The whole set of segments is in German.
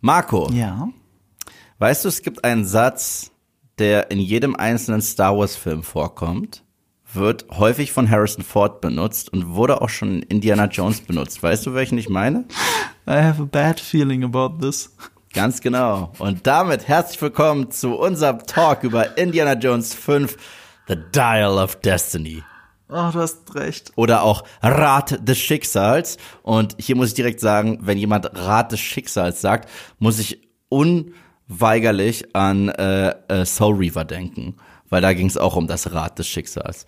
Marco, Ja. weißt du, es gibt einen Satz, der in jedem einzelnen Star Wars Film vorkommt, wird häufig von Harrison Ford benutzt und wurde auch schon in Indiana Jones benutzt. Weißt du, welchen ich meine? I have a bad feeling about this. Ganz genau. Und damit herzlich willkommen zu unserem Talk über Indiana Jones 5, The Dial of Destiny. Oh, du hast recht. Oder auch Rat des Schicksals. Und hier muss ich direkt sagen, wenn jemand Rat des Schicksals sagt, muss ich unweigerlich an äh, äh, Soul Reaver denken. Weil da ging es auch um das Rad des Schicksals.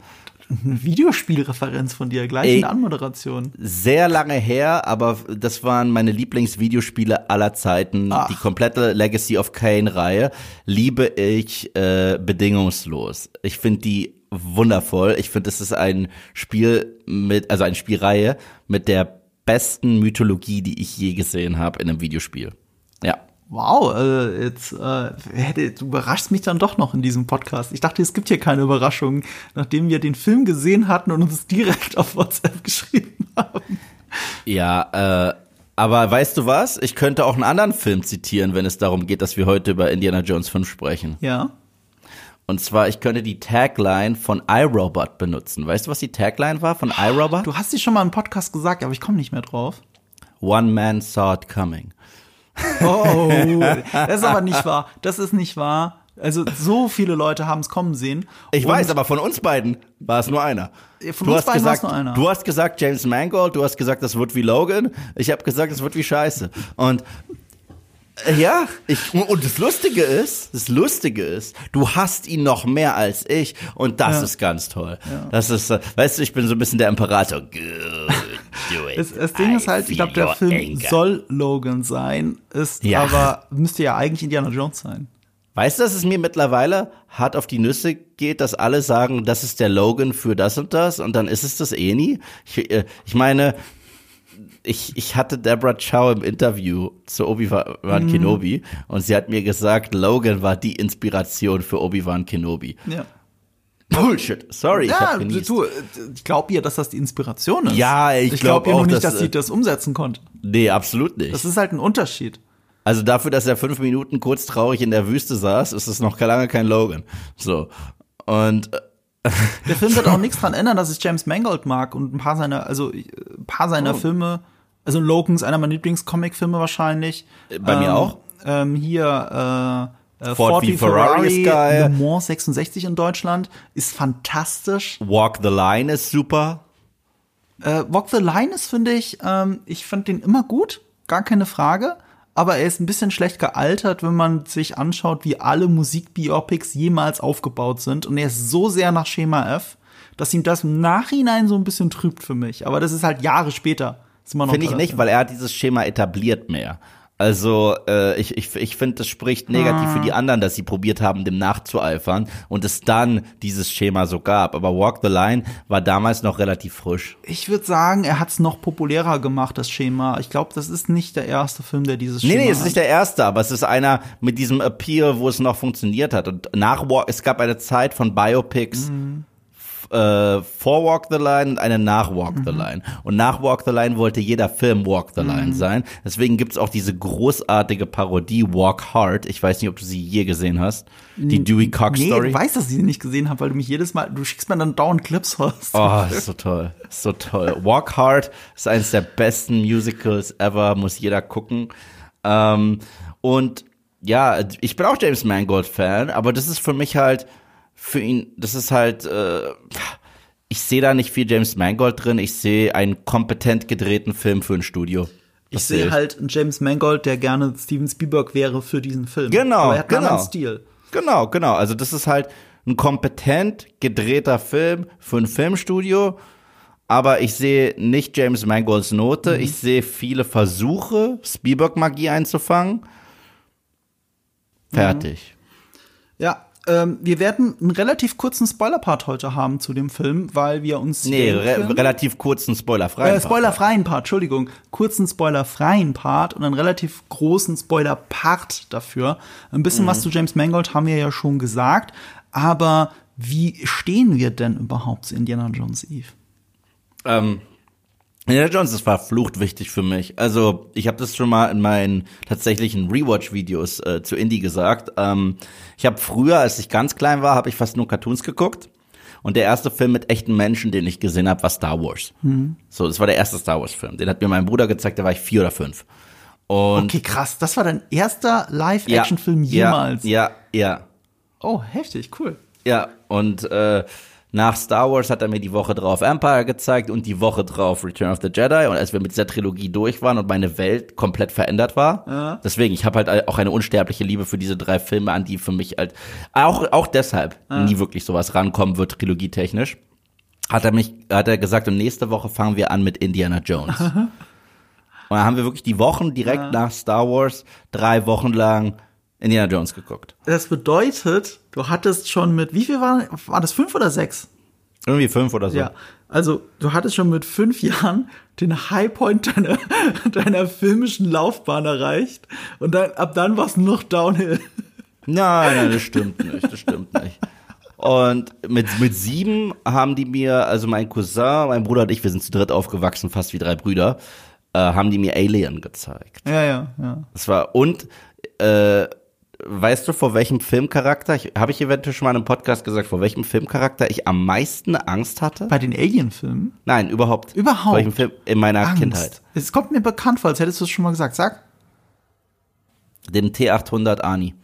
Eine Videospielreferenz von dir, gleich in Anmoderation. Sehr lange her, aber das waren meine Lieblingsvideospiele aller Zeiten. Ach. Die komplette Legacy of Kane-Reihe liebe ich äh, bedingungslos. Ich finde die wundervoll. Ich finde, es ist ein Spiel mit, also eine Spielreihe mit der besten Mythologie, die ich je gesehen habe in einem Videospiel. Ja. Wow, äh, jetzt äh, hätte, du überraschst mich dann doch noch in diesem Podcast. Ich dachte, es gibt hier keine Überraschungen, nachdem wir den Film gesehen hatten und uns direkt auf WhatsApp geschrieben haben. Ja, äh, aber weißt du was? Ich könnte auch einen anderen Film zitieren, wenn es darum geht, dass wir heute über Indiana Jones 5 sprechen. Ja. Und zwar, ich könnte die Tagline von iRobot benutzen. Weißt du, was die Tagline war von iRobot? Du hast sie schon mal im Podcast gesagt, aber ich komme nicht mehr drauf. One man saw it coming. Oh, das ist aber nicht wahr. Das ist nicht wahr. Also so viele Leute haben es kommen sehen. Ich weiß, aber von uns beiden war es nur einer. Von du uns hast beiden gesagt, war's nur einer. Du hast gesagt James Mangold, du hast gesagt, das wird wie Logan. Ich habe gesagt, das wird wie Scheiße. Und ja, ich, und das Lustige ist, das Lustige ist, du hast ihn noch mehr als ich und das Ja. ist ganz toll. Das ist, äh, weißt du, ich bin so ein bisschen der Imperator. Good. Das, das Ding ist halt, ich glaube, der Film anger. soll Logan sein, ist Ja. aber müsste ja eigentlich Indiana Jones sein. Weißt du, dass es mir mittlerweile hart auf die Nüsse geht, dass alle sagen, das ist der Logan für das und das und dann ist es das eh nie? Ich, äh, ich meine, ich, ich hatte Deborah Chow im Interview zu Obi-Wan Mhm. Kenobi und sie hat mir gesagt, Logan war die Inspiration für Obi-Wan Kenobi. Ja. Bullshit. Sorry, ich Ja, hab genießt. du, ich glaube ihr, dass das die Inspiration ist. Ja, ich ich glaub glaube ihr nur auch, nicht, dass, dass sie äh, das umsetzen konnte. Nee, absolut nicht. Das ist halt ein Unterschied. Also dafür, dass er fünf Minuten kurz traurig in der Wüste saß, ist es noch lange kein Logan. So. Und äh, Der Film wird auch nichts dran ändern, dass ich James Mangold mag und ein paar seiner, also äh, ein paar seiner Oh. Filme, also Logan ist einer meiner Lieblingscomic-Filme wahrscheinlich. bei mir Ähm, auch. Ähm, hier äh, äh, Ford v Ferrari ist geil. Le Mans 66 in Deutschland ist fantastisch. Walk the Line ist super. Äh, Walk the Line ist, finde ich, ähm, ich fand den immer gut, gar keine Frage. Aber er ist ein bisschen schlecht gealtert, wenn man sich anschaut, wie alle Musikbiopics jemals aufgebaut sind. Und er ist so sehr nach Schema F, dass ihm das im Nachhinein so ein bisschen trübt für mich. Aber das ist halt Jahre später. Finde ich nicht, weil er hat dieses Schema etabliert mehr. Also äh, ich, ich, ich finde, das spricht negativ für die anderen, dass sie probiert haben, dem nachzueifern und es dann dieses Schema so gab. Aber Walk the Line war damals noch relativ frisch. Ich würde sagen, er hat es noch populärer gemacht, das Schema. Ich glaube, das ist nicht der erste Film, der dieses Nee, Schema nee, es ist nicht der erste, aber es ist einer mit diesem Appeal, wo es noch funktioniert hat. Und nach Walk, es gab eine Zeit von Biopics f- äh, vor Walk the Line und eine nach Walk the Line. Und nach Walk the Line wollte jeder Film Walk the Line sein. Deswegen gibt's auch diese großartige Parodie Walk Hard. Ich weiß nicht, ob du sie je gesehen hast. Die Dewey Cox Nee, Story. du weißt, dass ich sie nicht gesehen habe, weil du mich jedes Mal, du schickst mir dann dauernd Clips raus. Oh, ist so toll. Ist so toll. Walk Hard ist eines der besten Musicals ever, muss jeder gucken. Ähm, und ja, ich bin auch James Mangold Fan, aber das ist für mich halt, für ihn, das ist halt, äh, ich sehe da nicht viel James Mangold drin. Ich sehe einen kompetent gedrehten Film für ein Studio. Ich Das sehe ich. halt einen James Mangold, der gerne Steven Spielberg wäre für diesen Film. Genau, Aber er hat einen genau. anderen Stil. Genau, genau. Also das ist halt ein kompetent gedrehter Film für ein Filmstudio. Aber ich sehe nicht James Mangolds Note. Mhm. Ich sehe viele Versuche, Spielberg-Magie einzufangen. Fertig. Ja, ähm, wir werden einen relativ kurzen Spoiler-Part heute haben zu dem Film, weil wir uns Nee, re relativ kurzen Spoiler-frei. Äh, spoilerfreien Part, Entschuldigung. Kurzen spoilerfreien Part und einen relativ großen Spoiler-Part dafür. Ein bisschen Mhm. was zu James Mangold haben wir ja schon gesagt. Aber wie stehen wir denn überhaupt zu Indiana Jones Eve? Ähm, Indiana Jones ist verflucht wichtig für mich. Also ich habe das schon mal in meinen tatsächlichen Rewatch-Videos äh, zu Indie gesagt. Ähm, ich habe früher, als ich ganz klein war, habe ich fast nur Cartoons geguckt. Und der erste Film mit echten Menschen, den ich gesehen habe, war Star Wars. Mhm. So, das war der erste Star Wars-Film. Den hat mir mein Bruder gezeigt, da war ich vier oder fünf. Und Okay, krass. Das war dein erster Live-Action-Film ja, jemals. Ja, ja, Oh, heftig, cool. ja. Und äh, nach Star Wars hat er mir die Woche drauf Empire gezeigt und die Woche drauf Return of the Jedi. Und als wir mit dieser Trilogie durch waren und meine Welt komplett verändert war, deswegen, ich habe halt auch eine unsterbliche Liebe für diese drei Filme, an die für mich halt auch auch deshalb nie wirklich sowas rankommen wird, trilogietechnisch. Hat er mich, hat er gesagt, und nächste Woche fangen wir an mit Indiana Jones. Und dann haben wir wirklich die Wochen direkt nach Star Wars drei Wochen lang Indiana Jones geguckt. Das bedeutet, du hattest schon mit, wie viel war, war das, fünf oder sechs? Irgendwie fünf oder so. Ja. Also, du hattest schon mit fünf Jahren den Highpoint deiner, deiner filmischen Laufbahn erreicht. Und dann, ab dann war es noch Downhill. Nein, nein, das stimmt nicht, das stimmt nicht. Und mit, mit sieben haben die mir, also mein Cousin, mein Bruder und ich, wir sind zu dritt aufgewachsen, fast wie drei Brüder, äh, haben die mir Alien gezeigt. Ja, ja, ja. Das war, und, äh, weißt du, vor welchem Filmcharakter, habe ich eventuell schon mal in einem Podcast gesagt, vor welchem Filmcharakter ich am meisten Angst hatte? Bei den Alien-Filmen? Nein, überhaupt. Überhaupt? Vor welchem Film in meiner Angst. Kindheit. Es kommt mir bekannt vor, als hättest du es schon mal gesagt. Sag. Den T800 Ani.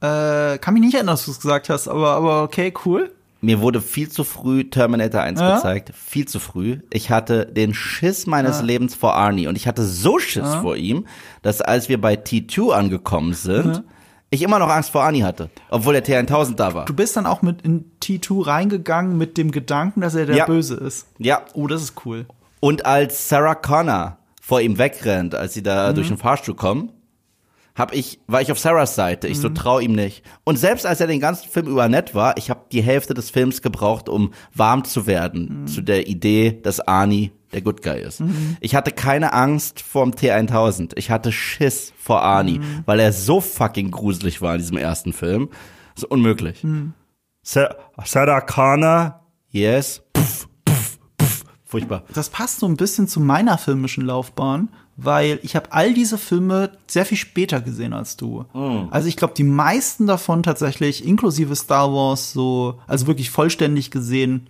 Äh, kann mich nicht erinnern, dass du es gesagt hast, aber, aber okay, cool. Mir wurde viel zu früh Terminator 1 Ja. gezeigt. Viel zu früh. Ich hatte den Schiss meines Lebens vor Arnie. Und ich hatte so Schiss vor ihm, dass als wir bei T2 angekommen sind, ich immer noch Angst vor Arnie hatte. Obwohl der T1000 da war. Du bist dann auch mit in T2 reingegangen mit dem Gedanken, dass er der Ja. Böse ist. Ja. Oh, das ist cool. Und als Sarah Connor vor ihm wegrennt, als sie Mhm. da durch den Fahrstuhl kommen, hab ich, war ich auf Sarahs Seite. Ich so Mhm. trau ihm nicht. Und selbst als er den ganzen Film über nett war, ich habe die Hälfte des Films gebraucht, um warm zu werden Mhm. zu der Idee, dass Arnie der Good Guy ist. Ich hatte keine Angst vorm T1000. Ich hatte Schiss vor Arnie, Mhm. weil er so fucking gruselig war in diesem ersten Film. So unmöglich. Mhm. Sa- Sarah Connor, yes. Puff, puff, puff. Furchtbar. Das passt so ein bisschen zu meiner filmischen Laufbahn, weil ich habe all diese Filme sehr viel später gesehen als du. Also ich glaube, die meisten davon tatsächlich, inklusive Star Wars, so, also wirklich vollständig gesehen,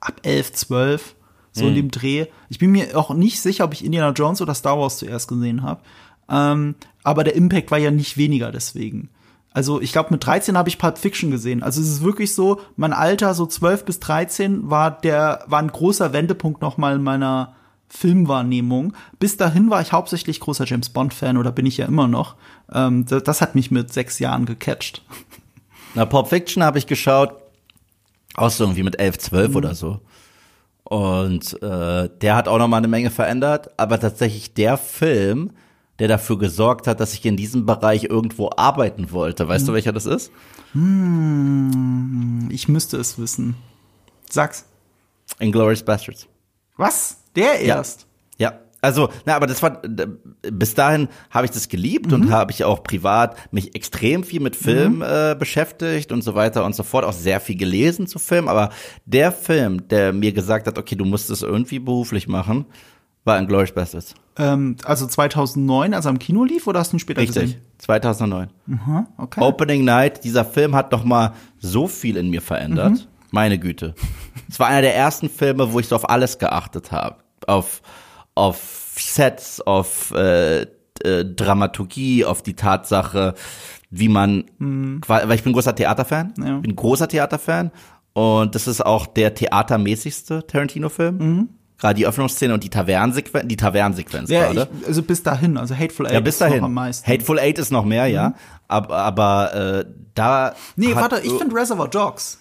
ab 11, 12, so in dem Dreh. Ich bin mir auch nicht sicher, ob ich Indiana Jones oder Star Wars zuerst gesehen habe. Ähm, aber der Impact war ja nicht weniger deswegen. Also ich glaube, mit 13 habe ich Pulp Fiction gesehen. Also es ist wirklich so, mein Alter, so 12 bis 13, war der, war ein großer Wendepunkt nochmal in meiner Filmwahrnehmung. Bis dahin war ich hauptsächlich großer James Bond-Fan oder bin ich ja immer noch. Ähm, das, das hat mich mit sechs Jahren gecatcht. Na, Pulp Fiction habe ich geschaut, auch so irgendwie mit 11, 12 oder so. Und äh, der hat auch noch mal eine Menge verändert, aber tatsächlich der Film, der dafür gesorgt hat, dass ich in diesem Bereich irgendwo arbeiten wollte. Weißt du, welcher das ist? Ich müsste es wissen. Sag's. Inglourious Bastards. Was? Der erst? Ja, also, na, aber das war, bis dahin habe ich das geliebt und habe ich auch privat mich extrem viel mit Film äh, beschäftigt und so weiter und so fort, auch sehr viel gelesen zu Film, aber der Film, der mir gesagt hat, okay, du musst es irgendwie beruflich machen, war Inglourious Bastards. Ähm, also 2009, als er im Kino lief, oder hast du ihn später Richtig, gesehen? 2009. Okay. Opening Night, dieser Film hat noch mal so viel in mir verändert. Meine Güte. Es war einer der ersten Filme, wo ich so auf alles geachtet habe. Auf, auf Sets, auf äh, äh, Dramaturgie, auf die Tatsache, wie man, qua- weil ich bin großer Theaterfan, Ja. bin großer Theaterfan und das ist auch der theatermäßigste Tarantino-Film. Gerade die Öffnungsszene und die Tavernensequenz, die Tavernensequenz Ja, gerade. ich, also bis dahin, also Hateful Eight Ja, bis ist noch dahin. am meisten. Mhm. Hateful Eight ist noch mehr, ja. Aber, aber äh, da. nee, hat- warte, ich finde Reservoir Dogs.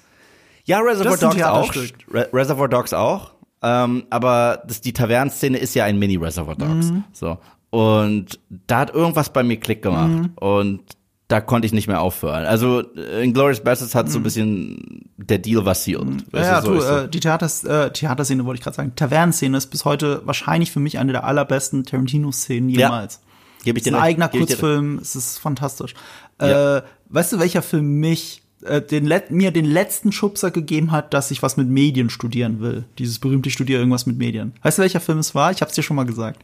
Ja, Reservoir Dogs auch. Re Reservoir Dogs auch. Ähm, aber das, die Tavernenszene ist ja ein Mini-Reservoir Dogs. Mhm. So. Und da hat irgendwas bei mir Klick gemacht. Mhm. Und da konnte ich nicht mehr aufhören. Also Inglourious Bastards hat so ein bisschen der Deal was sealed. Mhm. ja, du, so du, äh, die Theaters, äh, Theaterszene wollte ich gerade sagen. Tavernenszene ist bis heute wahrscheinlich für mich eine der allerbesten Tarantino-Szenen Ja. jemals. Gebe ich dir ein eigener recht. Kurzfilm, es ist fantastisch. Ja. Äh, weißt du, welcher Film mich äh, den mir den letzten Schubser gegeben hat, dass ich was mit Medien studieren will. Dieses berühmte ich studiere irgendwas mit Medien. Weißt du, welcher Film es war? Ich hab's dir schon mal gesagt.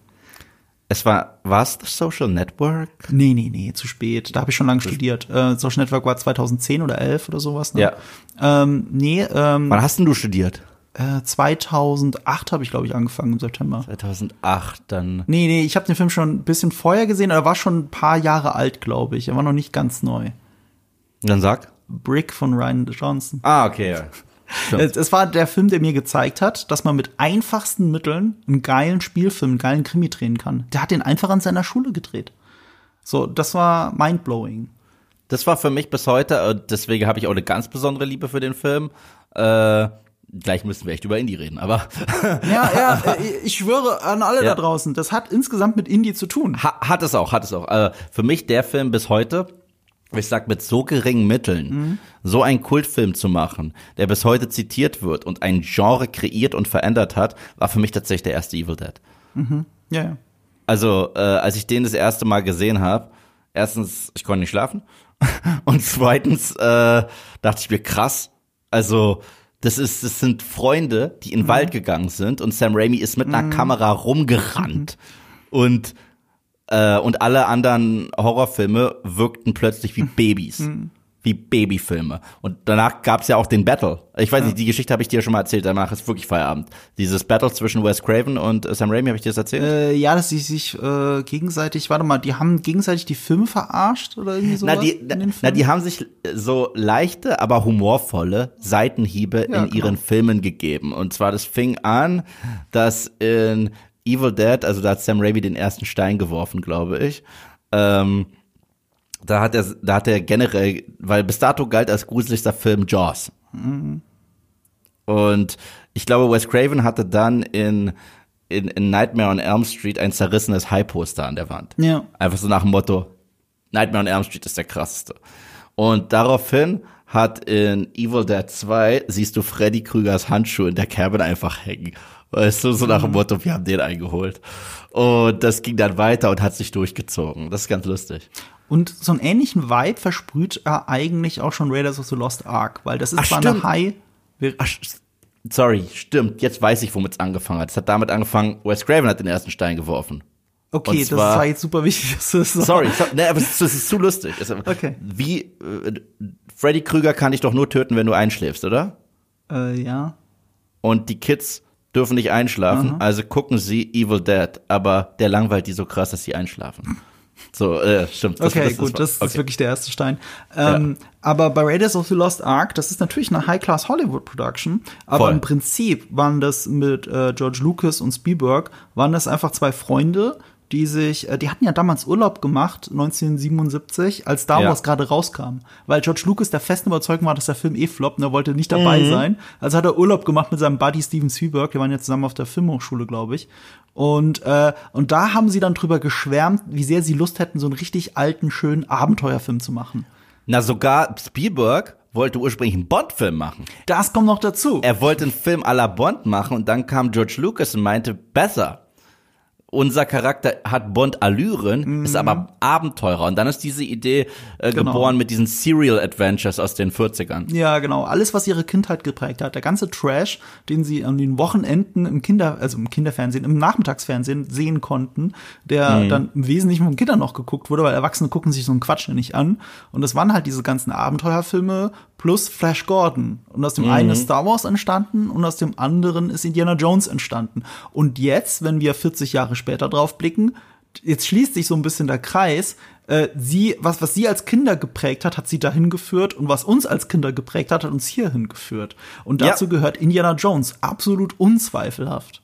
Es war, was The Social Network? Nee, nee, nee, zu spät. Da habe ich schon lange studiert. Äh, Social Network war 2010 oder 11 oder sowas. Ne? Ja. Ähm, nee, ähm, Wann hast denn du studiert? äh, 2008 habe ich, glaube ich, angefangen im September. 2008, dann. Nee, nee, ich habe den Film schon ein bisschen vorher gesehen, aber er war schon ein paar Jahre alt, glaube ich. Er war noch nicht ganz neu. Dann sag. Brick von Ryan Johnson. Ah, okay, ja. Es, war der Film, der mir gezeigt hat, dass man mit einfachsten Mitteln einen geilen Spielfilm, einen geilen Krimi drehen kann. Der hat den einfach an seiner Schule gedreht. So, das war mindblowing. Das war für mich bis heute, äh, deswegen habe ich auch eine ganz besondere Liebe für den Film. Äh, gleich müssen wir echt über Indie reden, aber Ja, ja, ich schwöre an alle Ja. da draußen, das hat insgesamt mit Indie zu tun. ha, hat es auch, hat es auch. Äh, für mich der Film bis heute, ich sag mit so geringen Mitteln, so einen Kultfilm zu machen, der bis heute zitiert wird und ein Genre kreiert und verändert hat, war für mich tatsächlich der erste Evil Dead. Ja, ja. Also, äh, als ich den das erste Mal gesehen habe, erstens, ich konnte nicht schlafen. Und zweitens äh, dachte ich mir, krass. Also, das ist, das sind Freunde, die in den Wald gegangen sind und Sam Raimi ist mit einer Kamera rumgerannt. Und, äh, und alle anderen Horrorfilme wirkten plötzlich wie Babys. Wie Babyfilme. Und danach gab's ja auch den Battle. Ich weiß nicht, die Geschichte habe ich dir schon mal erzählt, danach ist wirklich Feierabend. Dieses Battle zwischen Wes Craven und äh, Sam Raimi, habe ich dir das erzählt? Äh, ja, dass sie sich äh, gegenseitig, warte mal, die haben gegenseitig die Filme verarscht oder irgendwie sowas Na die, in den na, Filmen? die haben sich so leichte, aber humorvolle Seitenhiebe Ja, in genau. ihren Filmen gegeben. Und zwar, das fing an, dass in Evil Dead, also da hat Sam Raimi den ersten Stein geworfen, glaube ich. Ähm, da hat er, da hat er generell, weil bis dato galt als gruseligster Film Jaws. Und ich glaube, Wes Craven hatte dann in, in, in Nightmare on Elm Street ein zerrissenes High-Poster an der Wand. Ja. Einfach so nach dem Motto, Nightmare on Elm Street ist der krasseste. Und daraufhin hat in Evil Dead 2, siehst du Freddy Krügers Handschuh in der Cabin einfach hängen. Weißt du, so nach dem Motto, wir haben den eingeholt. Und das ging dann weiter und hat sich durchgezogen. Das ist ganz lustig. Und so einen ähnlichen Vibe versprüht er eigentlich auch schon Raiders of the Lost Ark, weil das ist Ach, zwar stimmt. eine High. Ach, sorry, stimmt. Jetzt weiß ich, womit es angefangen hat. Es hat damit angefangen, Wes Craven hat den ersten Stein geworfen. Okay, Und das zwar- war jetzt super wichtig, dass du das sagst. Sorry, so, ne, aber es ist, es ist zu lustig. Es, Okay. Wie, äh, Freddy Krüger kann dich doch nur töten, wenn du einschläfst, oder? Äh, ja. Und die Kids dürfen nicht einschlafen, also gucken sie Evil Dead, aber der langweilt die so krass, dass sie einschlafen. So, äh, stimmt. Das- Okay, das- das gut, das ist okay. wirklich der erste Stein. Ähm, Aber bei Raiders of the Lost Ark, das ist natürlich eine High-Class Hollywood-Production, aber Voll. im Prinzip waren das mit äh, George Lucas und Spielberg, waren das einfach zwei Freunde, die sich, äh, die hatten ja damals Urlaub gemacht, 1977, als Star Ja. Wars gerade rauskam. Weil George Lucas der festen Überzeugung war, dass der Film eh floppt und er wollte nicht dabei sein. Also hat er Urlaub gemacht mit seinem Buddy Steven Spielberg, die waren ja zusammen auf der Filmhochschule, glaube ich. Und, äh, und da haben sie dann drüber geschwärmt, wie sehr sie Lust hätten, so einen richtig alten, schönen Abenteuerfilm zu machen. Na, sogar Spielberg wollte ursprünglich einen Bond-Film machen. Das kommt noch dazu. Er wollte einen Film à la Bond machen und dann kam George Lucas und meinte, besser. Unser Charakter hat Bond-Allüren, ist aber Abenteurer. Und dann ist diese Idee äh, Mhm. Genau. geboren mit diesen Serial Adventures aus den 40ern. Ja, genau. Alles, was ihre Kindheit geprägt hat. Der ganze Trash, den sie an den Wochenenden im Kinder, also im Kinderfernsehen, im Nachmittagsfernsehen sehen konnten, der dann im Wesentlichen von Kindern noch geguckt wurde, weil Erwachsene gucken sich so einen Quatsch nicht an. Und das waren halt diese ganzen Abenteuerfilme plus Flash Gordon. Und aus dem einen ist Star Wars entstanden und aus dem anderen ist Indiana Jones entstanden. Und jetzt, wenn wir 40 Jahre später drauf blicken, jetzt schließt sich so ein bisschen der Kreis. Äh, sie, was, was sie als Kinder geprägt hat, hat sie dahin geführt und was uns als Kinder geprägt hat, hat uns hierhin geführt. Und Ja. dazu gehört Indiana Jones absolut unzweifelhaft.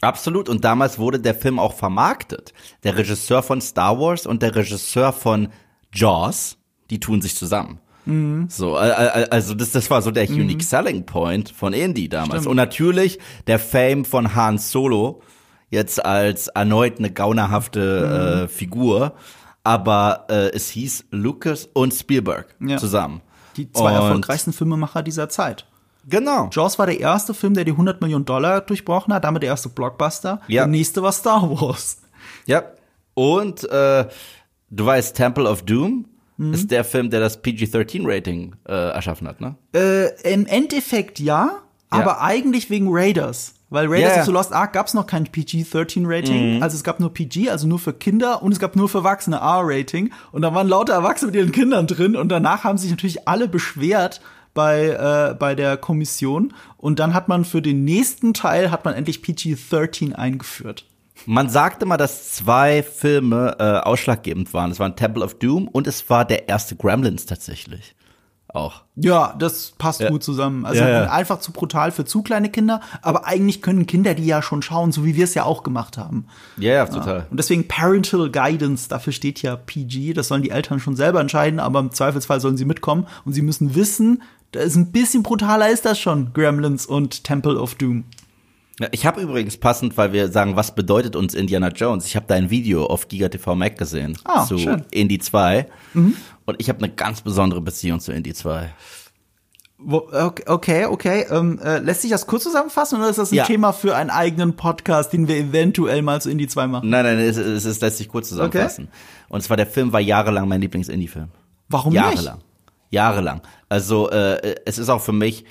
Absolut. Und damals wurde der Film auch vermarktet. Der Regisseur von Star Wars und der Regisseur von Jaws, die tun sich zusammen. So, äh, äh, also das, das war so der Unique Selling Point von Indy damals. Stimmt. Und natürlich der Fame von Han Solo, jetzt als erneut eine gaunerhafte äh, Figur. Aber äh, es hieß Lucas und Spielberg Ja. zusammen. Die zwei Und- erfolgreichsten Filmemacher dieser Zeit. Genau. Jaws war der erste Film, der die 100 Millionen Dollar durchbrochen hat, damit der erste Blockbuster. Ja. Der nächste war Star Wars. Ja. Und äh, du weißt, Temple of Doom ist der Film, der das PG-13-Rating äh, erschaffen hat, ne? Äh, Im Endeffekt ja, aber eigentlich wegen Raiders. Weil Raiders ja. of the Lost Ark gab es noch kein PG-13-Rating. Also es gab nur PG, also nur für Kinder und es gab nur für Erwachsene R-Rating. Und da waren lauter Erwachsene mit ihren Kindern drin und danach haben sich natürlich alle beschwert bei, äh, bei der Kommission. Und dann hat man für den nächsten Teil hat man endlich PG-13 eingeführt. Man sagte mal, dass zwei Filme äh, ausschlaggebend waren. Es waren Temple of Doom und es war der erste Gremlins tatsächlich. Auch. Ja, das passt gut zusammen. Also Ja, ja. einfach zu brutal für zu kleine Kinder, aber eigentlich können Kinder die ja schon schauen, so wie wir es ja auch gemacht haben. Ja, ja, total. Und deswegen Parental Guidance, dafür steht ja PG, das sollen die Eltern schon selber entscheiden, aber im Zweifelsfall sollen sie mitkommen und sie müssen wissen, da ist ein bisschen brutaler ist das schon, Gremlins und Temple of Doom. Ich habe übrigens passend, weil wir sagen, was bedeutet uns Indiana Jones? Ich habe da ein Video auf GigaTV Mac gesehen Ah, zu schön. Indy 2 und ich habe eine ganz besondere Beziehung zu Indy 2. Wo, okay, okay, okay. Ähm, äh, lässt sich das kurz zusammenfassen oder ist das ein Ja. Thema für einen eigenen Podcast, den wir eventuell mal zu Indie 2 machen? Nein, nein, es, es, es lässt sich kurz zusammenfassen. Und zwar der Film war jahrelang mein Lieblings-Indie-Film. Warum nicht? Jahrelang. Jahrelang. Also äh, es ist auch für mich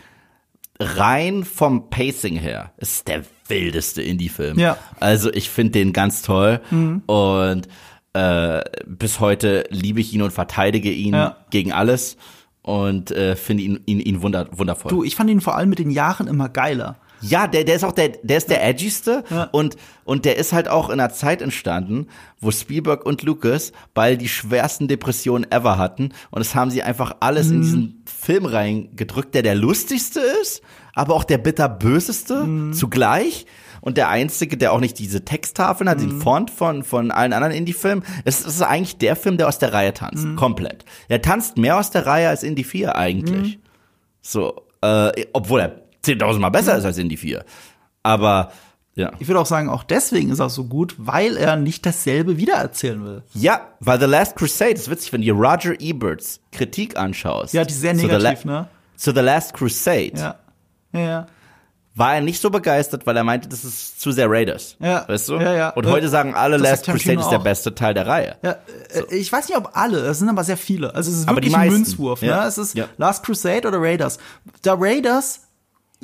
rein vom Pacing her, ist der wildeste Indie-Film. Ja. Also ich finde den ganz toll und äh, bis heute liebe ich ihn und verteidige ihn Ja. gegen alles und äh, finde ihn, ihn, ihn wunder, wundervoll. Du, ich fand ihn vor allem mit den Jahren immer geiler. Ja, der, der ist auch der, der ist der edgigste Ja. und, und der ist halt auch in einer Zeit entstanden, wo Spielberg und Lucas beide die schwersten Depressionen ever hatten und das haben sie einfach alles Mhm. in diesen Film reingedrückt, der der lustigste ist, aber auch der bitterböseste Mhm. zugleich und der einzige, der auch nicht diese Texttafeln hat, Mhm. den Font von, von allen anderen Indie-Filmen. Es ist eigentlich der Film, der aus der Reihe tanzt, Mhm. komplett. Er tanzt mehr aus der Reihe als Indie 4 eigentlich. So, äh, obwohl er 10.000 Mal besser ist als Indie 4. Aber, ja. Ich würde auch sagen, auch deswegen ist er so gut, weil er nicht dasselbe wiedererzählen will. Ja, weil The Last Crusade ist witzig, wenn du dir Roger Eberts Kritik anschaust. Ja, die ist sehr negativ, ne? Zu The Last Crusade Ja. Ja, ja. war er nicht so begeistert, weil er meinte, das ist zu sehr Raiders. Ja. Weißt du? Ja, ja. Und Äh, heute sagen alle, das Last Crusade ist der beste Teil der Reihe. Ja, äh, ich weiß nicht, ob alle, es sind aber sehr viele. Also es ist Aber die wirklich ein. Münzwurf. Ja. Ne? Es ist Ja. Last Crusade oder Raiders. Da Raiders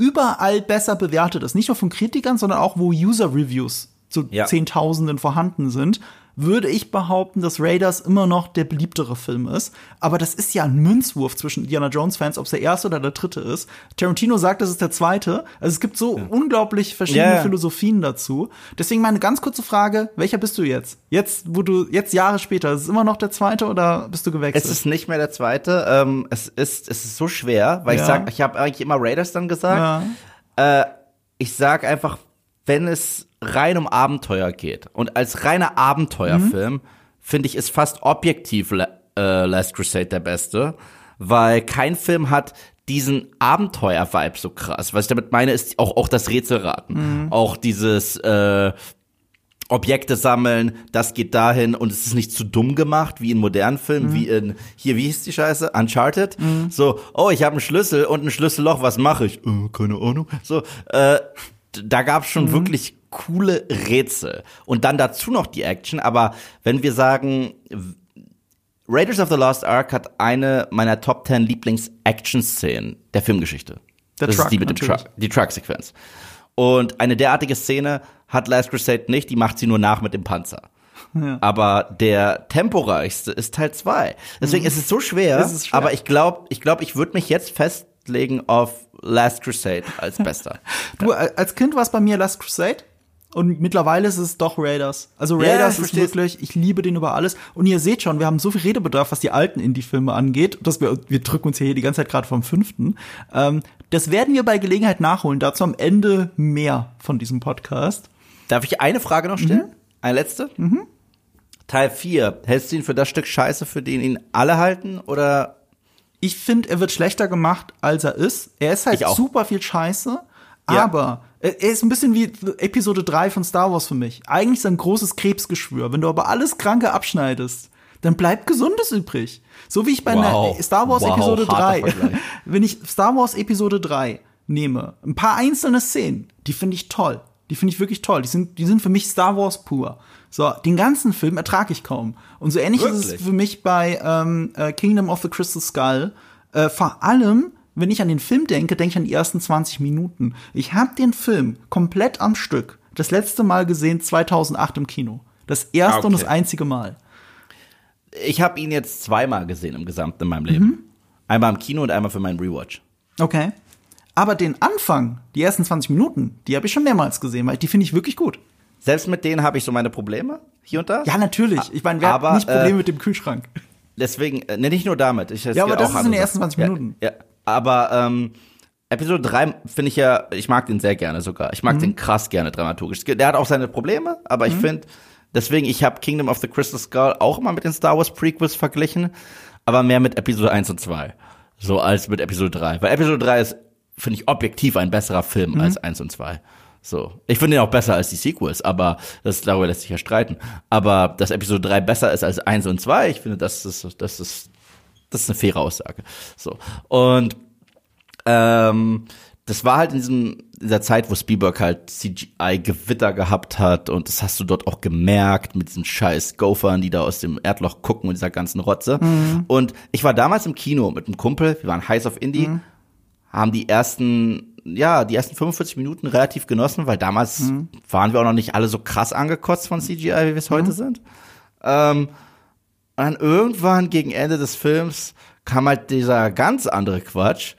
überall besser bewertet ist, nicht nur von Kritikern, sondern auch wo User-Reviews zu Ja. Zehntausenden vorhanden sind, würde ich behaupten, dass Raiders immer noch der beliebtere Film ist. Aber das ist ja ein Münzwurf zwischen Indiana Jones-Fans, ob es der erste oder der dritte ist. Tarantino sagt, es ist der zweite. Also es gibt so unglaublich verschiedene Ja, ja. Philosophien dazu. Deswegen meine ganz kurze Frage, welcher bist du jetzt? Jetzt, wo du, jetzt Jahre später, ist es immer noch der zweite oder bist du gewechselt? Es ist nicht mehr der zweite. Ähm, es, ist, es ist so schwer, weil ich Ja. sag, ich habe eigentlich immer Raiders dann gesagt. Äh, ich sag einfach, wenn es rein um Abenteuer geht und als reiner Abenteuerfilm, finde ich, ist fast objektiv äh, Last Crusade der beste, weil kein Film hat diesen Abenteuer-Vibe so krass. Was ich damit meine, ist auch, auch das Rätselraten. Auch dieses äh, Objekte sammeln, das geht dahin und es ist nicht zu dumm gemacht, wie in modernen Filmen, wie in, hier, wie hieß die Scheiße? Uncharted. So, oh, ich habe einen Schlüssel und ein Schlüsselloch, was mache ich? Äh, keine Ahnung. So, äh, da gab's schon wirklich coole Rätsel. Und dann dazu noch die Action, aber wenn wir sagen, Raiders of the Lost Ark hat eine meiner Top 10 Lieblings-Action-Szenen der Filmgeschichte. Der das Truck, ist die mit dem. Truck, die Truck-Sequenz. Und eine derartige Szene hat Last Crusade nicht, die macht sie nur nach mit dem Panzer. Aber der temporeichste ist Teil 2. Deswegen ist es so schwer, Es schwer. aber ich glaube, ich, glaub, ich würde mich jetzt festlegen auf Last Crusade als bester. Du, als Kind war es bei mir Last Crusade. Und mittlerweile ist es doch Raiders. Also Ja, Raiders ich ist wirklich, ich liebe den über alles. Und ihr seht schon, wir haben so viel Redebedarf, was die alten Indie-Filme angeht, dass wir, wir drücken uns hier die ganze Zeit gerade vom fünften. Ähm, das werden wir bei Gelegenheit nachholen. Dazu am Ende mehr von diesem Podcast. Darf ich eine Frage noch stellen? Eine letzte? Teil 4. Hältst du ihn für das Stück Scheiße, für den ihn alle halten? Oder Ich finde, er wird schlechter gemacht, als er ist. Er ist halt super viel Scheiße, Ja. aber er ist ein bisschen wie Episode 3 von Star Wars für mich. Eigentlich ist ein großes Krebsgeschwür. Wenn du aber alles Kranke abschneidest, dann bleibt Gesundes übrig. So wie ich bei Wow. Star Wars Wow, Episode harter 3, Vergleich. wenn ich Star Wars Episode 3 nehme, ein paar einzelne Szenen, die finde ich toll. Die finde ich wirklich toll. Die sind, die sind für mich Star Wars pur. So, den ganzen Film ertrage ich kaum. Und so ähnlich ist es Wirklich? für mich bei ähm, äh, Kingdom of the Crystal Skull. Äh, vor allem, wenn ich an den Film denke, denke ich an die ersten 20 Minuten. Ich habe den Film komplett am Stück das letzte Mal gesehen 2008 im Kino. Das erste und Okay. das einzige Mal. Ich habe ihn jetzt zweimal gesehen im Gesamten in meinem Leben. Mhm. Einmal im Kino und einmal für meinen Rewatch. Okay. Aber den Anfang, die ersten 20 Minuten, die habe ich schon mehrmals gesehen, weil die finde ich wirklich gut. Selbst mit denen habe ich so meine Probleme hier und da. Ja, natürlich. Ich meine, wer Aber, hat nicht Probleme äh, mit dem Kühlschrank? Deswegen, ne, nicht nur damit. Ich, Ja, aber das ist in den ersten Sachen. 20 Minuten. Ja, ja. Aber ähm, Episode 3 finde ich ja, ich mag den sehr gerne sogar. Ich mag Mhm. den krass gerne dramaturgisch. Der hat auch seine Probleme, aber ich finde, deswegen, ich habe Kingdom of the Crystal Skull auch immer mit den Star Wars Prequels verglichen, aber mehr mit Episode 1 und 2. So als mit Episode 3. Weil Episode 3 ist, finde ich, objektiv ein besserer Film Mhm. als 1 und 2. So. Ich finde ihn auch besser als die Sequels, aber das, darüber lässt sich ja streiten. Aber dass Episode 3 besser ist als 1 und 2, ich finde, das ist, das ist, das ist eine faire Aussage. So. Und ähm, das war halt in diesem in dieser Zeit, wo Spielberg halt CGI-Gewitter gehabt hat und das hast du dort auch gemerkt mit diesen scheiß Gophern, die da aus dem Erdloch gucken und dieser ganzen Rotze. Und ich war damals im Kino mit einem Kumpel, wir waren heiß auf Indie, haben die ersten, ja, die ersten 45 Minuten relativ genossen, weil damals waren wir auch noch nicht alle so krass angekotzt von CGI, wie wir es heute sind. Ähm, und dann irgendwann gegen Ende des Films kam halt dieser ganz andere Quatsch,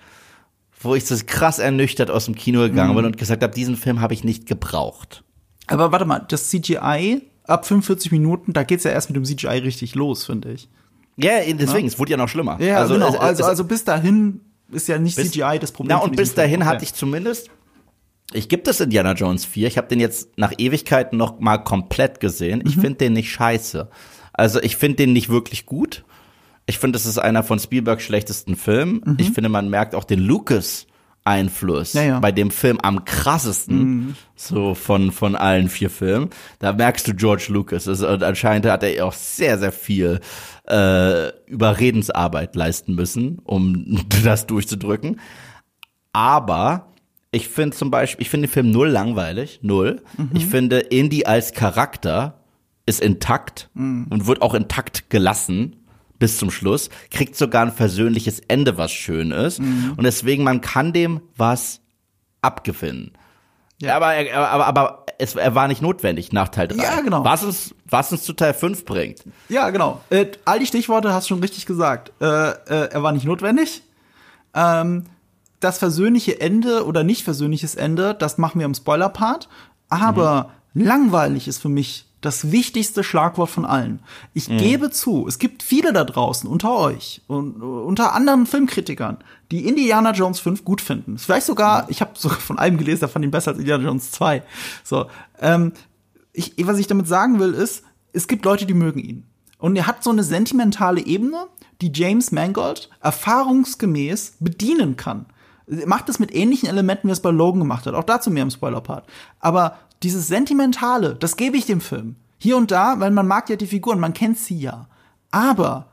wo ich so krass ernüchtert aus dem Kino gegangen bin und gesagt habe, diesen Film habe ich nicht gebraucht. Aber warte mal, das CGI ab 45 Minuten, da geht's ja erst mit dem CGI richtig los, finde ich. Ja, deswegen, es wurde ja noch schlimmer. Ja, genau. es- Also, es- also bis dahin ist ja nicht bis- CGI das Problem. Na, von und bis dahin Film. hatte ich zumindest, ich gibt es Indiana Jones 4, ich habe den jetzt nach Ewigkeiten noch mal komplett gesehen. Mhm. Ich finde den nicht scheiße. Also ich finde den nicht wirklich gut. Ich finde, das ist einer von Spielbergs schlechtesten Filmen. Ich finde, man merkt auch den Lucas Einfluss Mhm. Ja, ja. bei dem Film am krassesten, Mhm. so von, von allen vier Filmen. Da merkst du George Lucas. Das, und anscheinend hat er auch sehr, sehr viel äh, Überredensarbeit leisten müssen, um das durchzudrücken. Aber ich finde zum Beispiel, ich finde den Film null langweilig, null. Ich finde, Indy als Charakter ist intakt und wird auch intakt gelassen bis zum Schluss, kriegt sogar ein versöhnliches Ende, was schön ist. Und deswegen, man kann dem was abgewinnen. Ja. Aber, er- aber, aber es, er war nicht notwendig nach Teil 3. Ja, genau. Was uns, was uns zu Teil 5 bringt. Ja, genau. Äh, all die Stichworte hast du schon richtig gesagt. Äh, äh, er war nicht notwendig. Ähm, das versöhnliche Ende oder nicht versöhnliches Ende, das machen wir im Spoiler-Part. Aber langweilig ist für mich das wichtigste Schlagwort von allen. Ich gebe zu, es gibt viele da draußen unter euch und unter anderen Filmkritikern, die Indiana Jones 5 gut finden. Vielleicht sogar, ich habe sogar von einem gelesen, der fand ihn besser als Indiana Jones 2. So, ähm, ich, was ich damit sagen will, ist, es gibt Leute, die mögen ihn. Und er hat so eine sentimentale Ebene, die James Mangold erfahrungsgemäß bedienen kann. Er macht es mit ähnlichen Elementen, wie es bei Logan gemacht hat. Auch dazu mehr im Spoiler-Part. Aber dieses Sentimentale, das gebe ich dem Film. Hier und da, weil man mag ja die Figuren, man kennt sie ja. Aber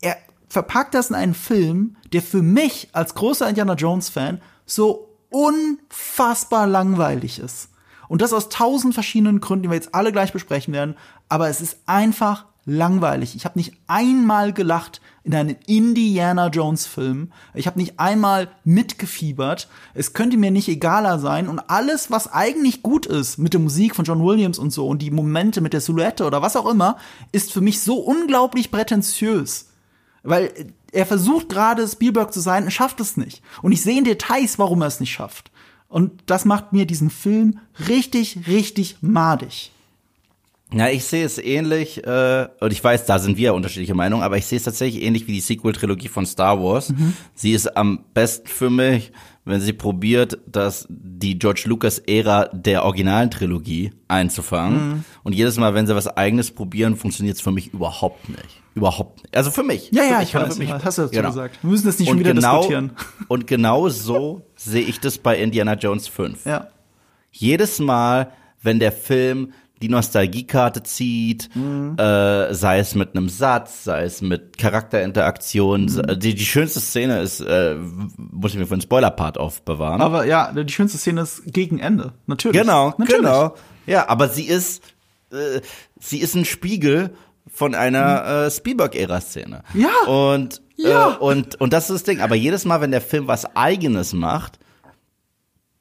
er verpackt das in einen Film, der für mich als großer Indiana Jones-Fan so unfassbar langweilig ist. Und das aus tausend verschiedenen Gründen, die wir jetzt alle gleich besprechen werden. Aber es ist einfach langweilig. Ich habe nicht einmal gelacht in einem Indiana Jones Film. Ich habe nicht einmal mitgefiebert. Es könnte mir nicht egaler sein. Und alles, was eigentlich gut ist mit der Musik von John Williams und so und die Momente mit der Silhouette oder was auch immer, ist für mich so unglaublich prätentiös. Weil er versucht gerade Spielberg zu sein und schafft es nicht. Und ich sehe in Details, warum er es nicht schafft. Und das macht mir diesen Film richtig, richtig madig. Ja, ich sehe es ähnlich, äh, und ich weiß, da sind wir unterschiedliche Meinungen, aber ich sehe es tatsächlich ähnlich wie die Sequel-Trilogie von Star Wars. Sie ist am besten für mich, wenn sie probiert, dass die George Lucas-Ära der originalen Trilogie einzufangen. Und jedes Mal, wenn sie was eigenes probieren, funktioniert es für mich überhaupt nicht. Überhaupt nicht. Also für mich. Ja, für ja, mich, ich weiß, mich- hast du dazu Genau. gesagt. Wir müssen das nicht schon Und wieder genau, diskutieren. Und genau so sehe ich das bei Indiana Jones 5 Ja. jedes Mal, wenn der Film die Nostalgiekarte zieht, Mhm. äh, sei es mit einem Satz, sei es mit Charakterinteraktion, Mhm. die, die schönste Szene ist, äh, muss ich mir für den Spoiler-Part aufbewahren. Aber ja, die schönste Szene ist gegen Ende. Natürlich. genau, Natürlich. genau. Ja, aber sie ist äh, sie ist ein Spiegel von einer äh, Spielberg-Ära-Szene. Ja. Und, Ja. Äh, und, und das ist das Ding. Aber jedes Mal, wenn der Film was Eigenes macht,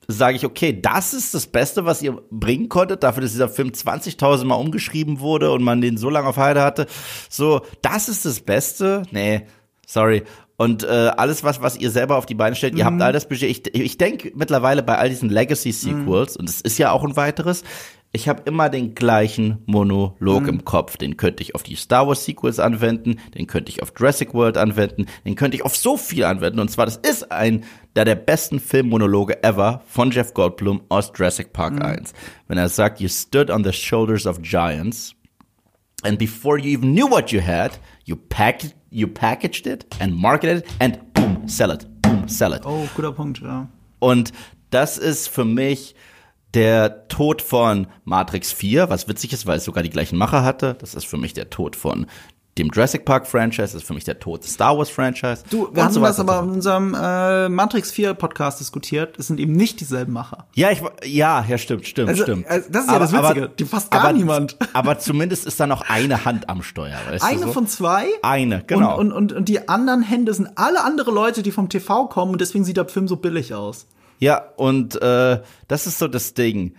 sage ich, okay, das ist das Beste, was ihr bringen konntet, dafür, dass dieser Film 20.000 Mal umgeschrieben wurde und man den so lange auf Heide hatte. So, das ist das Beste? Nee, sorry. Und äh, alles, was, was ihr selber auf die Beine stellt, ihr habt all das Budget. Ich, ich denke mittlerweile bei all diesen Legacy-Sequels, und es ist ja auch ein weiteres, ich habe immer den gleichen Monolog im Kopf. Den könnte ich auf die Star Wars Sequels anwenden, den könnte ich auf Jurassic World anwenden, den könnte ich auf so viel anwenden. Und zwar, das ist ein der der besten Filmmonologe ever von Jeff Goldblum aus Jurassic Park 1. Wenn er sagt, you stood on the shoulders of giants, and before you even knew what you had, you packed, you packaged it and marketed it and boom, sell it, boom, sell it. Oh, guter Punkt, ja. Und das ist für mich der Tod von Matrix 4, was witzig ist, weil es sogar die gleichen Macher hatte. Das ist für mich der Tod von dem Jurassic Park Franchise, das ist für mich der Tod des Star Wars Franchise. Du, wir haben so das aber in unserem äh, Matrix 4 Podcast diskutiert. Es sind eben nicht dieselben Macher. Ja, ich, ja, ja, stimmt, stimmt, Also, stimmt. also das ist ja das Witzige. Die fasst gar niemand. Aber zumindest ist da noch eine Hand am Steuer, weißt Eine du so? von zwei. Eine, genau. Und, und, und, und die anderen Hände sind alle andere Leute, die vom TV kommen und deswegen sieht der Film so billig aus. Ja, und äh, das ist so das Ding.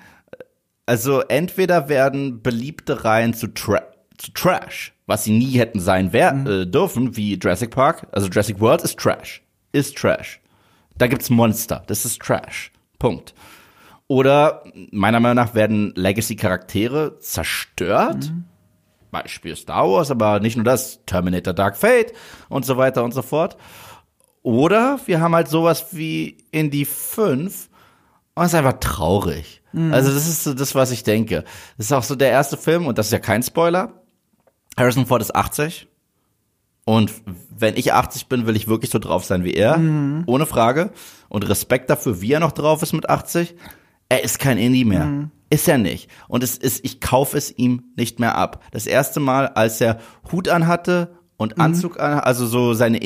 Also entweder werden beliebte Reihen zu, Tra zu Trash, was sie nie hätten sein wer äh, dürfen, wie Jurassic Park. Also Jurassic World ist Trash. Ist Trash. Da gibt's Monster. Das ist Trash. Punkt. Oder meiner Meinung nach werden Legacy-Charaktere zerstört. Beispiel Star Wars, aber nicht nur das, Terminator Dark Fate und so weiter und so fort. Oder wir haben halt sowas wie Indie 5 und es ist einfach traurig. Also das ist so das, was ich denke. Das ist auch so der erste Film und das ist ja kein Spoiler. Harrison Ford ist 80 und wenn ich 80 bin, will ich wirklich so drauf sein wie er, ohne Frage. Und Respekt dafür, wie er noch drauf ist mit 80. Er ist kein Indie mehr. Ist er nicht. Und es ist, ich kaufe es ihm nicht mehr ab. Das erste Mal, als er Hut anhatte und Anzug an, also so seine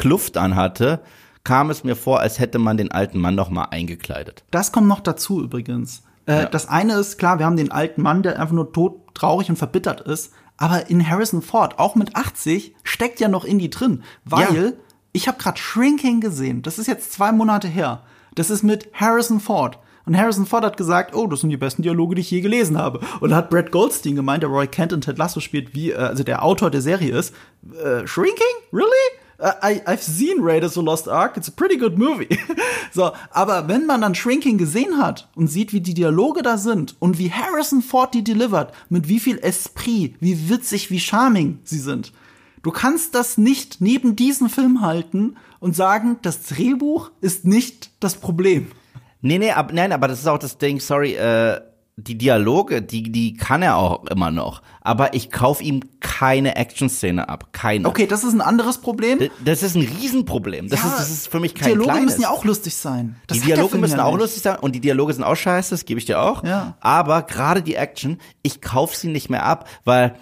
Indie-Kluft anhatte, kam es mir vor, als hätte man den alten Mann noch mal eingekleidet. Das kommt noch dazu übrigens. Äh, Das eine ist klar, wir haben den alten Mann, der einfach nur tot, traurig und verbittert ist. Aber in Harrison Ford, auch mit 80, steckt ja noch Indie drin. Weil Ja. ich habe gerade Shrinking gesehen. Das ist jetzt zwei Monate her. Das ist mit Harrison Ford. Und Harrison Ford hat gesagt, oh, das sind die besten Dialoge, die ich je gelesen habe. Und da hat Brad Goldstein gemeint, der Roy Kent in Ted Lasso spielt, wie, äh, also der Autor der Serie ist, äh, Shrinking? Really? I, I've seen Raiders of Lost Ark. It's a pretty good movie. so, aber wenn man dann Shrinking gesehen hat und sieht, wie die Dialoge da sind und wie Harrison Ford die delivert, mit wie viel Esprit, wie witzig, wie charming sie sind. Du kannst das nicht neben diesem Film halten und sagen, das Drehbuch ist nicht das Problem. Nee, nee, ab, nein, aber das ist auch das Ding, sorry, äh, die Dialoge, die, die kann er auch immer noch. Aber ich kauf ihm keine Action-Szene ab. Keine. Okay, das ist ein anderes Problem. Das ist ein Riesenproblem. Das, Ja, ist, das ist für mich kein Dialoge kleines. müssen ja auch lustig sein. Das die Dialoge müssen ja auch nicht. lustig sein und die Dialoge sind auch scheiße, das gebe ich dir auch. Ja. Aber gerade die Action, ich kauf sie nicht mehr ab, weil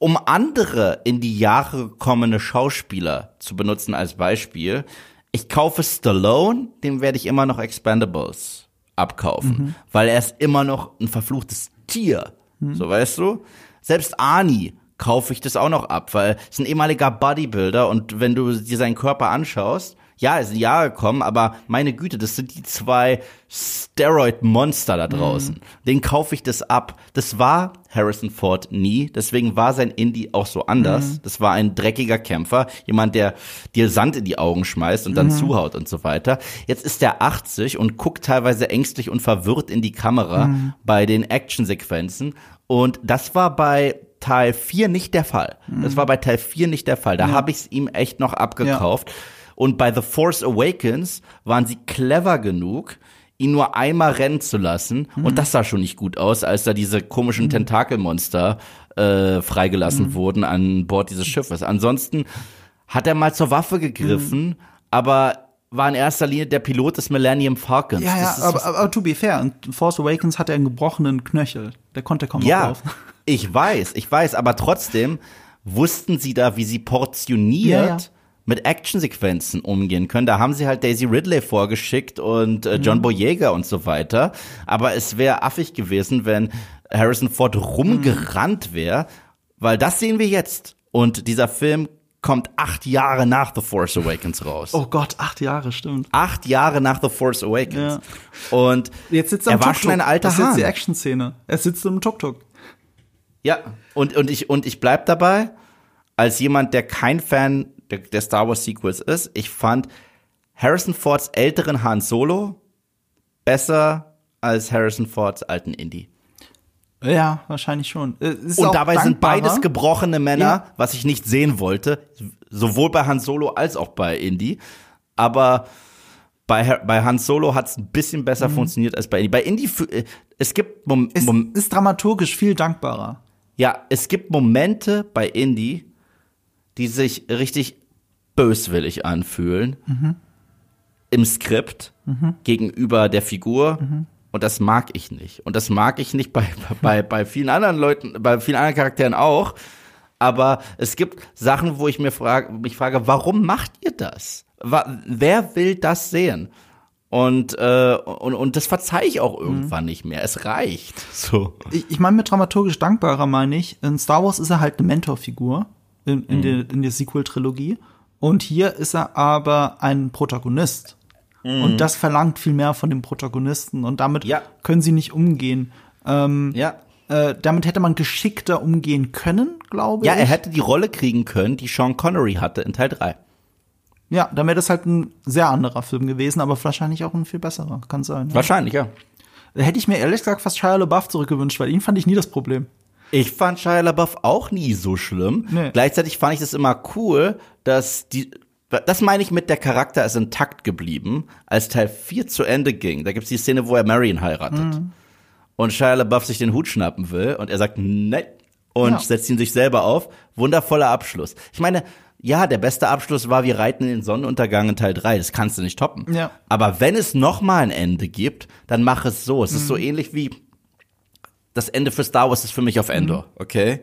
um andere in die Jahre gekommene Schauspieler zu benutzen als Beispiel, ich kaufe Stallone, dem werde ich immer noch Expendables abkaufen, Mhm. weil er ist immer noch ein verfluchtes Tier. Mhm. So weißt du? Selbst Arnie kaufe ich das auch noch ab, weil es ein ehemaliger Bodybuilder und wenn du dir seinen Körper anschaust, ja, es sind Jahre gekommen, aber meine Güte, das sind die zwei Steroid-Monster da draußen. Den kaufe ich das ab. Das war Harrison Ford nie, deswegen war sein Indie auch so anders. Das war ein dreckiger Kämpfer, jemand, der dir Sand in die Augen schmeißt und dann zuhaut und so weiter. Jetzt ist er 80 und guckt teilweise ängstlich und verwirrt in die Kamera bei den Actionsequenzen und das war bei Teil 4 nicht der Fall. Das war bei Teil 4 nicht der Fall. Da habe ich es ihm echt noch abgekauft. Und bei The Force Awakens waren sie clever genug, ihn nur einmal rennen zu lassen. Und das sah schon nicht gut aus, als da diese komischen Tentakelmonster äh, freigelassen wurden an Bord dieses Schiffes. Ansonsten hat er mal zur Waffe gegriffen, aber war in erster Linie der Pilot des Millennium Falcons. Ja, ja, aber, aber, aber to be fair, in Force Awakens hat er einen gebrochenen Knöchel. Der konnte kaum Ja, laufen. ich weiß, ich weiß, aber trotzdem wussten sie da, wie sie portioniert Ja, ja. Mit Actionsequenzen umgehen können. Da haben sie halt Daisy Ridley vorgeschickt und äh, Mhm. John Boyega und so weiter. Aber es wäre affig gewesen, wenn Harrison Ford rumgerannt wäre, weil das sehen wir jetzt. Und dieser Film kommt acht Jahre nach The Force Awakens raus. Oh Gott, acht Jahre, stimmt. Acht Jahre nach The Force Awakens. Und Jetzt sitzt er, er im war schon ein alter Das ist jetzt die. Action-Szene. Er sitzt im Tuk-Tuk. Ja, und, und ich, und ich bleib dabei, als jemand, der kein Fan der, der Star Wars Sequels ist, ich fand Harrison Fords älteren Han Solo besser als Harrison Fords alten Indy. Ja, wahrscheinlich schon. Äh, ist Und dabei sind beides gebrochene Männer, Ja. was ich nicht sehen wollte, sowohl bei Han Solo als auch bei Indy. Aber bei, bei Han Solo hat es ein bisschen besser funktioniert als bei Indy. Bei Indy, äh, es gibt Mom Es Mom ist dramaturgisch viel dankbarer. Ja, es gibt Momente bei Indie, die sich richtig böswillig anfühlen im Skript gegenüber der Figur. Und das mag ich nicht. Und das mag ich nicht bei, bei, bei vielen anderen Leuten, bei vielen anderen Charakteren auch. Aber es gibt Sachen, wo ich mir frage, mich frage, warum macht ihr das? Wer will das sehen? Und, äh, und, und das verzeihe ich auch irgendwann nicht mehr. Es reicht. So. Ich, ich meine mit dramaturgisch dankbarer meine ich, in Star Wars ist er halt eine Mentorfigur in, in, der, in der Sequel-Trilogie. Und hier ist er aber ein Protagonist. Und das verlangt viel mehr von dem Protagonisten. Und damit Ja. können sie nicht umgehen. Ähm, Ja. äh, damit hätte man geschickter umgehen können, glaube Ja, ich. er hätte die Rolle kriegen können, die Sean Connery hatte in Teil 3. Ja, dann wäre das halt ein sehr anderer Film gewesen, aber wahrscheinlich auch ein viel besserer. Kann sein. Ja. Wahrscheinlich, ja. Hätte ich mir ehrlich gesagt fast Shia LaBeouf zurückgewünscht, weil ihn fand ich nie das Problem. Ich fand Shia LaBeouf auch nie so schlimm. Nee. Gleichzeitig fand ich das immer cool, dass die, das meine ich mit, der Charakter ist intakt geblieben, als Teil 4 zu Ende ging. Da gibt's die Szene, wo er Marion heiratet. Und Shia LaBeouf sich den Hut schnappen will und er sagt, nein. Und Ja. setzt ihn sich selber auf. Wundervoller Abschluss. Ich meine, ja, der beste Abschluss war, wir reiten in den Sonnenuntergang in Teil 3. Das kannst du nicht toppen. Ja. Aber wenn es noch mal ein Ende gibt, dann mach es so. Es ist Mhm. so ähnlich wie das Ende für Star Wars ist für mich auf Endor, Mhm. okay?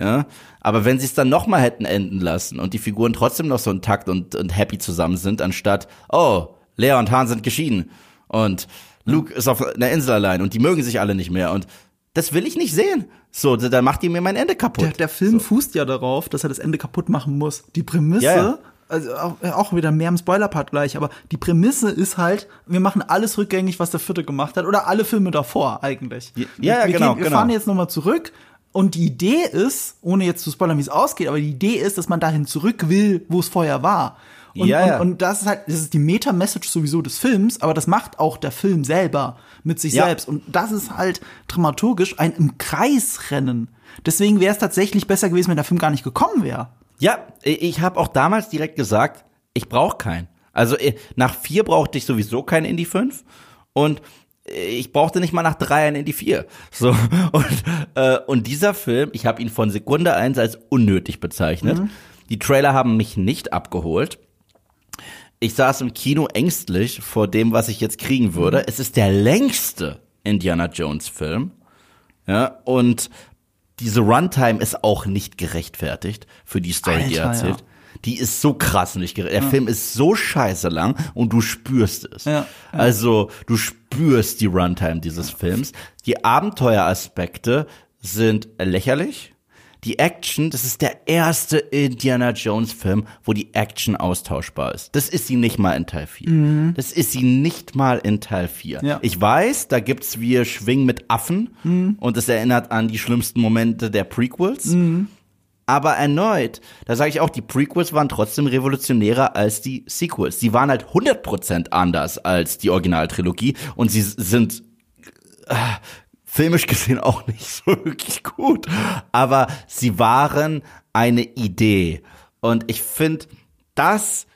Ja, aber wenn sie es dann noch mal hätten enden lassen und die Figuren trotzdem noch so intakt und, und happy zusammen sind, anstatt, oh, Lea und Han sind geschieden und Luke ist auf einer Insel allein und die mögen sich alle nicht mehr und das will ich nicht sehen. So, dann macht ihr mir mein Ende kaputt. Der, der Film fußt ja darauf, dass er das Ende kaputt machen muss. Die Prämisse, Ja, ja. Also auch, auch wieder mehr im Spoiler-Part gleich, aber die Prämisse ist halt, wir machen alles rückgängig, was der vierte gemacht hat, oder alle Filme davor eigentlich. Ja, ja, wir, genau, wir genau. fahren jetzt nochmal zurück. Und die Idee ist, ohne jetzt zu spoilern, wie es ausgeht, aber die Idee ist, dass man dahin zurück will, wo es vorher war. Und, Ja, ja. und, und das ist halt, das ist die Meta-Message sowieso des Films, aber das macht auch der Film selber mit sich Ja. selbst. Und das ist halt dramaturgisch ein im Kreis rennen. Deswegen wäre es tatsächlich besser gewesen, wenn der Film gar nicht gekommen wäre. Ja, ich habe auch damals direkt gesagt, ich brauche keinen. Also nach vier brauchte ich sowieso keinen Indie 5 und ich brauchte nicht mal nach drei einen Indie 4. So und äh, und dieser Film, ich habe ihn von Sekunde eins als unnötig bezeichnet. Die Trailer haben mich nicht abgeholt. Ich saß im Kino ängstlich vor dem, was ich jetzt kriegen würde. Es ist der längste Indiana Jones Film. Ja, und diese Runtime ist auch nicht gerechtfertigt für die Story, die er Alter, erzählt. ja. Die ist so krass nicht gerechtfertigt. Der Film ist so scheiße lang und du spürst es. Ja, ja. Also du spürst die Runtime dieses Films. Die Abenteueraspekte sind lächerlich. Die Action, das ist der erste Indiana Jones Film, wo die Action austauschbar ist. Das ist sie nicht mal in Teil 4. Das ist sie nicht mal in Teil 4. Mhm. Ja. Ich weiß, da gibt's wir Schwingen mit Affen Mhm. und es erinnert an die schlimmsten Momente der Prequels. Mhm. Aber erneut, da sage ich auch, die Prequels waren trotzdem revolutionärer als die Sequels. Sie waren halt 100% anders als die Originaltrilogie und sie sind äh, filmisch gesehen auch nicht so wirklich gut. Aber sie waren eine Idee. Und ich finde, das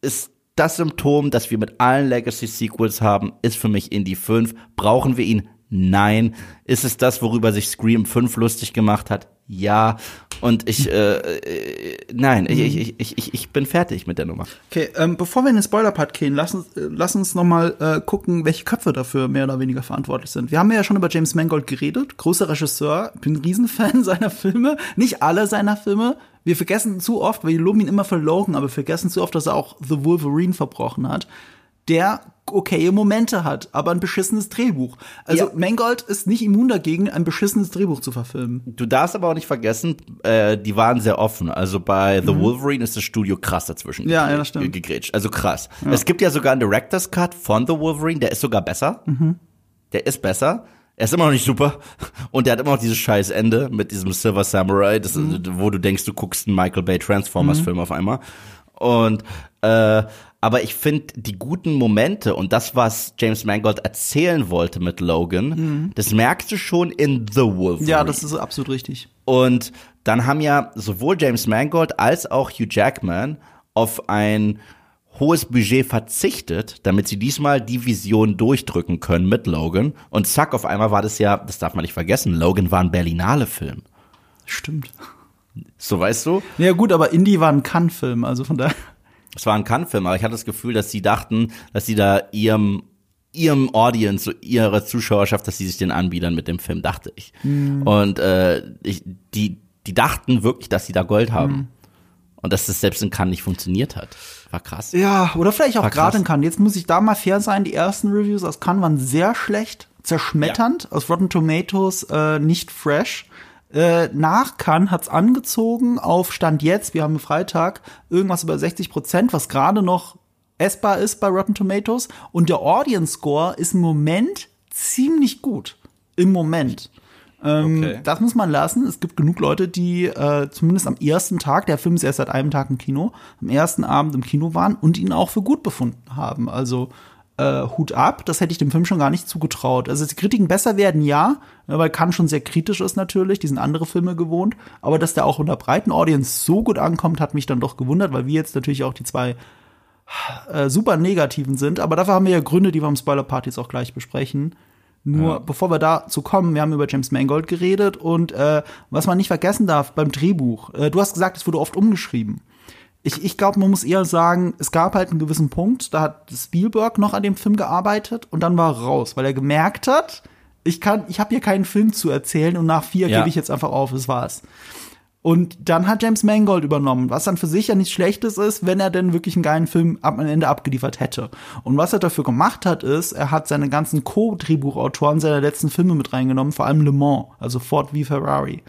ist das Symptom, das wir mit allen Legacy Sequels haben, ist für mich Indie 5. Brauchen wir ihn? Nein. Ist es das, worüber sich Scream 5 lustig gemacht hat? Ja. Und ich, äh, äh, nein, ich, ich, ich, ich, ich bin fertig mit der Nummer. Okay, ähm, bevor wir in den Spoiler-Part gehen, lass uns, äh, lass uns noch mal äh, gucken, welche Köpfe dafür mehr oder weniger verantwortlich sind. Wir haben ja schon über James Mangold geredet, großer Regisseur, bin ein Riesenfan seiner Filme, nicht alle seiner Filme. Wir vergessen zu oft, wir loben ihn immer für Logan, aber vergessen zu oft, dass er auch The Wolverine verbrochen hat. Der okaye Momente hat, aber ein beschissenes Drehbuch. Also Ja. Mangold ist nicht immun dagegen, ein beschissenes Drehbuch zu verfilmen. Du darfst aber auch nicht vergessen, äh, die waren sehr offen. Also bei The Wolverine ist das Studio krass dazwischen Mhm. Ja, ja, das stimmt. gegrätscht. Also krass. Es gibt ja sogar einen Director's Cut von The Wolverine, der ist sogar besser. Mhm. Der ist besser. Er ist immer noch nicht super. Und der hat immer noch dieses scheiß Ende mit diesem Silver Samurai, das, Mhm. wo du denkst, du guckst einen Michael Bay Transformers Film auf einmal. Und äh, aber ich finde die guten Momente und das, was James Mangold erzählen wollte mit Logan, das merkst du schon in The Wolverine. Mhm. Ja, das ist absolut richtig. Und dann haben ja sowohl James Mangold als auch Hugh Jackman auf ein hohes Budget verzichtet, damit sie diesmal die Vision durchdrücken können mit Logan. Und zack, auf einmal war das ja, das darf man nicht vergessen, Logan war ein Berlinale-Film. Stimmt. So weißt du? Ja gut, aber Indie war ein Cannes-Film, also von daher. Es war ein Cannes-Film, aber ich hatte das Gefühl, dass sie dachten, dass sie da ihrem ihrem Audience, so ihrer Zuschauerschaft, dass sie sich den anbiedern mit dem Film, dachte ich. Und äh, ich, die, die dachten wirklich, dass sie da Gold haben. Und dass das selbst in Cannes nicht funktioniert hat. War krass. Ja, oder vielleicht auch gerade in Cannes. Jetzt muss ich da mal fair sein, die ersten Reviews aus Cannes waren sehr schlecht, zerschmetternd, aus Rotten Tomatoes äh, nicht fresh. Äh, nach Cannes hat's angezogen auf Stand jetzt, wir haben Freitag, irgendwas über 60 Prozent, was gerade noch essbar ist bei Rotten Tomatoes. Und der Audience Score ist im Moment ziemlich gut. Im Moment. Ähm, Okay. Das muss man lassen. Es gibt genug Leute, die äh, zumindest am ersten Tag, der Film ist erst seit einem Tag im Kino, am ersten Abend im Kino waren und ihn auch für gut befunden haben. Also äh, Hut ab, das hätte ich dem Film schon gar nicht zugetraut. Also dass die Kritiken besser werden, ja, weil Cannes schon sehr kritisch ist natürlich, die sind andere Filme gewohnt, aber dass der auch unter breiten Audience so gut ankommt, hat mich dann doch gewundert, weil wir jetzt natürlich auch die zwei äh, super negativen sind, aber dafür haben wir ja Gründe, die wir im Spoiler-Part jetzt auch gleich besprechen. Nur bevor wir dazu kommen, wir haben über James Mangold geredet und äh, was man nicht vergessen darf beim Drehbuch, äh, du hast gesagt, es wurde oft umgeschrieben. Ich, ich glaube, man muss eher sagen, es gab halt einen gewissen Punkt, da hat Spielberg noch an dem Film gearbeitet und dann war er raus, weil er gemerkt hat, ich kann, ich habe hier keinen Film zu erzählen und nach vier Ja. gebe ich jetzt einfach auf, das war's. Und dann hat James Mangold übernommen, was dann für sich ja nichts Schlechtes ist, wenn er denn wirklich einen geilen Film am Ende abgeliefert hätte. Und was er dafür gemacht hat, ist, er hat seine ganzen Co-Drehbuchautoren seiner letzten Filme mit reingenommen, vor allem Le Mans, also Ford wie Ferrari.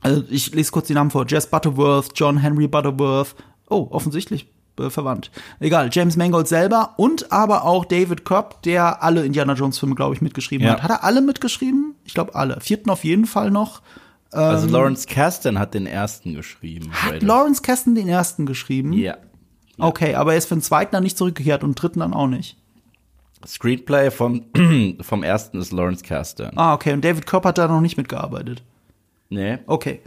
Also ich lese kurz die Namen vor. Jess Butterworth, John Henry Butterworth. Oh, offensichtlich äh, verwandt. Egal, James Mangold selber und aber auch David Cobb, der alle Indiana Jones Filme, glaube ich, mitgeschrieben Ja. hat. Hat er alle mitgeschrieben? Ich glaube alle. Vierten auf jeden Fall noch. Also Lawrence Kasdan hat den ersten geschrieben. Ähm, Hat Raiders. Lawrence Kasten den ersten geschrieben? Ja. Okay, aber er ist für den zweiten dann nicht zurückgekehrt und den dritten dann auch nicht. Screenplay vom, vom ersten ist Lawrence Kasdan. Ah, okay. Und David Cobb hat da noch nicht mitgearbeitet. Nee. Okay.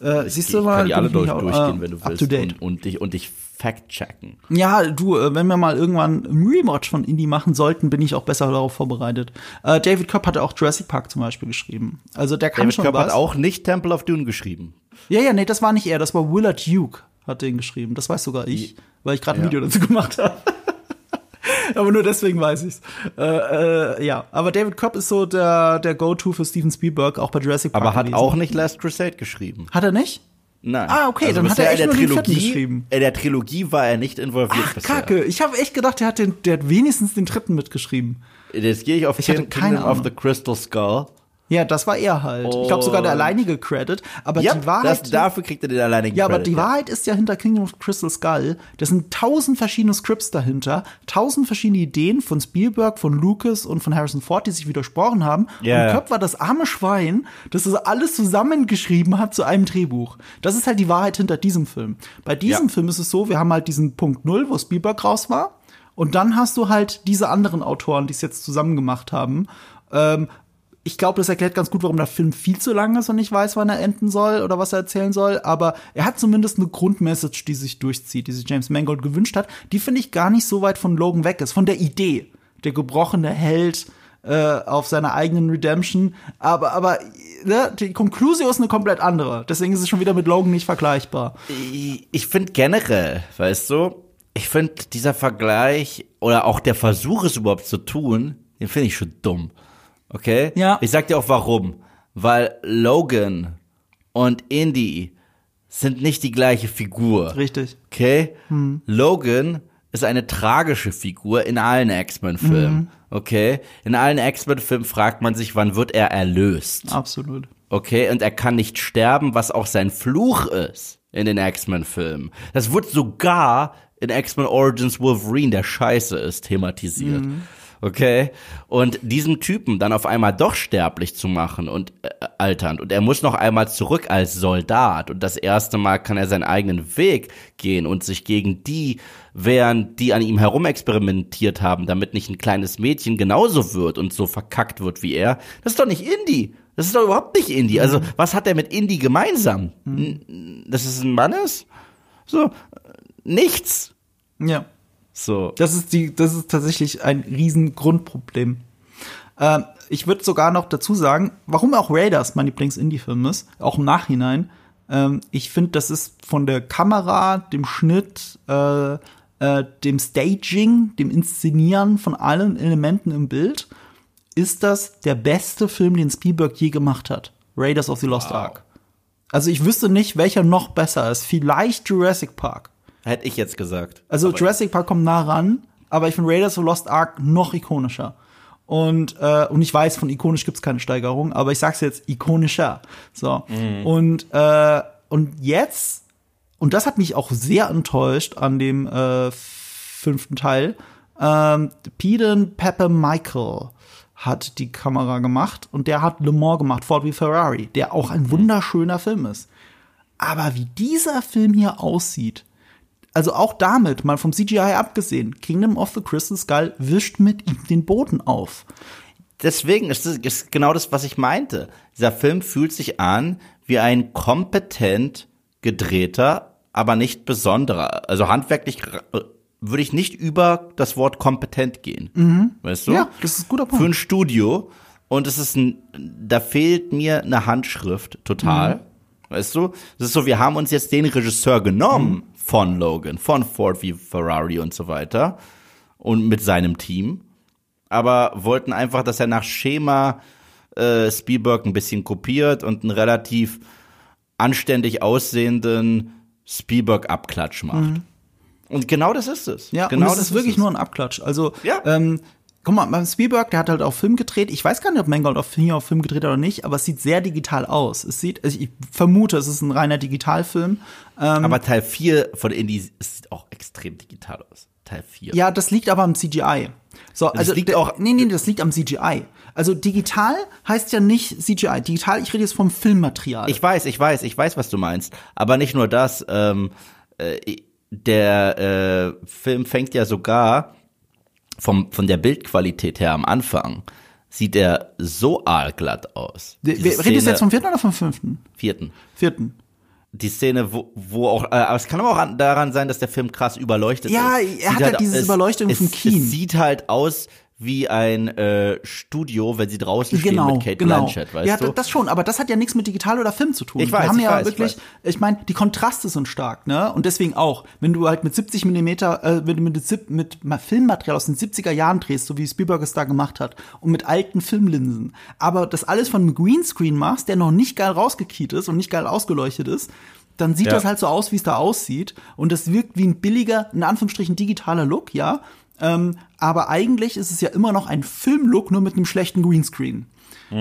Äh, siehst Ich du mal, kann die alle ich durch, durchgehen, äh, wenn du up willst. Und, und dich, und dich fact-checken. Ja, du, äh, wenn wir mal irgendwann einen Remodge von Indie machen sollten, bin ich auch besser darauf vorbereitet. Äh, David Cobb hatte auch Jurassic Park zum Beispiel geschrieben. Also der kann David schon Cobb was. hat auch nicht Temple of Dune geschrieben. ja, ja, nee, das war nicht er, das war Willard Duke, hat den geschrieben. Das weiß sogar ich, weil ich gerade ein Ja. Video dazu gemacht habe. aber nur deswegen weiß ich's. Äh, äh, ja, aber David Cobb ist so der, der Go-To für Steven Spielberg, auch bei Jurassic Park. Aber hat gewesen. auch nicht Last Crusade geschrieben. Hat er nicht? Nein. Ah, okay, dann hat er echt in der nur Trilogie, geschrieben. In der Trilogie war er nicht involviert Ach, bisher. Kacke. Ich habe echt gedacht, der hat, den, der hat wenigstens den dritten mitgeschrieben. Jetzt gehe ich auf Ich Kingdom of the Crystal Skull. Ja, das war er halt. Ich glaube sogar der Und- alleinige Credit. Aber Ja, die Wahrheit. das, dafür kriegt er den alleinigen ja, aber Credit, die Wahrheit ist ja hinter Kingdom of Crystal Skull. Das sind tausend verschiedene Scripts dahinter, tausend verschiedene Ideen von Spielberg, von Lucas und von Harrison Ford, die sich widersprochen haben. Ja, und ja. Köpp war das arme Schwein, das das alles zusammengeschrieben hat zu einem Drehbuch. Das ist halt die Wahrheit hinter diesem Film. Bei diesem Ja. Film ist es so, wir haben halt diesen Punkt Null, wo Spielberg raus war. Und dann hast du halt diese anderen Autoren, die es jetzt zusammen gemacht haben. Ähm, ich glaube, das erklärt ganz gut, warum der Film viel zu lang ist und nicht weiß, wann er enden soll oder was er erzählen soll. Aber er hat zumindest eine Grundmessage, die sich durchzieht, die sich James Mangold gewünscht hat, die finde ich gar nicht so weit von Logan weg ist, von der Idee. Der gebrochene Held äh, auf seiner eigenen Redemption. Aber, aber ne, die Conclusio ist eine komplett andere. Deswegen ist es schon wieder mit Logan nicht vergleichbar. Ich, ich finde generell, weißt du, ich finde dieser Vergleich oder auch der Versuch, es überhaupt zu tun, den finde ich schon dumm. Okay? Ja. Ich sag dir auch warum. Weil Logan und Indy sind nicht die gleiche Figur. Richtig. Okay? Logan ist eine tragische Figur in allen X-Men-Filmen. Okay? In allen X-Men-Filmen fragt man sich, wann wird er erlöst? Absolut. Okay? Und er kann nicht sterben, was auch sein Fluch ist in den X-Men-Filmen. Das wird sogar in X-Men Origins Wolverine, der scheiße ist, thematisiert. Okay? Und diesen Typen dann auf einmal doch sterblich zu machen und äh, alternd. Und er muss noch einmal zurück als Soldat. Und das erste Mal kann er seinen eigenen Weg gehen und sich gegen die wehren, die an ihm herumexperimentiert haben, damit nicht ein kleines Mädchen genauso wird und so verkackt wird wie er. Das ist doch nicht Indie. Das ist doch überhaupt nicht Indie. Also, was hat er mit Indie gemeinsam? N- Dass es ein Mann ist? So, äh, nichts. Ja. So. Das ist die, das ist tatsächlich ein riesen Grundproblem. Ähm, ich würde sogar noch dazu sagen, warum auch Raiders mein Lieblings-Indie-Film ist, auch im Nachhinein. Ähm, ich finde, das ist von der Kamera, dem Schnitt, äh, äh, dem Staging, dem Inszenieren von allen Elementen im Bild, ist das der beste Film, den Spielberg je gemacht hat. Raiders of the Lost Ark. Also ich wüsste nicht, welcher noch besser ist. Vielleicht Jurassic Park. Hätte ich jetzt gesagt. Also Jurassic Park kommt nah ran, aber ich finde Raiders of Lost Ark noch ikonischer. Und, äh, und ich weiß, von ikonisch gibt's keine Steigerung, aber ich sag's jetzt ikonischer. So. Und, äh, und jetzt, und das hat mich auch sehr enttäuscht an dem äh, fünften Teil, ähm, Peden Pepper Michael hat die Kamera gemacht und der hat Le Mans gemacht, Ford wie Ferrari, der auch ein wunderschöner Film ist. Aber wie dieser Film hier aussieht, also auch damit, mal vom CGI abgesehen, Kingdom of the Crystal Skull wischt mit ihm den Boden auf. Deswegen ist das ist genau das, was ich meinte. Dieser Film fühlt sich an wie ein kompetent gedrehter, aber nicht besonderer. Also handwerklich äh, würde ich nicht über das Wort kompetent gehen. Weißt du? Ja, das ist ein guter Punkt. Für ein Studio. Und es ist ein, da fehlt mir eine Handschrift total. Weißt du? Das ist so, wir haben uns jetzt den Regisseur genommen von Logan, von Ford v Ferrari und so weiter. Und mit seinem Team aber wollten einfach, dass er nach Schema äh, Spielberg ein bisschen kopiert und einen relativ anständig aussehenden Spielberg-Abklatsch macht. Und genau das ist es. Ja, genau und es ist wirklich es. nur ein Abklatsch. Also, Ja. ähm, guck mal, beim Spielberg, der hat halt auch Film gedreht. Ich weiß gar nicht, ob Mangold auf, hier auf Film gedreht hat oder nicht, aber es sieht sehr digital aus. Es sieht, also ich vermute, es ist ein reiner Digitalfilm. Ähm, Aber Teil 4 von Indie sieht auch extrem digital aus. Teil 4. Ja, das liegt aber am CGI. So, also liegt auch- Nee, nee, das liegt am CGI. Also digital heißt ja nicht CGI. Digital, ich rede jetzt vom Filmmaterial. Ich weiß, ich weiß, ich weiß, was du meinst. Aber nicht nur das. Ähm, äh, der äh, Film fängt ja sogar vom, von der Bildqualität her am Anfang. Sieht er so aalglatt aus. Diese wir reden jetzt vom vierten oder vom fünften? vierten. Vierten. Die Szene, wo, wo auch, äh, aber es kann aber auch an, daran sein, dass der Film krass überleuchtet Ja, ist. er hat Sieht halt diese es, Überleuchtung es, vom Keen. Es sieht halt aus wie ein äh, Studio, wenn sie draußen stehen Genau, mit Kate genau. Blanchett, weißt ja, du? das schon, aber das hat ja nichts mit digital oder Film zu tun. Ich weiß, Wir haben ich ja weiß, ich wirklich, weiß. ich, meine, die Kontraste sind stark, ne? Und deswegen auch, wenn du halt mit 70 Millimeter, äh, mit, mit, sieb- mit Ma- Filmmaterial aus den 70er Jahren drehst, so wie Spielberg es da gemacht hat, und mit alten Filmlinsen, aber das alles von einem Greenscreen machst, der noch nicht geil rausgekiet ist und nicht geil ausgeleuchtet ist, dann sieht Ja. das halt so aus, wie es da aussieht. Und das wirkt wie ein billiger, in Anführungsstrichen digitaler Look, ja. Ähm, aber eigentlich ist es ja immer noch ein Filmlook, nur mit einem schlechten Greenscreen.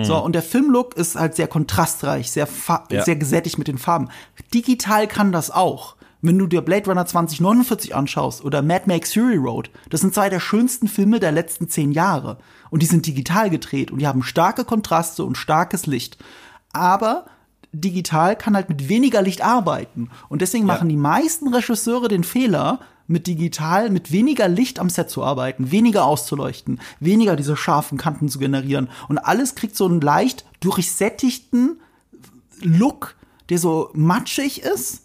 So, und der Filmlook ist halt sehr kontrastreich, sehr, Ja. sehr gesättigt mit den Farben. Digital kann das auch. Wenn du dir Blade Runner 2049 anschaust oder Mad Max Fury Road, das sind zwei der schönsten Filme der letzten zehn Jahre. Und die sind digital gedreht und die haben starke Kontraste und starkes Licht. Aber digital kann halt mit weniger Licht arbeiten. Und deswegen machen die meisten Regisseure den Fehler, mit digital, mit weniger Licht am Set zu arbeiten, weniger auszuleuchten, weniger diese scharfen Kanten zu generieren. Und alles kriegt so einen leicht durchsättigten Look, der so matschig ist.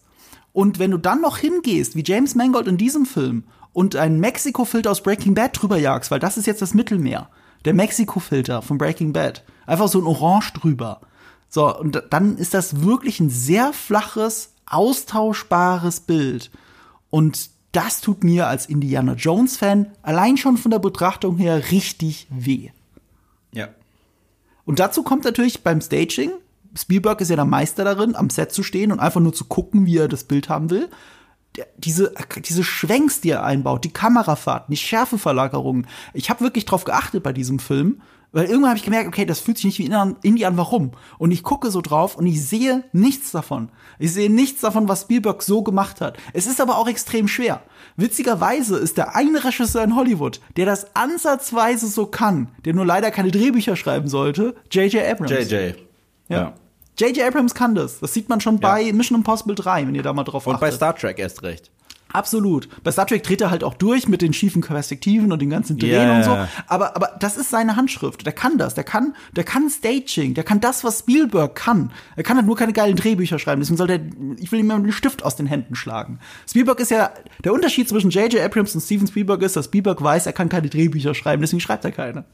Und wenn du dann noch hingehst, wie James Mangold in diesem Film, und einen Mexiko-Filter aus Breaking Bad drüber jagst, weil das ist jetzt das Mittelmeer. Der Mexiko-Filter von Breaking Bad. Einfach so ein Orange drüber. So, und dann ist das wirklich ein sehr flaches, austauschbares Bild. Und das tut mir als Indiana Jones-Fan allein schon von der Betrachtung her richtig weh. ja. Und dazu kommt natürlich beim Staging, Spielberg ist ja der Meister darin, am Set zu stehen und einfach nur zu gucken, wie er das Bild haben will. diese, diese Schwenks, die er einbaut, die Kamerafahrten, die Schärfeverlagerungen. Ich habe wirklich drauf geachtet bei diesem Film. Weil irgendwann habe ich gemerkt, okay, das fühlt sich nicht wie Indie an, warum? Und ich gucke so drauf und ich sehe nichts davon. Ich sehe nichts davon, was Spielberg so gemacht hat. Es ist aber auch extrem schwer. Witzigerweise ist der eine Regisseur in Hollywood, der das ansatzweise so kann, der nur leider keine Drehbücher schreiben sollte, J.J. Abrams. JJ. Ja. J.J. Abrams kann das. Das sieht man schon bei Mission Impossible 3, wenn ihr da mal drauf Und achtet. bei Star Trek erst recht. Absolut. Bei Star Trek dreht er halt auch durch mit den schiefen Perspektiven und den ganzen Drehen Yeah. und so. Aber, aber das ist seine Handschrift. Der kann das. Der kann, der kann Staging. Der kann das, was Spielberg kann. Er kann halt nur keine geilen Drehbücher schreiben. Deswegen soll der, ich will ihm mal den Stift aus den Händen schlagen. Spielberg ist ja, der Unterschied zwischen J.J. Abrams und Steven Spielberg ist, dass Spielberg weiß, er kann keine Drehbücher schreiben. Deswegen schreibt er keine.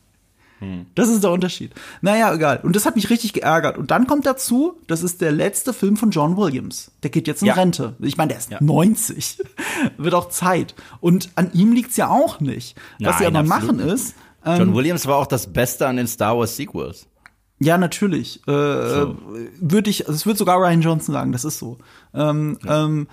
Das ist der Unterschied. Naja, egal. Und das hat mich richtig geärgert. Und dann kommt dazu, das ist der letzte Film von John Williams. Der geht jetzt in Ja. Rente. Ich meine, der ist Ja. 90. Wird auch Zeit. Und an ihm liegt's ja auch nicht. Was sie Nein, aber absolut machen ist, ähm, John Williams war auch das Beste an den Star Wars Sequels. ja, natürlich. Äh, Würde ich, also es wird sogar Ryan Johnson sagen, das ist so. Ähm, ähm,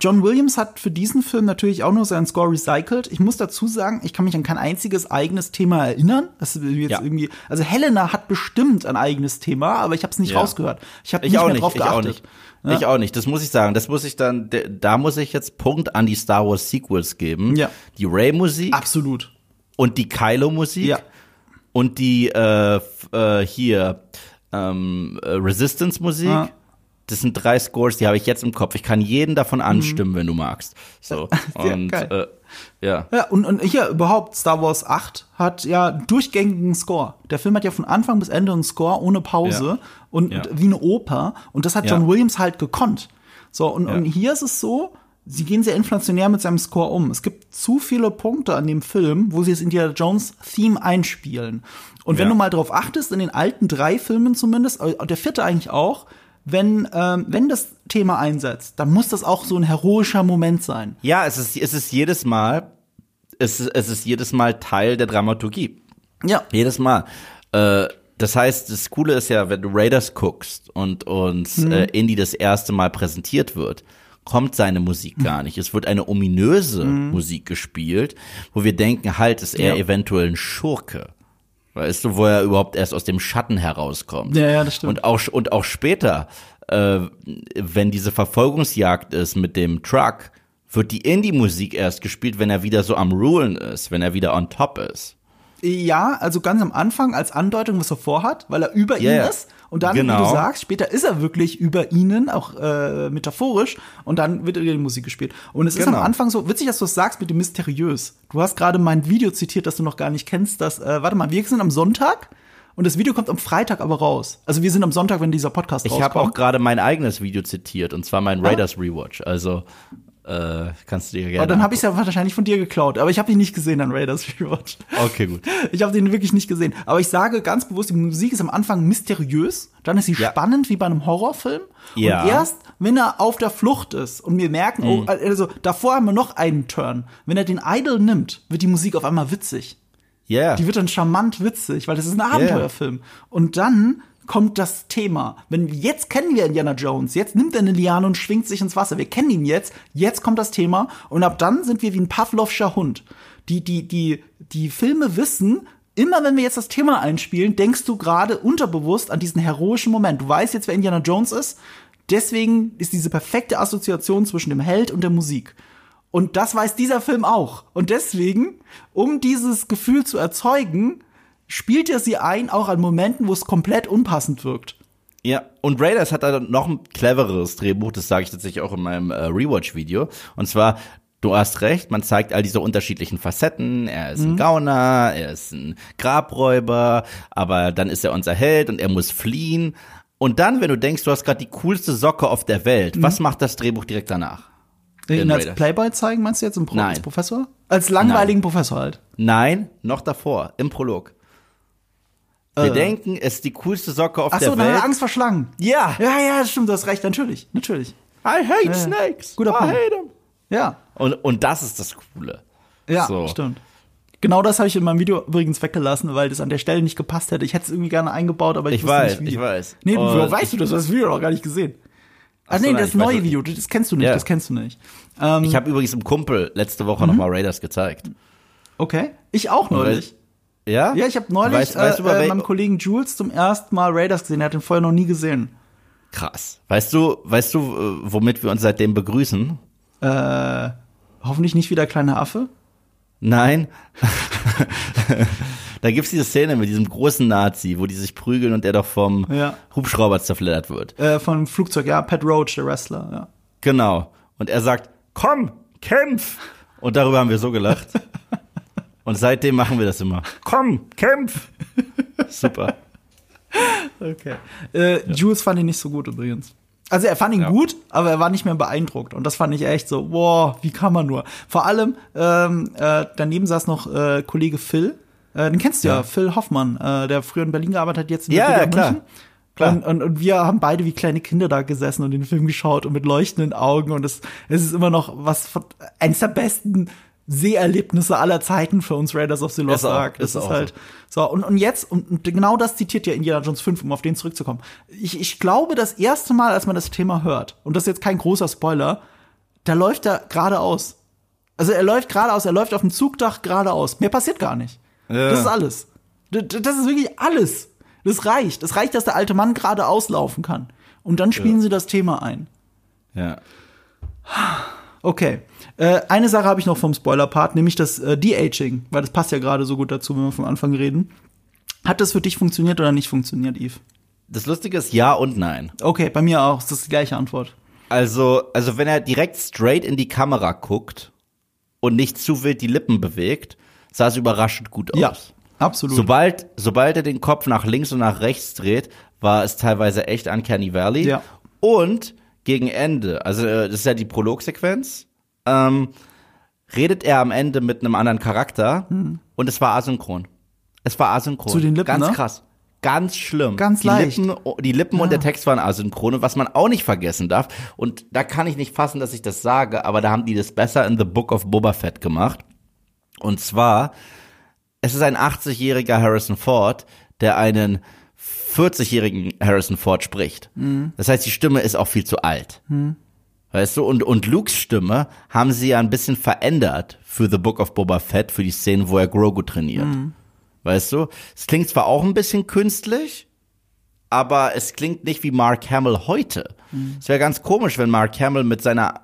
John Williams hat für diesen Film natürlich auch nur seinen Score recycelt. Ich muss dazu sagen, ich kann mich an kein einziges eigenes Thema erinnern. Das ist jetzt Ja. irgendwie, also Helena hat bestimmt ein eigenes Thema, aber ich habe es nicht Ja. rausgehört. Ich habe Ich nicht auch mehr nicht, drauf ich auch geachtet. nicht. Ich auch nicht, das muss ich sagen. Das muss ich dann, da muss ich jetzt Punkt an die Star Wars Sequels geben. Ja. Die Ray-Musik Absolut. und die Kylo-Musik Ja. und die äh, äh, hier ähm, äh, Resistance-Musik. Ja. Das sind drei Scores, die habe ich jetzt im Kopf. Ich kann jeden davon anstimmen, wenn du magst. So. Ja, Und geil. äh, ja. Ja, und, und hier überhaupt, Star Wars 8 hat ja durchgängigen Score. Der Film hat ja von Anfang bis Ende einen Score ohne Pause Ja. und Ja. wie eine Oper. Und das hat Ja. John Williams halt gekonnt. So, und, Ja. und hier ist es so, sie gehen sehr inflationär mit seinem Score um. Es gibt zu viele Punkte an dem Film, wo sie das Indiana Jones Theme einspielen. Und wenn Ja. du mal drauf achtest, in den alten drei Filmen zumindest, äh, der vierte eigentlich auch, wenn, ähm, wenn das Thema einsetzt, dann muss das auch so ein heroischer Moment sein. Ja, es ist, es ist jedes Mal, es ist, es ist jedes Mal Teil der Dramaturgie. Ja. Jedes Mal. Äh, das heißt, das Coole ist ja, wenn du Raiders guckst und uns Mhm. äh, Indy das erste Mal präsentiert wird, kommt seine Musik gar nicht. Es wird eine ominöse Musik gespielt, wo wir denken, halt, ist er Mhm. Ja. eventuell ein Schurke. Weißt du, wo er überhaupt erst aus dem Schatten herauskommt. Ja, ja, das stimmt. Und auch, und auch später, äh, wenn diese Verfolgungsjagd ist mit dem Truck, wird die Indie-Musik erst gespielt, wenn er wieder so am Rulen ist, wenn er wieder on top ist. Ja, also ganz am Anfang als Andeutung, was er vorhat, weil er über Ja, ihnen ist. Und dann, wie Genau. du sagst, später ist er wirklich über ihnen, auch äh, metaphorisch. Und dann wird die Musik gespielt. Und es ist Genau. am Anfang so, witzig, dass du es sagst mit dem Mysteriös. Du hast gerade mein Video zitiert, das du noch gar nicht kennst. Das, äh, warte mal, wir sind am Sonntag und das Video kommt am Freitag aber raus. Also wir sind am Sonntag, wenn dieser Podcast Ich habe rauskommt. auch gerade mein eigenes Video zitiert, und zwar mein Raiders Rewatch. Also äh, kannst du dir gerne. Aber dann habe ich es ja wahrscheinlich von dir geklaut. Aber ich habe ihn nicht gesehen an Raiders Rewatch. Okay, gut. Ich habe den wirklich nicht gesehen. Aber ich sage ganz bewusst, die Musik ist am Anfang mysteriös, dann ist sie Ja. spannend wie bei einem Horrorfilm. Ja. Und erst, wenn er auf der Flucht ist und wir merken, oh, Mhm. also davor haben wir noch einen Turn. Wenn er den Idol nimmt, wird die Musik auf einmal witzig. Ja. Yeah. Die wird dann charmant witzig, weil das ist ein Abenteuerfilm. Und dann kommt das Thema. Wenn jetzt kennen wir Indiana Jones, jetzt nimmt er eine Liane und schwingt sich ins Wasser. Wir kennen ihn jetzt, jetzt kommt das Thema und ab dann sind wir wie ein Pavlovscher Hund. Die die die die Filme wissen, immer wenn wir jetzt das Thema einspielen, denkst du gerade unterbewusst an diesen heroischen Moment. Du weißt jetzt, wer Indiana Jones ist. Deswegen ist diese perfekte Assoziation zwischen dem Held und der Musik. Und das weiß dieser Film auch. Und deswegen, um dieses Gefühl zu erzeugen, spielt er sie ein, auch an Momenten, wo es komplett unpassend wirkt. Ja, und Raiders hat da noch ein cleveres Drehbuch, das sage ich tatsächlich auch in meinem äh, Rewatch-Video. Und zwar, du hast recht, man zeigt all diese unterschiedlichen Facetten. Er ist ein Gauner, er ist ein Grabräuber, aber dann ist er unser Held und er muss fliehen. Und dann, wenn du denkst, du hast gerade die coolste Socke auf der Welt, was macht das Drehbuch direkt danach? Ihn als. Playboy zeigen, meinst du jetzt im Pro Nein. als Professor? Als langweiligen Professor halt. Nein, noch davor, im Prolog. Wir Äh. denken, es ist die coolste Socke auf Ach der so, Welt. er Angst vor Schlangen. Ja. Ja, ja, das stimmt, du hast recht, natürlich, natürlich. I hate ja. snakes. Guter I Punkt. hate them. Ja, Und, und das ist das Coole. ja, So. stimmt. Genau das habe ich in meinem Video übrigens weggelassen, weil das an der Stelle nicht gepasst hätte. Ich hätte es irgendwie gerne eingebaut, aber ich, Ich weiß, nicht wie. ich weiß. Nee, Und woher weißt du das? Du hast das Video noch gar nicht gesehen. Ah, nee, nein, das ich weiß neue nicht. Video, das kennst du nicht, Ja. das kennst du nicht. Ähm, Ich habe übrigens einem Kumpel letzte Woche noch mal Raiders gezeigt. okay. Ich auch neulich. Ja? Ja, ich habe neulich Weißt, weißt äh, über äh, meinem Kollegen Jules zum ersten Mal Raiders gesehen. Er hat den vorher noch nie gesehen. Krass. Weißt du, weißt du, äh, womit wir uns seitdem begrüßen? Äh, hoffentlich nicht wieder kleiner Affe. Nein. da gibt's diese Szene mit diesem großen Nazi, wo die sich prügeln und der doch vom Ja. Hubschrauber zerfleddert wird. Äh, von Flugzeug, ja, Pat Roach, der Wrestler, ja. Genau. Und er sagt, komm, kämpf. Und darüber haben wir so gelacht. Und seitdem machen wir das immer. Komm, kämpf. Super. Okay. Äh, Jules fand ihn nicht so gut übrigens. Also er fand ihn Ja. gut, aber er war nicht mehr beeindruckt. Und das fand ich echt so, boah, wie kann man nur. Vor allem, ähm, äh, daneben saß noch äh, Kollege Phil. Äh, den kennst du ja, Ja. Phil Hoffmann, äh, der früher in Berlin gearbeitet hat, jetzt in Ja, Berlin ja, klar. München. Klar. Und, und, und wir haben beide wie kleine Kinder da gesessen und den Film geschaut und mit leuchtenden Augen. Und es, es ist immer noch was von, eines der besten Seherlebnisse aller Zeiten für uns Raiders of the Lost Ist auch, Ark. Das ist ist, auch halt so. Und, und jetzt, und und genau das zitiert ja Indiana Jones 5, um auf den zurückzukommen. Ich, ich glaube, das erste Mal, als man das Thema hört, und das ist jetzt kein großer Spoiler, da läuft er geradeaus. Also er läuft geradeaus, er läuft auf dem Zugdach geradeaus. Mehr passiert gar nicht. Ja. Das ist alles. D- d- Das ist wirklich alles. Das reicht. Das reicht, dass der alte Mann geradeaus laufen kann. Und dann spielen sie das Thema ein. Ja. Okay. Äh, eine Sache habe ich noch vom Spoiler-Part, nämlich das äh, De-Aging, weil das passt ja gerade so gut dazu, wenn wir vom Anfang reden. Hat das für dich funktioniert oder nicht funktioniert, Yves? Das Lustige ist ja und nein. Okay, bei mir auch. Das ist die gleiche Antwort. Also, also wenn er direkt straight in die Kamera guckt und nicht zu wild die Lippen bewegt, sah es überraschend gut aus. Ja, absolut. Sobald, sobald er den Kopf nach links und nach rechts dreht, war es teilweise echt Uncanny Valley. Ja. Und gegen Ende, also äh, das ist ja die Prologsequenz, ähm, redet er am Ende mit einem anderen Charakter und es war asynchron. Es war asynchron. Zu den Lippen, Ganz ne? krass. Ganz schlimm. Ganz die leicht. Lippen, die Lippen und der Text waren asynchron, und was man auch nicht vergessen darf. Und da kann ich nicht fassen, dass ich das sage, aber da haben die das besser in The Book of Boba Fett gemacht. Und zwar, es ist ein 80-jähriger Harrison Ford, der einen 40-jährigen Harrison Ford spricht. Das heißt, die Stimme ist auch viel zu alt. Weißt du, und, und Lukes Stimme haben sie ja ein bisschen verändert für The Book of Boba Fett, für die Szene, wo er Grogu trainiert. Weißt du? Es klingt zwar auch ein bisschen künstlich, aber es klingt nicht wie Mark Hamill heute. Es wäre ganz komisch, wenn Mark Hamill mit seiner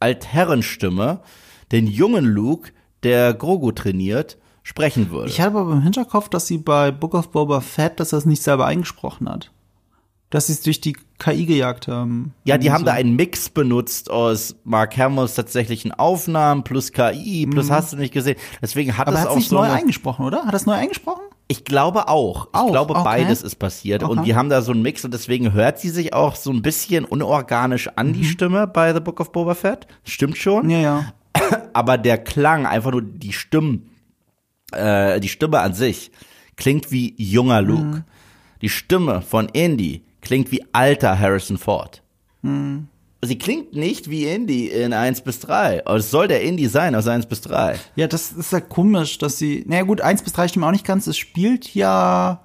Altherrenstimme den jungen Luke, der Grogu trainiert, sprechen würde. Ich hatte aber im Hinterkopf, dass sie bei Book of Boba Fett, dass er es nicht selber eingesprochen hat. Dass sie es durch die KI gejagt haben. Ja, die haben so. da einen Mix benutzt aus Mark Hamills tatsächlichen Aufnahmen plus KI, plus hast du nicht gesehen. Deswegen hat Mhm. Aber es hat auch nicht so neu eingesprochen, oder? Hat es neu eingesprochen? Ich glaube auch. Ich Auch, glaube, okay. beides ist passiert. Und Okay. die haben da so einen Mix und deswegen hört sie sich auch so ein bisschen unorganisch an, Mhm. die Stimme bei The Book of Boba Fett. Stimmt schon. Ja, ja. Aber der Klang, einfach nur die Stimmen, äh, die Stimme an sich, klingt wie junger Luke. Mhm. Die Stimme von Indy klingt wie alter Harrison Ford. Mhm. Sie klingt nicht wie Indy in 1 bis 3. Aber es soll der Indy sein aus 1 bis 3. Ja, das ist ja komisch, dass sie. Naja, gut, 1 bis 3 stimmt auch nicht ganz. Es spielt ja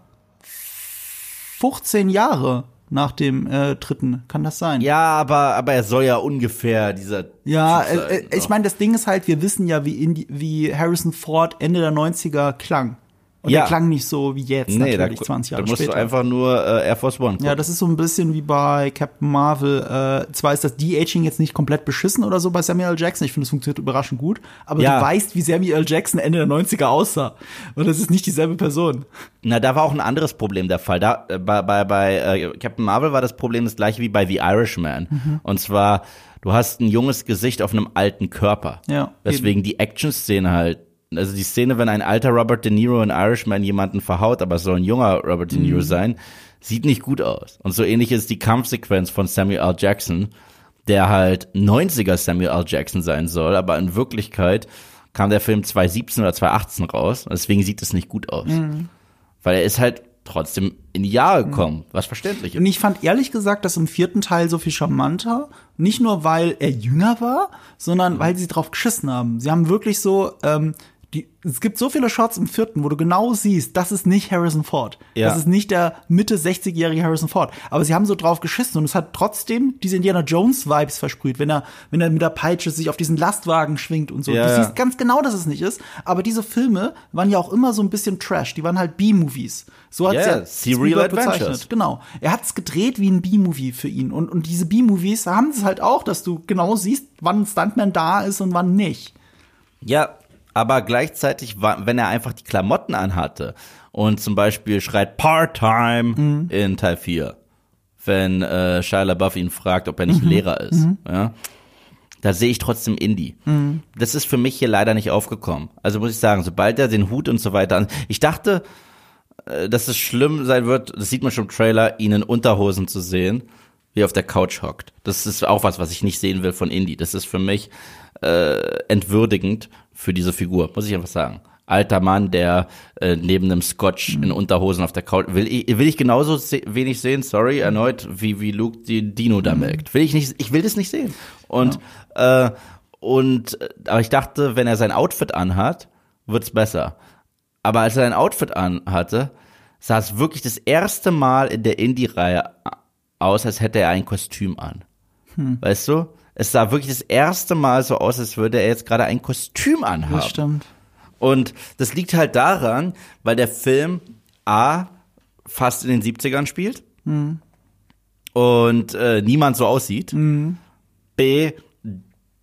15 Jahre nach dem äh, dritten. Kann das sein? Ja, aber, aber er soll ja ungefähr dieser. Ja, Typ sein, äh, äh, ich meine, das Ding ist halt, wir wissen ja, wie, Indi wie Harrison Ford Ende der 90er klang. Und Ja. der klang nicht so wie jetzt, Nee, da, natürlich, 20 Jahre da musst später. du einfach nur äh, Air Force One gucken. ja, das ist so ein bisschen wie bei Captain Marvel. Äh, zwar ist das De-Aging jetzt nicht komplett beschissen oder so bei Samuel L. Jackson. Ich finde, es funktioniert überraschend gut. Aber Ja. du weißt, wie Samuel L. Jackson Ende der 90er aussah. Und das ist nicht dieselbe Person. Na, da war auch ein anderes Problem der Fall. Da, äh, bei bei, bei äh, Captain Marvel war das Problem das gleiche wie bei The Irishman. Mhm. Und zwar, du hast ein junges Gesicht auf einem alten Körper. Ja, Deswegen die Action-Szene halt. Also die Szene, wenn ein alter Robert De Niro in Irishman jemanden verhaut, aber es soll ein junger Robert De Mhm. Niro sein, sieht nicht gut aus. Und so ähnlich ist die Kampfsequenz von Samuel L. Jackson, der halt 90er Samuel L. Jackson sein soll, aber in Wirklichkeit kam der Film 2017 oder 2018 raus. Und deswegen sieht es nicht gut aus. Mhm. Weil er ist halt trotzdem in die Jahre gekommen, was verständlich Und ist. ich fand ehrlich gesagt das im vierten Teil so viel charmanter. Nicht nur, weil er jünger war, sondern weil sie drauf geschissen haben. Sie haben wirklich so ähm, die, es gibt so viele Shots im vierten, wo du genau siehst, das ist nicht Harrison Ford. Ja. Das ist nicht der Mitte 60-jährige Harrison Ford. Aber sie haben so drauf geschissen und es hat trotzdem diese Indiana Jones Vibes versprüht, wenn er, wenn er mit der Peitsche sich auf diesen Lastwagen schwingt und so. Ja, du ja. siehst ganz genau, dass es nicht ist. Aber diese Filme waren ja auch immer so ein bisschen Trash. Die waren halt B-Movies. So hat Ja, er Serial Spielberg Adventures. Genau. Er hat es gedreht wie ein B-Movie für ihn. Und, und diese B-Movies haben es halt auch, dass du genau siehst, wann ein Stuntman da ist und wann nicht. Ja, aber gleichzeitig, war, wenn er einfach die Klamotten anhatte und zum Beispiel schreit Part-Time in Teil 4, wenn äh, Shia LaBeouf ihn fragt, ob er nicht Lehrer ist, ja, da sehe ich trotzdem Indie. Das ist für mich hier leider nicht aufgekommen. Also muss ich sagen, sobald er den Hut und so weiter an, ich dachte, äh, dass es schlimm sein wird, das sieht man schon im Trailer, ihn in Unterhosen zu sehen, wie er auf der Couch hockt. Das ist auch was, was ich nicht sehen will von Indie. Das ist für mich äh, entwürdigend für diese Figur, muss ich einfach sagen. Alter Mann, der äh, neben einem Scotch in Unterhosen auf der Couch will ich, will ich genauso se wenig sehen, sorry, erneut, wie, wie Luke die Dino da melkt. Will ich nicht, ich will das nicht sehen. Und, äh, und, äh, aber ich dachte, wenn er sein Outfit anhat, wird's besser. Aber als er sein Outfit anhatte, sah es wirklich das erste Mal in der Indie-Reihe aus, als hätte er ein Kostüm an. Weißt du? Es sah wirklich das erste Mal so aus, als würde er jetzt gerade ein Kostüm anhaben. Das stimmt. Und das liegt halt daran, weil der Film A fast in den 70ern spielt und äh, niemand so aussieht. B,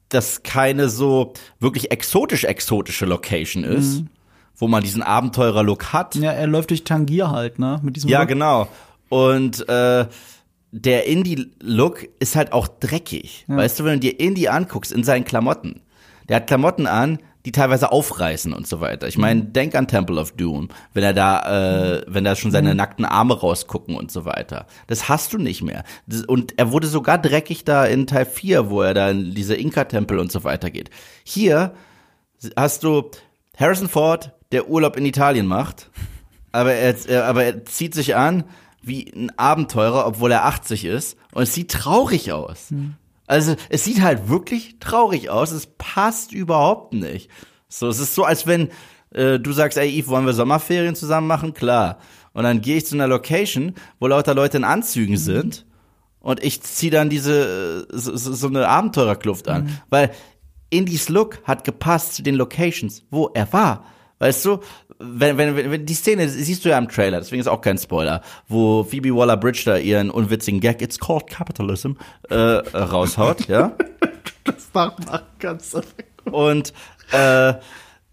das keine so wirklich exotisch exotische Location ist, wo man diesen Abenteurer-Look hat. Ja, er läuft durch Tangier halt, ne? Mit diesem Ja, Look. genau. Und äh, der Indie-Look ist halt auch dreckig. Weißt du, wenn du dir Indie anguckst in seinen Klamotten, der hat Klamotten an, die teilweise aufreißen und so weiter. Ich meine, denk an Temple of Doom, wenn er da, äh, wenn da schon seine nackten Arme rausgucken und so weiter. Das hast du nicht mehr. Das, und er wurde sogar dreckig da in Teil 4, wo er da in diese Inka-Tempel und so weiter geht. Hier hast du Harrison Ford, der Urlaub in Italien macht, aber er, er, aber er zieht sich an wie ein Abenteurer, obwohl er 80 ist und es sieht traurig aus. Also es sieht halt wirklich traurig aus, es passt überhaupt nicht. So, es ist so, als wenn äh, du sagst, ey Yves, wollen wir Sommerferien zusammen machen? Klar. Und dann gehe ich zu einer Location, wo lauter Leute in Anzügen sind und ich ziehe dann diese äh, so, so so eine Abenteurerkluft an, weil Indies Look hat gepasst zu den Locations, wo er war. Weißt du, wenn, wenn, wenn, die Szene siehst du ja im Trailer, deswegen ist auch kein Spoiler, wo Phoebe Waller-Bridge da ihren unwitzigen Gag "It's called capitalism" äh, raushaut, ja. Das macht, macht ganz Und äh,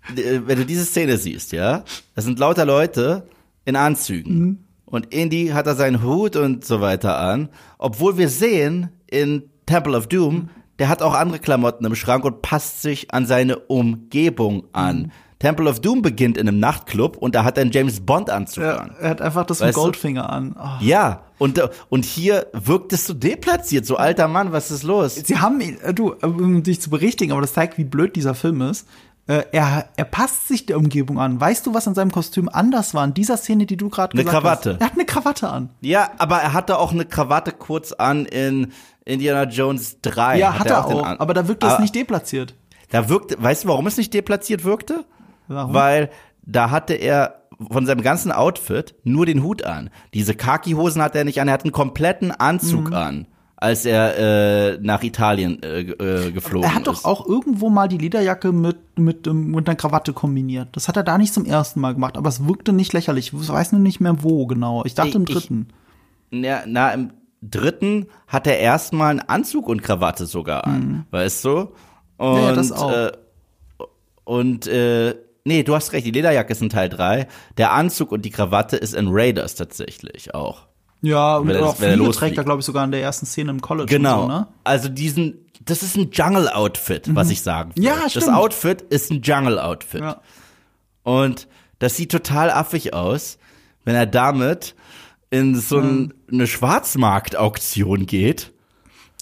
wenn du diese Szene siehst, ja, das sind lauter Leute in Anzügen. Und Indy hat da seinen Hut und so weiter an. Obwohl wir sehen in Temple of Doom, der hat auch andere Klamotten im Schrank und passt sich an seine Umgebung an. Temple of Doom beginnt in einem Nachtclub und da hat er einen James Bond Anzug Ja, an. er hat einfach das Weißt mit du? Goldfinger an. Oh. Ja, und, und hier wirkt es so deplatziert, so alter Mann, was ist los? Sie haben ihn, äh, du, um dich zu berichtigen, aber das zeigt, wie blöd dieser Film ist. Äh, er, er passt sich der Umgebung an. Weißt du, was an seinem Kostüm anders war in dieser Szene, die du gerade Eine gesagt Krawatte. hast? Er hat eine Krawatte an. Ja, aber er hatte auch eine Krawatte kurz an in Indiana Jones 3. Ja, hat, er den auch. an- aber da wirkt das Aber nicht deplatziert. Da wirkte, weißt du, warum es nicht deplatziert wirkte? Warum? Weil da hatte er von seinem ganzen Outfit nur den Hut an. Diese Khaki-Hosen hatte er nicht an, er hat einen kompletten Mhm. Anzug an, als er äh, nach Italien äh, äh, geflogen Er hat ist. doch auch irgendwo mal die Lederjacke mit, mit, ähm, mit einer Krawatte kombiniert. Das hat er da nicht zum ersten Mal gemacht, aber es wirkte nicht lächerlich. Ich weiß nur nicht mehr wo genau. Ich dachte im Ich- dritten. Na, na, im dritten hat er erstmal einen Anzug und Krawatte sogar an, weißt du? Und, Mhm. Ja, ja, das auch. Äh, und äh, nee, du hast recht, die Lederjacke ist in Teil 3. Der Anzug und die Krawatte ist in Raiders tatsächlich auch. Ja, und er- auch losfliegt. trägt er, glaube ich, sogar in der ersten Szene im College Genau. und so, ne? Also diesen, das ist ein Jungle-Outfit, was ich sagen will. Ja, Das stimmt. Outfit ist ein Jungle-Outfit. Ja. Und das sieht total affig aus, wenn er damit in so ein, eine Schwarzmarkt-Auktion geht.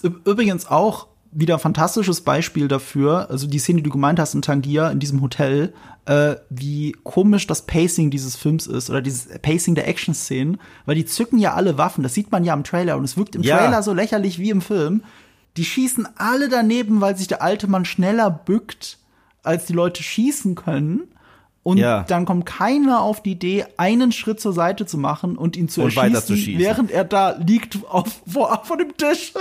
Übrigens auch wieder fantastisches Beispiel dafür, also die Szene, die du gemeint hast in Tangier, in diesem Hotel, äh, wie komisch das Pacing dieses Films ist oder dieses Pacing der Action-Szenen, weil die zücken ja alle Waffen, das sieht man ja im Trailer und es wirkt im Ja. Trailer so lächerlich wie im Film. Die schießen alle daneben, weil sich der alte Mann schneller bückt, als die Leute schießen können. Und Ja. dann kommt keiner auf die Idee, einen Schritt zur Seite zu machen und ihn zu Und erschießen, zu während er da liegt auf, vor, vor dem Tisch.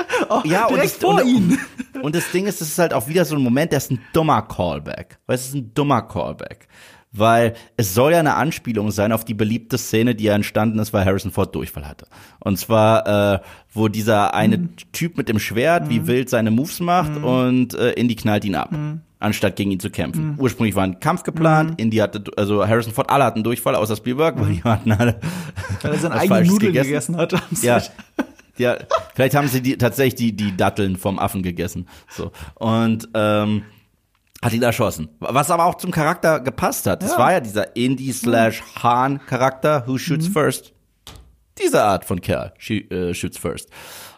Ja, und direkt das, vor und. Und das Ding ist, es ist halt auch wieder so ein Moment, der ist ein dummer Callback. Weil es ist ein dummer Callback. Weil es soll ja eine Anspielung sein auf die beliebte Szene, die ja entstanden ist, weil Harrison Ford Durchfall hatte. Und zwar, äh, wo dieser eine Mhm. Typ mit dem Schwert wie wild seine Moves macht und äh, Indy knallt ihn ab. Mhm. Anstatt gegen ihn zu kämpfen. Ursprünglich war ein Kampf geplant, Indy hatte, also Harrison Ford, alle hatten Durchfall, außer Spielberg, weil die hatten alle Mhm. Weil er seine Falsches Nudeln gegessen, hat. ja. Ja, vielleicht haben sie die, tatsächlich die, die Datteln vom Affen gegessen. So. Und ähm, hat ihn erschossen. Was aber auch zum Charakter gepasst hat. Das Ja. war ja dieser Indie slash Hahn Charakter, who shoots first. Diese Art von Kerl, äh, shoots first.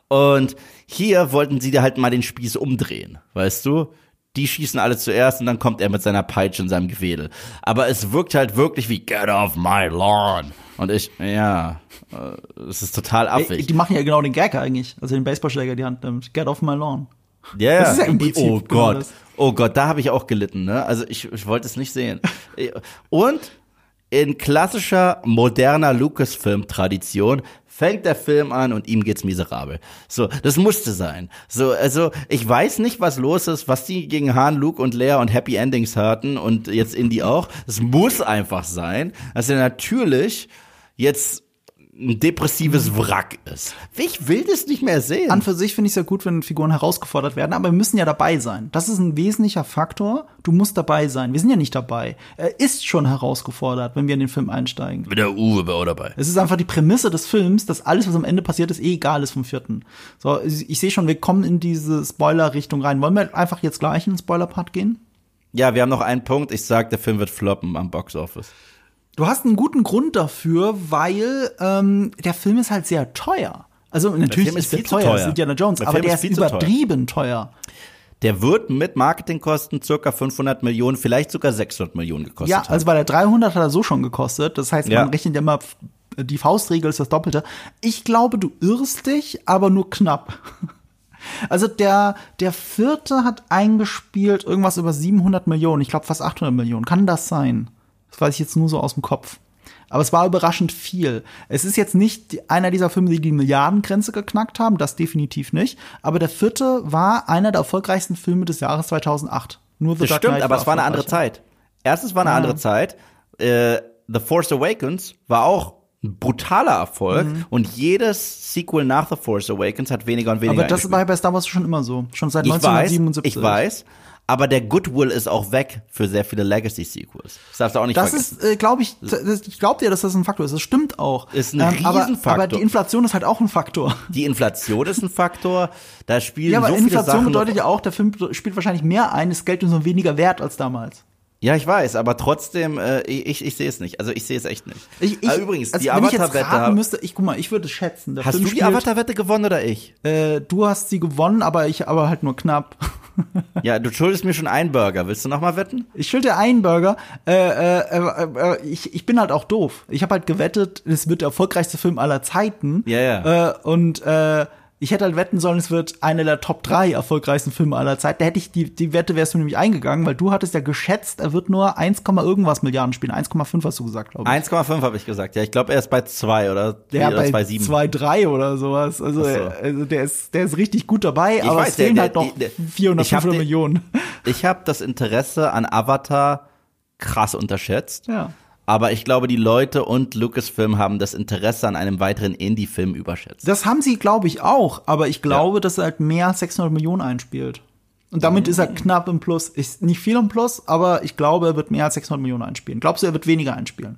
Und hier wollten sie dir halt mal den Spieß umdrehen, weißt du? Die schießen alle zuerst und dann kommt er mit seiner Peitsche und seinem Gewedel. Aber es wirkt halt wirklich wie Get off my lawn. Und ich, ja, äh, es ist total affig. die machen ja genau den Gag eigentlich. Also den Baseballschläger in die Hand nimmt. Get off my lawn. Ja, ist ja oh genau Gott. Oh Gott, da habe ich auch gelitten, ne? Also ich, ich wollte es nicht sehen. Und in klassischer moderner Lucasfilm-Tradition fängt der Film an und ihm geht's miserabel. So, das musste sein. So, also ich weiß nicht, was los ist, was die gegen Han, Luke und Leia und Happy Endings hatten und jetzt Indy auch. Es muss einfach sein, dass er natürlich jetzt ein depressives Wrack ist. Ich will das nicht mehr sehen. An für sich finde ich es ja gut, wenn Figuren herausgefordert werden, aber wir müssen ja dabei sein. Das ist ein wesentlicher Faktor. Du musst dabei sein. Wir sind ja nicht dabei. Er ist schon herausgefordert, wenn wir in den Film einsteigen. Mit der Uwe war auch dabei. Es ist einfach die Prämisse des Films, dass alles, was am Ende passiert ist, eh egal ist vom vierten. So, ich, ich sehe schon, wir kommen in diese Spoiler-Richtung rein. Wollen wir einfach jetzt gleich in den Spoiler-Part gehen? Ja, wir haben noch einen Punkt. Ich sag, der Film wird floppen am Box Office. Du hast einen guten Grund dafür, weil ähm, der Film ist halt sehr teuer. Also natürlich Film ist der teuer, teuer. ist Indiana Jones, Der aber der ist ist, zu teuer. übertrieben teuer. Der wird mit Marketingkosten circa 500 Millionen, vielleicht sogar 600 Millionen gekostet Ja, also bei der 300 hat er so schon gekostet. Das heißt, Ja. man rechnet ja immer, die Faustregel ist das Doppelte. Ich glaube, du irrst dich, aber nur knapp. Also der, der vierte hat eingespielt irgendwas über 700 Millionen. Ich glaube fast 800 Millionen. Kann das sein? Das weiß ich jetzt nur so aus dem Kopf. Aber es war überraschend viel. Es ist jetzt nicht einer dieser Filme, die die Milliardengrenze geknackt haben, das definitiv nicht. Aber der vierte war einer der erfolgreichsten Filme des Jahres 2008. Nur The das Dark stimmt, aber es war eine andere. Zeit. Erstens war eine andere Zeit. Äh, The Force Awakens war auch ein brutaler Erfolg und jedes Sequel nach The Force Awakens hat weniger und weniger Aber das war bei Star Wars schon immer so. Schon seit ich weiß, 1977. ich weiß, aber der Goodwill ist auch weg für sehr viele Legacy-Sequels. Das darfst du auch nicht Das vergessen. ist, äh, glaube ich, das, ich glaube dir, dass das ein Faktor ist. Das stimmt auch. Ist ein aber, Riesenfaktor. aber die Inflation ist halt auch ein Faktor. Die Inflation ist ein Faktor. Da spielen Ja, aber so Inflation bedeutet ja auch, der Film spielt wahrscheinlich mehr ein, das Geld ist so weniger wert als damals. Ja, ich weiß, aber trotzdem, äh, ich, ich sehe es nicht. Also ich sehe es echt nicht. Ich, ich, übrigens, also die Avatar-Wette. müsste, ich guck mal, ich würde schätzen. Hast Film du die Avatar-Wette gewonnen oder ich? Äh, du hast sie gewonnen, aber ich aber halt nur knapp. Ja, du schuldest mir schon einen Burger. Willst du noch mal wetten? Ich schulde einen Burger. Äh, äh, äh, äh, ich, ich bin halt auch doof. Ich habe halt gewettet, es wird der erfolgreichste Film aller Zeiten. Ja, ja. Äh, und äh, ich hätte halt wetten sollen, es wird einer der Top 3 erfolgreichsten Filme aller Zeiten. Da hätte ich die, die Wette wärst du nämlich eingegangen, weil du hattest ja geschätzt, er wird nur 1, irgendwas Milliarden spielen. 1,5 hast du gesagt, glaube ich. 1,5 habe ich gesagt. Ja, ich glaube, er ist bei 2 oder, der oder bei 2,7. 2, 3 oder sowas. Also, so. also der ist, der ist richtig gut dabei, aber weiß, es der- fehlen der- halt noch der- 400, ich hab 500 den- Millionen. Ich habe das Interesse an Avatar krass unterschätzt. Ja. Aber ich glaube, die Leute und Lucasfilm haben das Interesse an einem weiteren Indie-Film überschätzt. Das haben sie, glaube ich, auch. Aber ich glaube, dass er halt mehr als 600 Millionen einspielt. Und damit ist er knapp im Plus. Ist nicht viel im Plus, aber ich glaube, er wird mehr als 600 Millionen einspielen. Glaubst du, er wird weniger einspielen?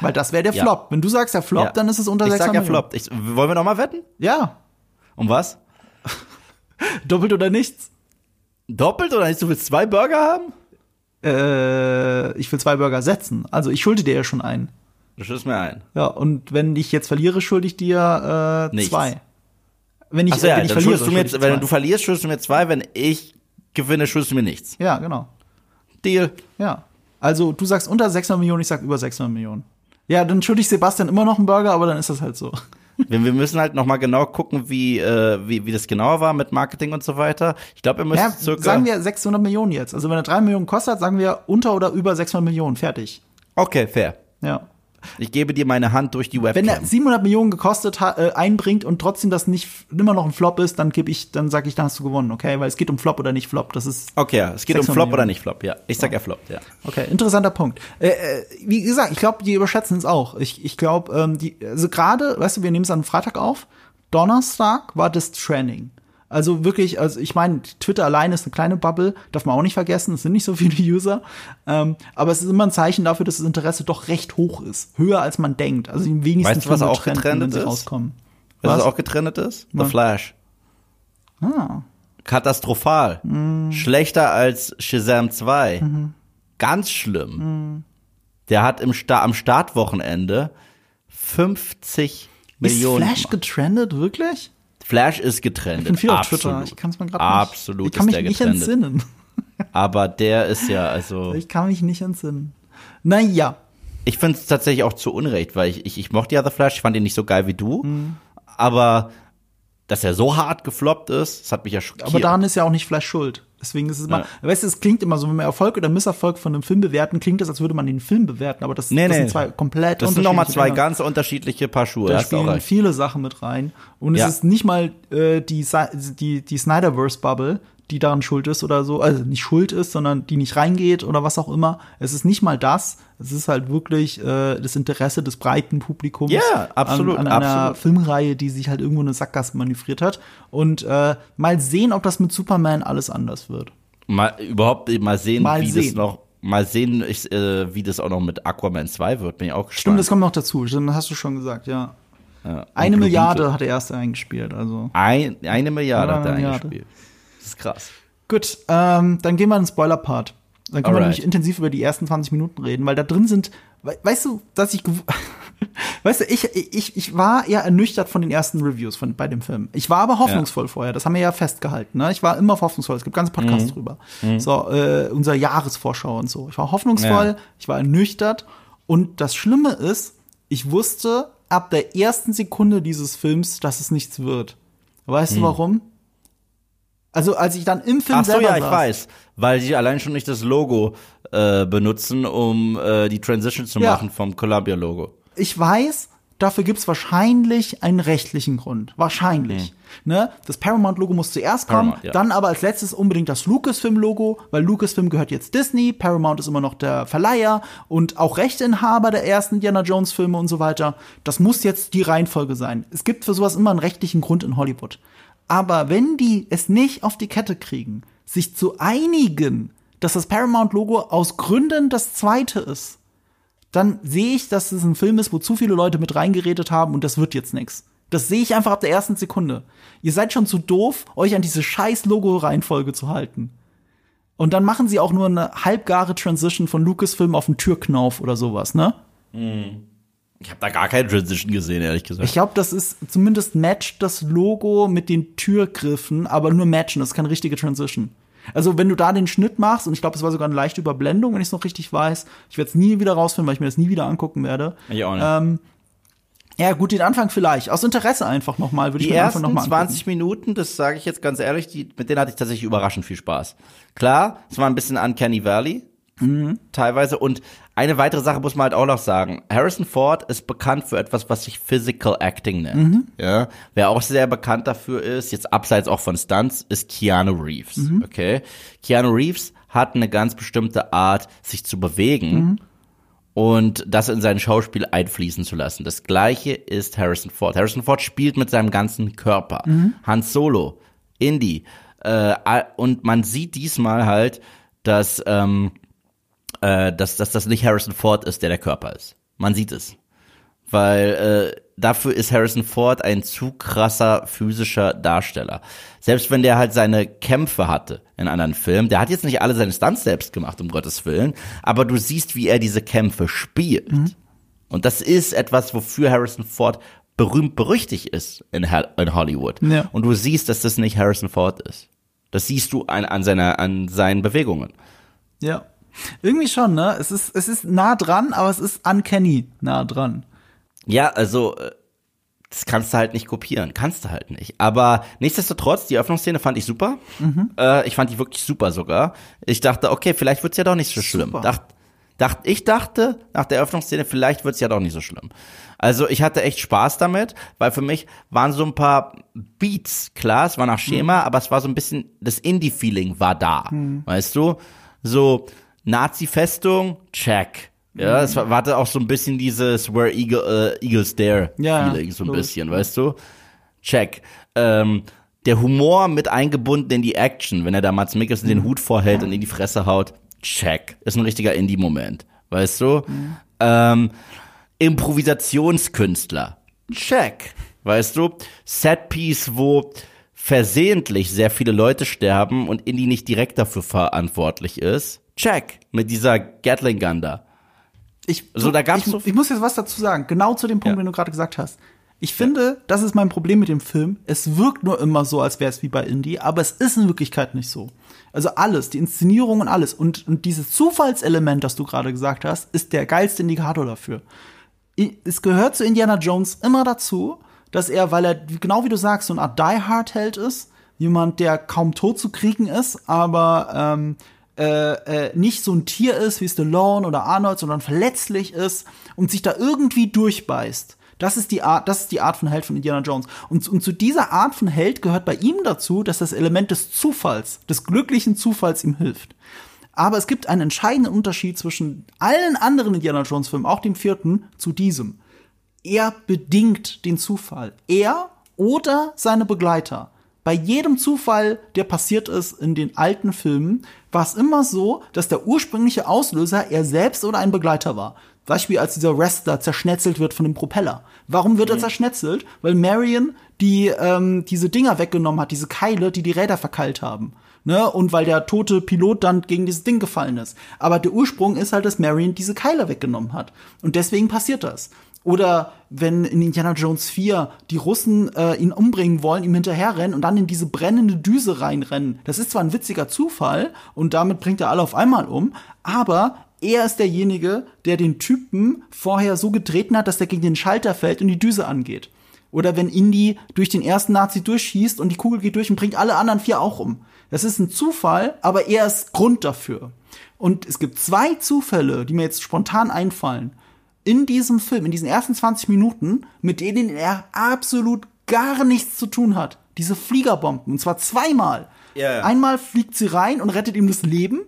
Weil das wäre der Ja. Flop. Wenn du sagst, er floppt, Ja. dann ist es unter ich 600 sag ja Millionen. floppt. Ich, wollen wir noch mal wetten? Ja, Um was? doppelt oder nichts. Doppelt oder nicht? Du willst zwei Burger haben? Äh, ich will zwei Burger setzen. Also ich schulde dir ja schon einen. Du schuldest mir ein. Ja, und wenn ich jetzt verliere, schulde ich dir äh, Nichts. zwei. Wenn ich, Achso, ja, wenn ich dann verliere, schuldest du mir, ich wenn du verlierst, schuldest du mir zwei, wenn ich gewinne, schuldest du mir nichts. Ja, genau. Deal. Ja. Also du sagst unter 600 Millionen, ich sag über 600 Millionen. Ja, dann schulde ich Sebastian immer noch einen Burger, aber dann ist das halt so. Wir, wir müssen halt noch mal genau gucken, wie, äh, wie, wie das genauer war mit Marketing und so weiter. Ich glaube, ihr müsst Ja, circa. sagen wir 600 Millionen jetzt. Also wenn er 3 Millionen kostet, sagen wir unter oder über 600 Millionen. Fertig. okay, fair. Ja. Ich gebe dir meine Hand durch die Webcam. Wenn er 700 Millionen gekostet hat, äh, einbringt und trotzdem das nicht immer noch ein Flop ist, dann gebe ich, dann sage ich, dann hast du gewonnen, okay? Weil es geht um Flop oder nicht Flop. Das ist okay, ja, es geht um 600 Flop oder Millionen. nicht Flop, ja. Ich sag er floppt, ja. Okay, interessanter Punkt. Äh, äh, wie gesagt, ich glaube, die überschätzen es auch. Ich, ich glaube, ähm, die, also gerade, weißt du, wir nehmen es am Freitag auf. Donnerstag war das Training. Also wirklich, also ich meine, Twitter allein ist eine kleine Bubble, darf man auch nicht vergessen, es sind nicht so viele User. Ähm, aber es ist immer ein Zeichen dafür, dass das Interesse doch recht hoch ist. Höher als man denkt. Also die wenigsten Weißt du, was auch trenden, getrennt ist? rauskommen. Was, Was? auch getrennt ist? The? Flash. Ah. Katastrophal. Mm. Schlechter als Shazam 2. Mhm. Ganz schlimm. Mm. Der hat im Sta am Startwochenende 50 Millionen. Ist Flash getrendet, wirklich? Flash ist getrennt. Ich bin viel auf Absolut. Twitter. Ich kann es mir gerade Absolut nicht. Ich kann mich nicht getrennt. entsinnen. Aber der ist ja, also. Ich kann mich nicht entsinnen. Naja. Ich finde es tatsächlich auch zu Unrecht, weil ich, ich, ich mochte ja The Flash, ich fand ihn nicht so geil wie du. Mhm. Aber dass er so hart gefloppt ist, das hat mich ja schockiert. Aber daran ist ja auch nicht Flash schuld. Deswegen ist es immer, Ja. weißt du, es klingt immer so, wenn wir Erfolg oder Misserfolg von einem Film bewerten, klingt das, als würde man den Film bewerten, aber das, Nee, das nee. sind zwei komplett das sind nochmal zwei Dinge. ganz unterschiedliche Paar Schuhe. Da spielen viele Sachen mit rein. Und Ja. es ist nicht mal äh, die, die, die Snyderverse-Bubble, die daran schuld ist oder so, also nicht schuld ist, sondern die nicht reingeht oder was auch immer. Es ist nicht mal das. Es ist halt wirklich äh, das Interesse des breiten Publikums Ja, absolut, an, an einer absolut. Filmreihe, die sich halt irgendwo in eine Sackgasse manövriert hat. Und äh, mal sehen, ob das mit Superman alles anders wird. Mal überhaupt mal sehen, Mal wie sehen. das noch, mal sehen, ich, äh, wie das auch noch mit Aquaman 2 wird. Bin ich auch gespannt. Stimmt, das kommt noch dazu. Das hast du schon gesagt, ja. Ja. Eine Milliarde hat er erst eingespielt, also. Ein, eine Milliarde Ja, hat er eine Milliarde. eingespielt. Das ist krass. Gut, ähm, dann gehen wir in den Spoiler-Part. Dann können wir Alright. nämlich intensiv über die ersten 20 Minuten reden, weil da drin sind, we weißt du, dass ich, weißt du, ich, ich, ich war ja ernüchtert von den ersten Reviews von, bei dem Film. Ich war aber hoffnungsvoll vorher, das haben wir ja festgehalten, ne? Ich war immer hoffnungsvoll, es gibt ganze Podcasts Mhm. drüber. So, äh, unser Jahresvorschau und so. Ich war hoffnungsvoll, Ja. ich war ernüchtert und das Schlimme ist, ich wusste ab der ersten Sekunde dieses Films, dass es nichts wird. Weißt du warum? Also, als ich dann im Film. Ach so, selber ja, ich saß, weiß. Weil sie allein schon nicht das Logo äh, benutzen, um äh, die Transition zu Ja. machen vom Columbia-Logo. ich weiß, dafür gibt's wahrscheinlich einen rechtlichen Grund. Wahrscheinlich. Ne? Das Paramount-Logo muss zuerst kommen. Paramount, ja. dann aber als letztes unbedingt das Lucasfilm-Logo, weil Lucasfilm gehört jetzt Disney, Paramount ist immer noch der Verleiher und auch Rechteinhaber der ersten Indiana Jones-Filme und so weiter. Das muss jetzt die Reihenfolge sein. Es gibt für sowas immer einen rechtlichen Grund in Hollywood. Aber wenn die es nicht auf die Kette kriegen, sich zu einigen, dass das Paramount-Logo aus Gründen das zweite ist, dann sehe ich, dass es ein Film ist, wo zu viele Leute mit reingeredet haben und das wird jetzt nix. Das sehe ich einfach ab der ersten Sekunde. Ihr seid schon zu doof, euch an diese scheiß Logo-Reihenfolge zu halten. Und dann machen sie auch nur eine halbgare Transition von Lucasfilm auf den Türknauf oder sowas, ne? Ich habe da gar keine Transition gesehen, ehrlich gesagt. Ich glaube, das ist zumindest matcht das Logo mit den Türgriffen, aber nur matchen, das ist keine richtige Transition. Also, wenn du da den Schnitt machst, und ich glaube, es war sogar eine leichte Überblendung, wenn ich es noch richtig weiß, ich werde es nie wieder rausfinden, weil ich mir das nie wieder angucken werde. Ich auch nicht. Ähm, ja, gut, den Anfang vielleicht. Aus Interesse einfach nochmal, würde ich die mir den Anfang ersten noch mal 20 Minuten, das sage ich jetzt ganz ehrlich, die, mit denen hatte ich tatsächlich überraschend viel Spaß. Klar, es war ein bisschen Uncanny Valley, Mhm. teilweise. Und eine weitere Sache muss man halt auch noch sagen. Harrison Ford ist bekannt für etwas, was sich Physical Acting nennt. Mhm. Ja, wer auch sehr bekannt dafür ist, jetzt abseits auch von Stunts, ist Keanu Reeves. Mhm. Okay, Keanu Reeves hat eine ganz bestimmte Art, sich zu bewegen Mhm. und das in sein Schauspiel einfließen zu lassen. Das gleiche ist Harrison Ford. Harrison Ford spielt mit seinem ganzen Körper. Han Solo, Indy. Äh, und man sieht diesmal halt, dass, ähm, äh, dass, dass das nicht Harrison Ford ist, der der Körper ist. Man sieht es. Weil äh, dafür ist Harrison Ford ein zu krasser physischer Darsteller. Selbst wenn der halt seine Kämpfe hatte in anderen Filmen, der hat jetzt nicht alle seine Stunts selbst gemacht, um Gottes Willen, aber du siehst, wie er diese Kämpfe spielt. Und das ist etwas, wofür Harrison Ford berühmt berüchtigt ist in, in Hollywood. Ja. Und du siehst, dass das nicht Harrison Ford ist. Das siehst du an, an, seiner, an seinen Bewegungen. Ja. Irgendwie schon, ne? Es ist, es ist nah dran, aber es ist uncanny nah dran. Ja, also äh, das kannst du halt nicht kopieren. Kannst du halt nicht. Aber nichtsdestotrotz, die Öffnungsszene fand ich super. Äh, ich fand die wirklich super sogar. Ich dachte, okay, vielleicht wird's ja doch nicht so schlimm. Dacht, dacht, ich dachte nach der Öffnungsszene, vielleicht wird's ja doch nicht so schlimm. Also ich hatte echt Spaß damit, weil für mich waren so ein paar Beats, klar, es war nach Schema, aber es war so ein bisschen, das Indie-Feeling war da. Weißt du? So, Nazi-Festung, check. Ja, es war, hatte auch so ein bisschen dieses Where Eagle, äh, Eagles Dare Ja, Feeling, so ein logisch. bisschen, weißt du? Check. Ähm, der Humor mit eingebunden in die Action, wenn er da Mats Mikkelsen den Hut vorhält und in die Fresse haut, check. Ist ein richtiger Indie-Moment, weißt du? Ähm, Improvisationskünstler, check. Weißt du? Setpiece, wo versehentlich sehr viele Leute sterben und Indie nicht direkt dafür verantwortlich ist, check. Mit dieser Gatling Gun da. Ich, So, da gab's ich, so- ich muss jetzt was dazu sagen, genau zu dem Punkt, Ja. den du gerade gesagt hast. Ich finde, das ist mein Problem mit dem Film. Es wirkt nur immer so, als wäre es wie bei Indie, aber es ist in Wirklichkeit nicht so. Also alles, die Inszenierung und alles. Und, und dieses Zufallselement, das du gerade gesagt hast, ist der geilste Indikator dafür. Es gehört zu Indiana Jones immer dazu, dass er, weil er, genau wie du sagst, so eine Art Die-Hard-Held ist, jemand, der kaum tot zu kriegen ist, aber ähm, äh, äh, nicht so ein Tier ist wie Stallone oder Arnold, sondern verletzlich ist und sich da irgendwie durchbeißt. Das ist die Art, das ist die Art von Held von Indiana Jones. Und, und zu dieser Art von Held gehört bei ihm dazu, dass das Element des Zufalls, des glücklichen Zufalls ihm hilft. Aber es gibt einen entscheidenden Unterschied zwischen allen anderen Indiana Jones Filmen, auch dem vierten, zu diesem. Er bedingt den Zufall. Er oder seine Begleiter. Bei jedem Zufall, der passiert ist in den alten Filmen, war es immer so, dass der ursprüngliche Auslöser er selbst oder ein Begleiter war. Beispiel, als dieser Wrestler zerschnetzelt wird von dem Propeller. Warum wird er zerschnetzelt? Weil Marion die ähm, diese Dinger weggenommen hat, diese Keile, die die Räder verkeilt haben. Ne? Und weil der tote Pilot dann gegen dieses Ding gefallen ist. Aber der Ursprung ist halt, dass Marion diese Keile weggenommen hat. Und deswegen passiert das. Oder wenn in Indiana Jones 4 die Russen äh, ihn umbringen wollen, ihm hinterherrennen und dann in diese brennende Düse reinrennen. Das ist zwar ein witziger Zufall und damit bringt er alle auf einmal um, aber er ist derjenige, der den Typen vorher so getreten hat, dass der gegen den Schalter fällt und die Düse angeht. Oder wenn Indy durch den ersten Nazi durchschießt und die Kugel geht durch und bringt alle anderen vier auch um. Das ist ein Zufall, aber er ist Grund dafür. Und es gibt zwei Zufälle, die mir jetzt spontan einfallen, in diesem Film, in diesen ersten 20 Minuten, mit denen er absolut gar nichts zu tun hat. Diese Fliegerbomben. Und zwar zweimal. Ja. Einmal fliegt sie rein und rettet ihm das Leben.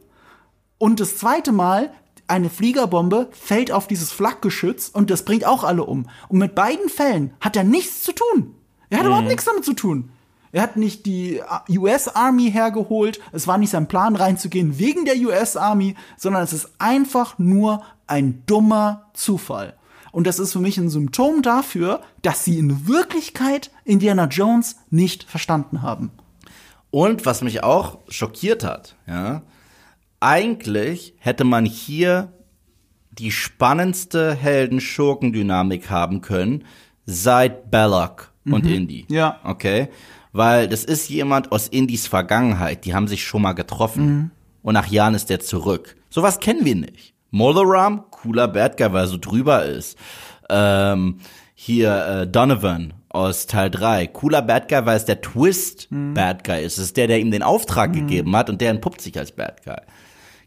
Und das zweite Mal, eine Fliegerbombe fällt auf dieses Flakgeschütz und das bringt auch alle um. Und mit beiden Fällen hat er nichts zu tun. Er hat überhaupt nichts damit zu tun. Er hat nicht die US Army hergeholt. Es war nicht sein Plan reinzugehen wegen der US Army, sondern es ist einfach nur ein dummer Zufall. Und das ist für mich ein Symptom dafür, dass sie in Wirklichkeit Indiana Jones nicht verstanden haben. Und was mich auch schockiert hat, ja, eigentlich hätte man hier die spannendste Helden-Schurken-Dynamik haben können seit Belloc und Indy. Ja. Okay. Weil das ist jemand aus Indys Vergangenheit, die haben sich schon mal getroffen. Und nach Jahren ist der zurück. Sowas kennen wir nicht. Molaram, cooler Bad Guy, weil er so drüber ist. Ähm, hier äh, Donovan aus Teil 3. Cooler Bad Guy, weil es der Twist Bad Guy ist. Es ist der, der ihm den Auftrag gegeben hat und der entpuppt sich als Bad Guy.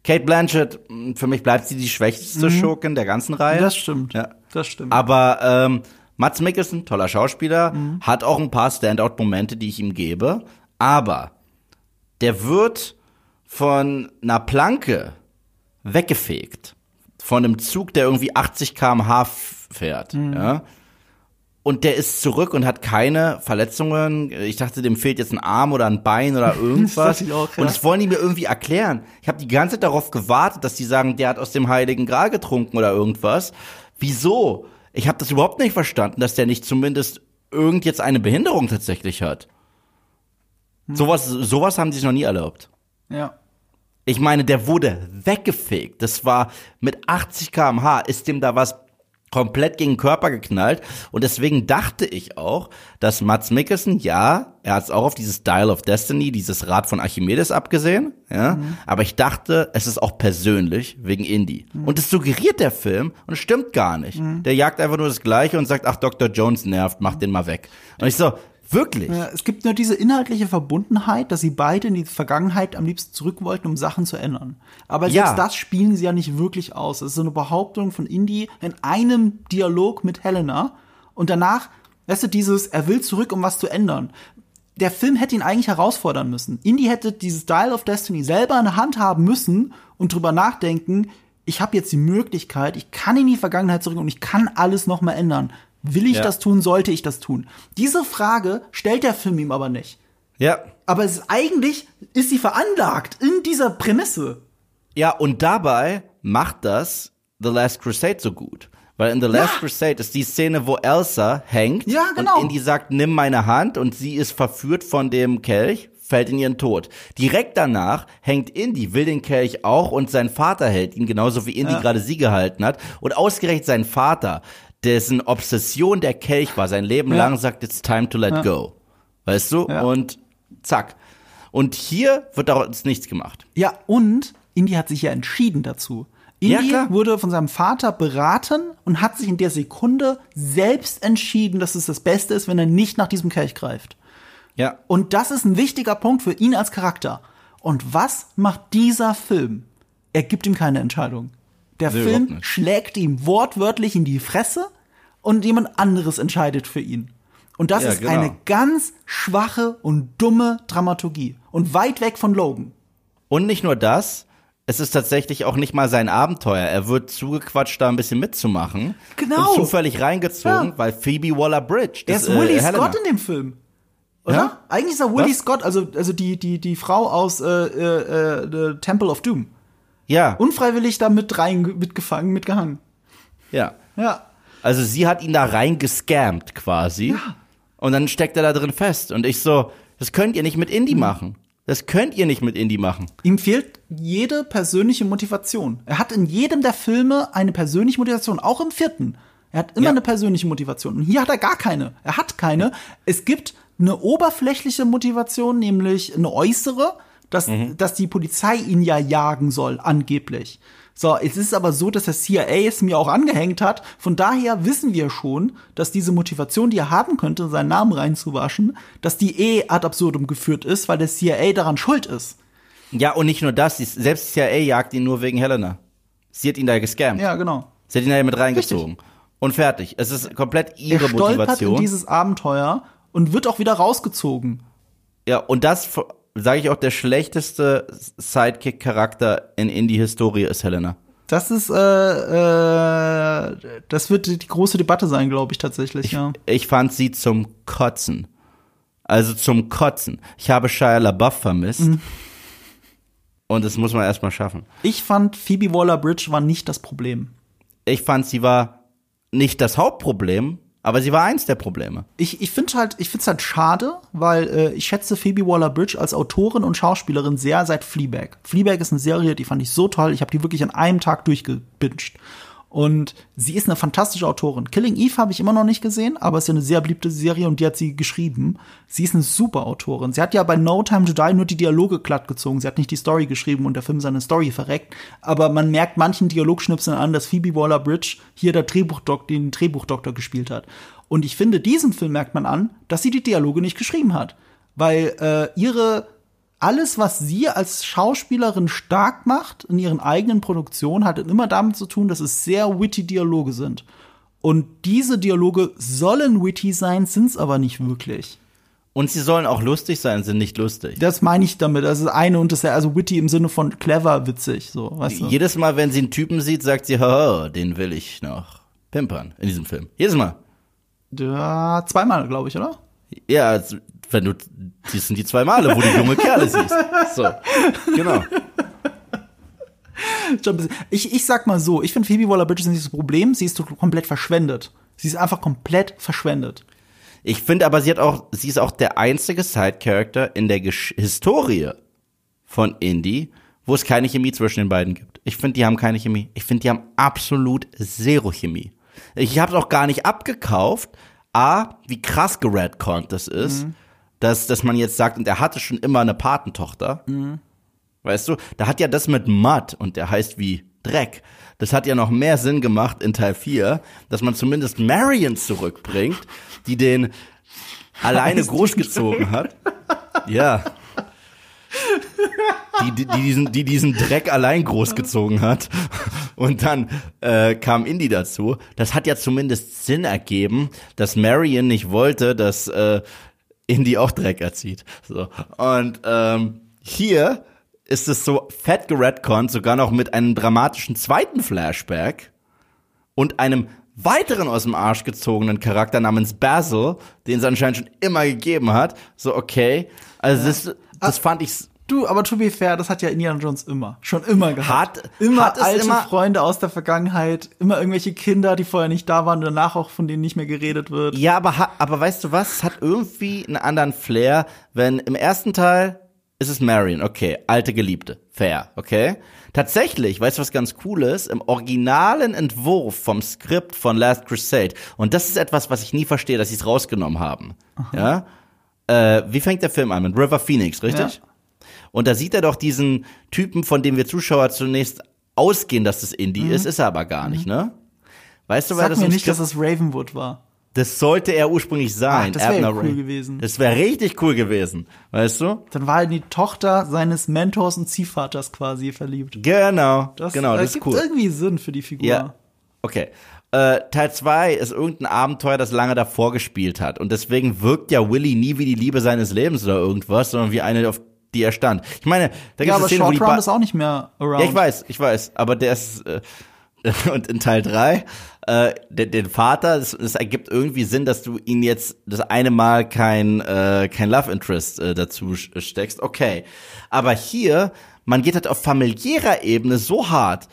Kate Blanchett, mh, für mich bleibt sie die schwächste Schurkin der ganzen Reihe. Das stimmt. Ja. Das stimmt. Aber ähm, Mats Mikkelsen, toller Schauspieler, Mhm. hat auch ein paar Standout-Momente, die ich ihm gebe. Aber der wird von einer Planke weggefegt. Von einem Zug, der irgendwie 80 km/h fährt. Mhm. Ja. Und der ist zurück und hat keine Verletzungen. Ich dachte, dem fehlt jetzt ein Arm oder ein Bein oder irgendwas. ich auch, ja. Und das wollen die mir irgendwie erklären. Ich habe die ganze Zeit darauf gewartet, dass die sagen, der hat aus dem Heiligen Gral getrunken oder irgendwas. Wieso? Ich habe das überhaupt nicht verstanden, dass der nicht zumindest irgend jetzt eine Behinderung tatsächlich hat. Hm. Sowas, sowas haben die sich noch nie erlaubt. ja. Ich meine, der wurde weggefegt. Das war mit 80 km/h ist dem da was komplett gegen den Körper geknallt. Und deswegen dachte ich auch, dass Mats Mikkelsen, ja, er hat es auch auf dieses Dial of Destiny, dieses Rad von Archimedes abgesehen, ja, mhm. aber ich dachte, es ist auch persönlich wegen Indie. Mhm. Und das suggeriert der Film und es stimmt gar nicht. Mhm. Der jagt einfach nur das Gleiche und sagt, ach, Dr. Jones nervt, mach den mal weg. Und ich so, Wirklich? Ja, es gibt nur diese inhaltliche Verbundenheit, dass sie beide in die Vergangenheit am liebsten zurück wollten, um Sachen zu ändern. Aber selbst ja. das spielen sie ja nicht wirklich aus. Es ist so eine Behauptung von Indy in einem Dialog mit Helena. Und danach, weißt du, dieses, er will zurück, um was zu ändern. Der Film hätte ihn eigentlich herausfordern müssen. Indy hätte dieses Dial of Destiny selber in der Hand haben müssen und drüber nachdenken, ich habe jetzt die Möglichkeit, ich kann in die Vergangenheit zurück und ich kann alles noch mal ändern. Will ich ja. das tun? Sollte ich das tun? Diese Frage stellt der Film ihm aber nicht. Ja. Aber es ist, eigentlich ist sie veranlagt in dieser Prämisse. Ja, und dabei macht das The Last Crusade so gut. Weil in The Last ja. Crusade ist die Szene, wo Elsa hängt ja, genau. und Indy sagt, nimm meine Hand und sie ist verführt von dem Kelch, fällt in ihren Tod. Direkt danach hängt Indy, will den Kelch auch und sein Vater hält ihn, genauso wie Indy ja. gerade sie gehalten hat. Und ausgerechnet sein Vater dessen Obsession der Kelch war, sein Leben ja. lang sagt, it's time to let ja. go. Weißt du? Ja. Und zack. Und hier wird daraus nichts gemacht. Ja, und Indy hat sich ja entschieden dazu. Indy ja, wurde von seinem Vater beraten und hat sich in der Sekunde selbst entschieden, dass es das Beste ist, wenn er nicht nach diesem Kelch greift. Ja. Und das ist ein wichtiger Punkt für ihn als Charakter. Und was macht dieser Film? Er gibt ihm keine Entscheidung. Der nee, Film schlägt ihm wortwörtlich in die Fresse und jemand anderes entscheidet für ihn. Und das ja, ist genau. eine ganz schwache und dumme Dramaturgie und weit weg von Logan. Und nicht nur das, es ist tatsächlich auch nicht mal sein Abenteuer. Er wird zugequatscht, da ein bisschen mitzumachen. Genau. Und zufällig reingezogen, ja. weil Phoebe Waller-Bridge. Er ist äh, Willie Scott in dem Film. Oder? Ja? Eigentlich ist er Willie? Scott, also, also die, die, die Frau aus äh, äh, äh, Temple of Doom. Ja. Unfreiwillig da mit rein, mitgefangen, mitgehangen. Ja. Ja. Also sie hat ihn da reingescammt quasi. Ja. Und dann steckt er da drin fest. Und ich so, das könnt ihr nicht mit Indie mhm. machen. Das könnt ihr nicht mit Indie machen. Ihm fehlt jede persönliche Motivation. Er hat in jedem der Filme eine persönliche Motivation, auch im vierten. Er hat immer ja. eine persönliche Motivation. Und hier hat er gar keine. Er hat keine. Es gibt eine oberflächliche Motivation, nämlich eine äußere dass, mhm. dass die Polizei ihn ja jagen soll, angeblich. So, es ist aber so, dass der CIA es mir auch angehängt hat. Von daher wissen wir schon, dass diese Motivation, die er haben könnte, seinen Namen reinzuwaschen, dass die eh ad absurdum geführt ist, weil der CIA daran schuld ist. Ja, und nicht nur das, selbst CIA jagt ihn nur wegen Helena. Sie hat ihn da gescammt. Ja, genau. Sie hat ihn da mit reingezogen. Richtig. Und fertig. Es ist komplett ihre er Motivation. in dieses Abenteuer und wird auch wieder rausgezogen. Ja, und das sage ich auch, der schlechteste Sidekick-Charakter in Indie-Historie ist Helena. Das ist, äh, äh, das wird die große Debatte sein, glaube ich tatsächlich. Ich, ja. ich fand sie zum Kotzen. Also zum Kotzen. Ich habe Shia LaBeouf vermisst. Mhm. Und das muss man erstmal schaffen. Ich fand, Phoebe Waller-Bridge war nicht das Problem. Ich fand, sie war nicht das Hauptproblem, aber sie war eins der Probleme. Ich, ich finde halt, ich finde es halt schade, weil äh, ich schätze Phoebe Waller-Bridge als Autorin und Schauspielerin sehr seit Fleabag. Fleabag ist eine Serie, die fand ich so toll. Ich habe die wirklich an einem Tag durchgebinged. Und sie ist eine fantastische Autorin. Killing Eve habe ich immer noch nicht gesehen, aber es ist ja eine sehr beliebte Serie und die hat sie geschrieben. Sie ist eine super Autorin. Sie hat ja bei No Time to Die nur die Dialoge glatt gezogen. Sie hat nicht die Story geschrieben und der Film seine Story verreckt. Aber man merkt manchen Dialogschnipseln an, dass Phoebe Waller-Bridge hier der Drehbuchdok den Drehbuchdoktor gespielt hat. Und ich finde, diesem Film merkt man an, dass sie die Dialoge nicht geschrieben hat. Weil äh, ihre alles, was sie als Schauspielerin stark macht in ihren eigenen Produktionen, hat immer damit zu tun, dass es sehr witty Dialoge sind. Und diese Dialoge sollen witty sein, sind es aber nicht wirklich. Und sie sollen auch lustig sein, sind nicht lustig. Das meine ich damit. Das ist eine und das ist also witty im Sinne von clever, witzig, so, weißt du? Jedes Mal, wenn sie einen Typen sieht, sagt sie, oh, den will ich noch pimpern in diesem Film. Jedes Mal. Ja, zweimal, glaube ich, oder? Ja, wenn du, das sind die zwei Male, wo du junge Kerle siehst. So, genau. Ich, ich sag mal so, ich finde Phoebe Waller-Bridge ist nicht das Problem, sie ist komplett verschwendet. Sie ist einfach komplett verschwendet. Ich finde aber, sie hat auch, sie ist auch der einzige Side-Character in der Gesch Historie von Indie, wo es keine Chemie zwischen den beiden gibt. Ich finde, die haben keine Chemie. Ich finde, die haben absolut Zero Chemie. Ich habe es auch gar nicht abgekauft. A, wie krass geredconnt das ist, Mhm. Dass, dass man jetzt sagt, und er hatte schon immer eine Patentochter. Mhm. Weißt du, da hat ja das mit Mud und der heißt wie Dreck. Das hat ja noch mehr Sinn gemacht in Teil 4, dass man zumindest Marion zurückbringt, die den alleine großgezogen hat. Ja. Die, die, die, diesen, die diesen Dreck allein großgezogen hat. Und dann äh, kam Indy dazu. Das hat ja zumindest Sinn ergeben, dass Marion nicht wollte, dass äh, Indy auch Dreck erzieht. So. Und ähm, hier ist es so fett geredconnt, sogar noch mit einem dramatischen zweiten Flashback und einem weiteren aus dem Arsch gezogenen Charakter namens Basil, den es anscheinend schon immer gegeben hat. So, okay. Also das, das fand ich Du, aber to be fair, das hat ja Indiana Jones immer. Schon immer gehabt. Hat- immer hat alte immer- Freunde aus der Vergangenheit, immer irgendwelche Kinder, die vorher nicht da waren und danach auch von denen nicht mehr geredet wird. Ja, aber, aber weißt du was? Es hat irgendwie einen anderen Flair, wenn im ersten Teil ist es Marion, okay, alte Geliebte, fair, okay? Tatsächlich, weißt du, was ganz cool ist? Im originalen Entwurf vom Skript von Last Crusade, und das ist etwas, was ich nie verstehe, dass sie es rausgenommen haben, ja? Äh, wie fängt der Film an? Mit River Phoenix, richtig? Ja. Und da sieht er doch diesen Typen, von dem wir Zuschauer zunächst ausgehen, dass das Indie ist, ist er aber gar nicht, ne? Weißt du, Sag das mir nicht, dass es Ravenwood war. das sollte er ursprünglich sein. Ach, das wär ja Abner cool Ray. gewesen. Das wäre richtig cool gewesen. Weißt du? Dann war er in die Tochter seines Mentors und Ziehvaters quasi verliebt. Genau. Das, genau, äh, das ist gibt cool. irgendwie Sinn für die Figur. Ja. Okay. Äh, Teil 2 ist irgendein Abenteuer, das lange davor gespielt hat. Und deswegen wirkt ja Willy nie wie die Liebe seines Lebens oder irgendwas, sondern wie eine, auf die er stand. Ich meine, da gibt Ja, es wo die Short Round Ba- ist auch nicht mehr around. Ja, ich weiß, ich weiß, aber der ist äh, und in Teil 3 äh, den, den Vater, es, es ergibt irgendwie Sinn, dass du ihn jetzt das eine Mal kein äh, kein Love Interest äh, dazu sch- steckst. Okay, aber hier man geht halt auf familiärer Ebene so hart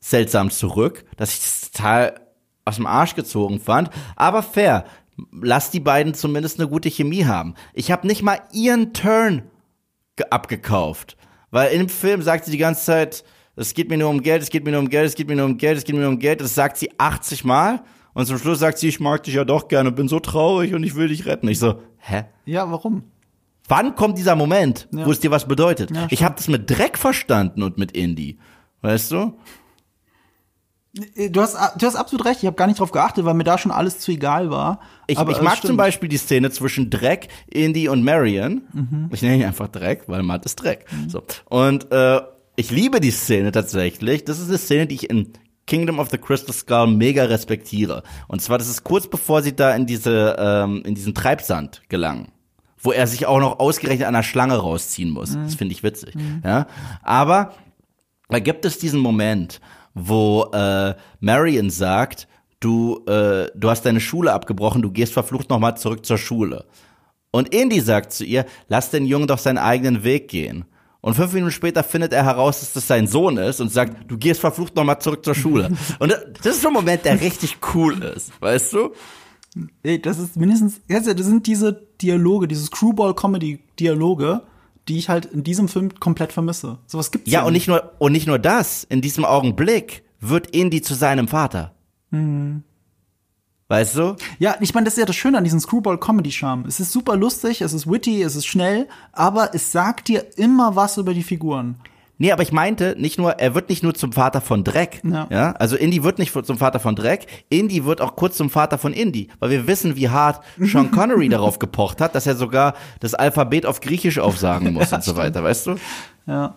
seltsam zurück, dass ich das total aus dem Arsch gezogen fand. Aber fair, lass die beiden zumindest eine gute Chemie haben. Ich habe nicht mal ihren Turn abgekauft. Weil dem Film sagt sie die ganze Zeit, es geht mir nur um Geld, es geht mir nur um Geld, es geht mir nur um Geld, es geht mir nur um Geld. Das sagt sie 80 Mal. Und zum Schluss sagt sie, ich mag dich ja doch gerne, bin so traurig und ich will dich retten. Ich so, hä? Ja, warum? Wann kommt dieser Moment, Ja. wo es dir was bedeutet? Ja, ich habe das mit Dreck verstanden und mit Indie. Weißt du? Äh, Du hast, du hast absolut recht, ich habe gar nicht drauf geachtet, weil mir da schon alles zu egal war. Ich, Aber ich mag stimmt. zum Beispiel die Szene zwischen Dreck, Indy und Marion. Mhm. Ich nenne ihn einfach Dreck, weil Matt ist Dreck. So. Und äh, ich liebe die Szene tatsächlich. Das ist eine Szene, die ich in Kingdom of the Crystal Skull mega respektiere. Und zwar, das ist kurz bevor sie da in diese ähm, in diesen Treibsand gelangen. Wo er sich auch noch ausgerechnet an einer Schlange rausziehen muss. Mhm. Das finde ich witzig. Ja? Aber da gibt es diesen Moment, wo äh, Marion sagt, du, äh, du hast deine Schule abgebrochen, du gehst verflucht nochmal zurück zur Schule. Und Indy sagt zu ihr, lass den Jungen doch seinen eigenen Weg gehen. Und fünf Minuten später findet er heraus, dass das sein Sohn ist und sagt, du gehst verflucht nochmal zurück zur Schule. Und das ist so ein Moment, der richtig cool ist, weißt du? Ey, das ist mindestens, das sind diese Dialoge, diese Screwball-Comedy-Dialoge, die ich halt in diesem Film komplett vermisse. Sowas gibt's Ja, und nicht nur, und nicht nur das, in diesem Augenblick wird Indy zu seinem Vater. Weißt du? Ja, ich meine, das ist ja das Schöne an diesem Screwball-Comedy-Charme. Es ist super lustig, es ist witty, es ist schnell, aber es sagt dir immer was über die Figuren. Nee, aber ich meinte nicht nur, er wird nicht nur zum Vater von Dreck. Ja. Ja. Also Indy wird nicht zum Vater von Dreck. Indy wird auch kurz zum Vater von Indy. Weil wir wissen, wie hart Sean Connery darauf gepocht hat, dass er sogar das Alphabet auf Griechisch aufsagen muss und so weiter, weißt du? Ja.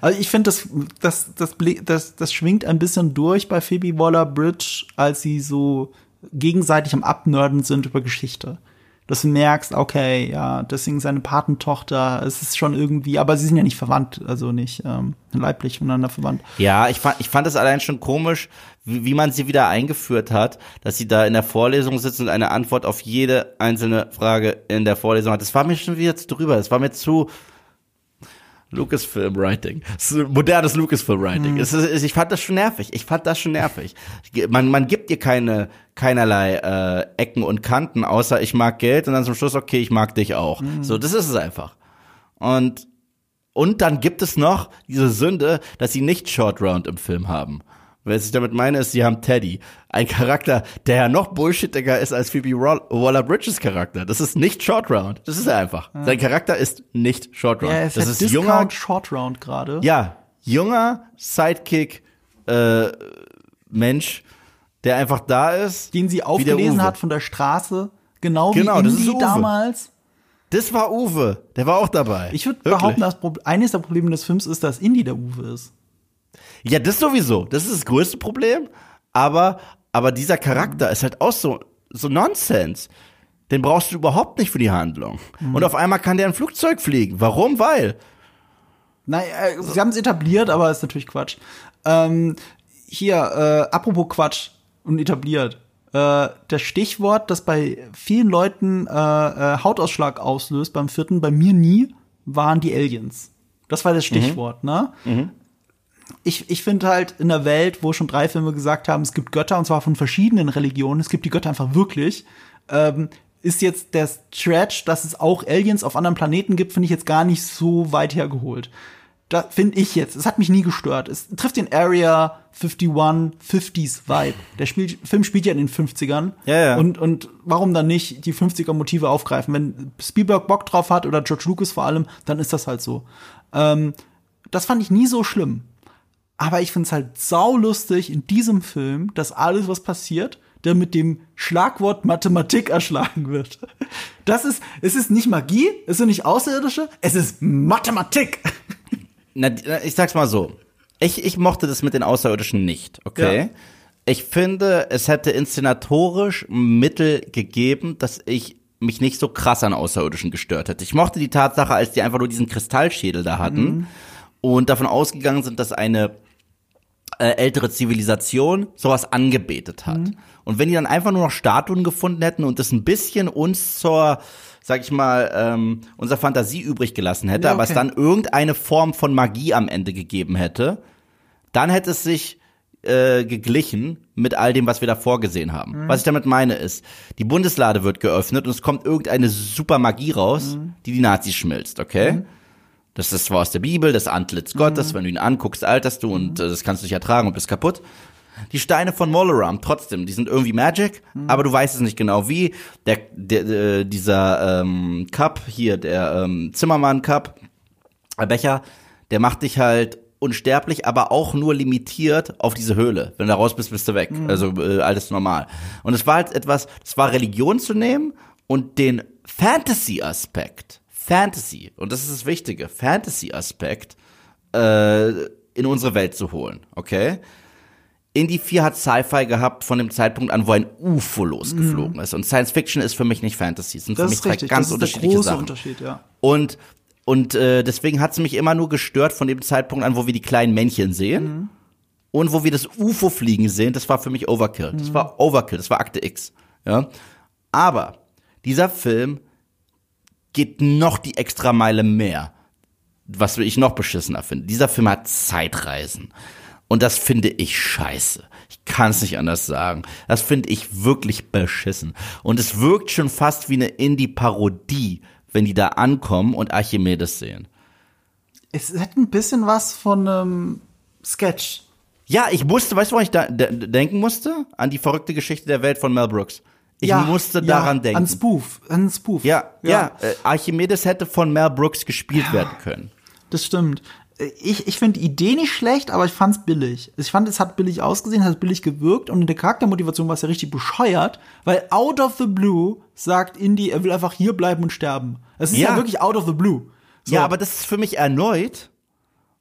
Also ich finde, das, das, das, das, das schwingt ein bisschen durch bei Phoebe Waller-Bridge, als sie so gegenseitig am Abnörden sind über Geschichte. Dass du merkst, okay, ja, deswegen seine Patentochter, es ist schon irgendwie, aber sie sind ja nicht verwandt, also nicht ähm, leiblich miteinander verwandt. Ja, ich fand, ich fand es allein schon komisch, wie, wie man sie wieder eingeführt hat, dass sie da in der Vorlesung sitzt und eine Antwort auf jede einzelne Frage in der Vorlesung hat. Das war mir schon wieder zu drüber. Das war mir zu Lucasfilm Writing. Modernes Lucasfilm Writing. Es ist, ich fand das schon nervig. Ich fand das schon nervig. Man, man gibt dir keine, keinerlei äh, Ecken und Kanten, außer ich mag Geld und dann zum Schluss, okay, ich mag dich auch. So, das ist es einfach. Und und dann gibt es noch diese Sünde, dass sie nicht Short Round im Film haben. Was ich damit meine, ist, sie haben Teddy. Ein Charakter, der ja noch bullshittiger ist als Phoebe Waller-Bridges Charakter. Das ist nicht Short Round. Das ist er einfach. Ja. Sein Charakter ist nicht Short Round. Ja, er ist das ist Discount junger Short Round gerade. Ja, junger Sidekick äh, Mensch, der einfach da ist. Den sie aufgelesen hat von der Straße. Genau, genau wie Indy damals. Das war Uwe. Der war auch dabei. Ich würde behaupten, dass eines der Probleme des Films ist, dass Indy der Uwe ist. Ja, das sowieso. Das ist das größte Problem. Aber, aber dieser Charakter ist halt auch so, so Nonsens. Den brauchst du überhaupt nicht für die Handlung. Mhm. Und auf einmal kann der ein Flugzeug fliegen. Warum? Weil. Nein, äh, sie haben es etabliert, aber ist natürlich Quatsch. Ähm, hier, äh, apropos Quatsch und etabliert. Äh, das Stichwort, das bei vielen Leuten äh, äh, Hautausschlag auslöst, beim vierten, bei mir nie, waren die Aliens. Das war das mhm. Stichwort, mhm. ne? Mhm ich, ich finde halt in der Welt, wo schon drei Filme gesagt haben, es gibt Götter und zwar von verschiedenen Religionen, es gibt die Götter einfach wirklich, ähm, ist jetzt der Stretch, dass es auch Aliens auf anderen Planeten gibt, finde ich jetzt gar nicht so weit hergeholt. Da finde ich jetzt. Es hat mich nie gestört. Es trifft den Area 51 50s Vibe. Der Spiel, Film spielt ja in den 50ern. Ja, ja. Und, und warum dann nicht die 50er Motive aufgreifen? Wenn Spielberg Bock drauf hat oder George Lucas vor allem, dann ist das halt so. Ähm, das fand ich nie so schlimm. Aber ich finde es halt saulustig in diesem Film, dass alles, was passiert, der mit dem Schlagwort Mathematik erschlagen wird. Das ist, es ist nicht Magie, es sind nicht Außerirdische, es ist Mathematik. Na, ich sag's mal so. Ich, ich mochte das mit den Außerirdischen nicht, okay? Ja. Ich finde, es hätte inszenatorisch Mittel gegeben, dass ich mich nicht so krass an Außerirdischen gestört hätte. Ich mochte die Tatsache, als die einfach nur diesen Kristallschädel da hatten mhm. und davon ausgegangen sind, dass eine äh, ältere Zivilisation sowas angebetet hat. Mhm. Und wenn die dann einfach nur noch Statuen gefunden hätten und das ein bisschen uns zur, sag ich mal, ähm, unserer Fantasie übrig gelassen hätte, ja, okay. aber es dann irgendeine Form von Magie am Ende gegeben hätte, dann hätte es sich äh, geglichen mit all dem, was wir da vorgesehen haben. Mhm. Was ich damit meine ist, die Bundeslade wird geöffnet und es kommt irgendeine super Magie raus, mhm. die die Nazis schmilzt, okay? Mhm. Das ist zwar aus der Bibel, das Antlitz Gottes, mhm. wenn du ihn anguckst, alterst du und äh, das kannst du nicht ertragen und bist kaputt. Die Steine von Molaram, trotzdem, die sind irgendwie Magic, mhm. aber du weißt es nicht genau wie. Der, der, der dieser ähm, Cup hier, der ähm, Zimmermann Cup, der Becher, der macht dich halt unsterblich, aber auch nur limitiert auf diese Höhle. Wenn du da raus bist, bist du weg. Mhm. Also äh, alles normal. Und es war halt etwas, es war Religion zu nehmen und den Fantasy-Aspekt Fantasy, und das ist das Wichtige, Fantasy-Aspekt äh, in unsere Welt zu holen, okay? Indie 4 hat Sci-Fi gehabt von dem Zeitpunkt an, wo ein UFO losgeflogen mhm. ist. Und Science Fiction ist für mich nicht Fantasy. Es sind das für mich zwei richtig. ganz das ist unterschiedliche der große Sachen. Unterschied, ja. Und, und äh, deswegen hat es mich immer nur gestört von dem Zeitpunkt an, wo wir die kleinen Männchen sehen. Mhm. Und wo wir das UFO fliegen sehen, das war für mich Overkill. Das mhm. war Overkill, das war Akte X. Ja? Aber dieser Film geht noch die extra Meile mehr. Was ich noch beschissener finde. Dieser Film hat Zeitreisen. Und das finde ich scheiße. Ich kann es nicht anders sagen. Das finde ich wirklich beschissen. Und es wirkt schon fast wie eine Indie-Parodie, wenn die da ankommen und Archimedes sehen. Es hat ein bisschen was von einem Sketch. Ja, ich musste, weißt du, woran ich da denken musste? An die verrückte Geschichte der Welt von Mel Brooks. Ich ja, musste daran ja, denken. An Spoof, an Spoof. Ja, ja. ja äh, Archimedes hätte von Mel Brooks gespielt werden können. Das stimmt. Ich, ich finde die Idee nicht schlecht, aber ich fand's billig. Ich fand, es hat billig ausgesehen, hat billig gewirkt und in der Charaktermotivation war es ja richtig bescheuert, weil out of the blue sagt Indy, er will einfach hier bleiben und sterben. Es ist ja, ja wirklich out of the blue. So. Ja, aber das ist für mich erneut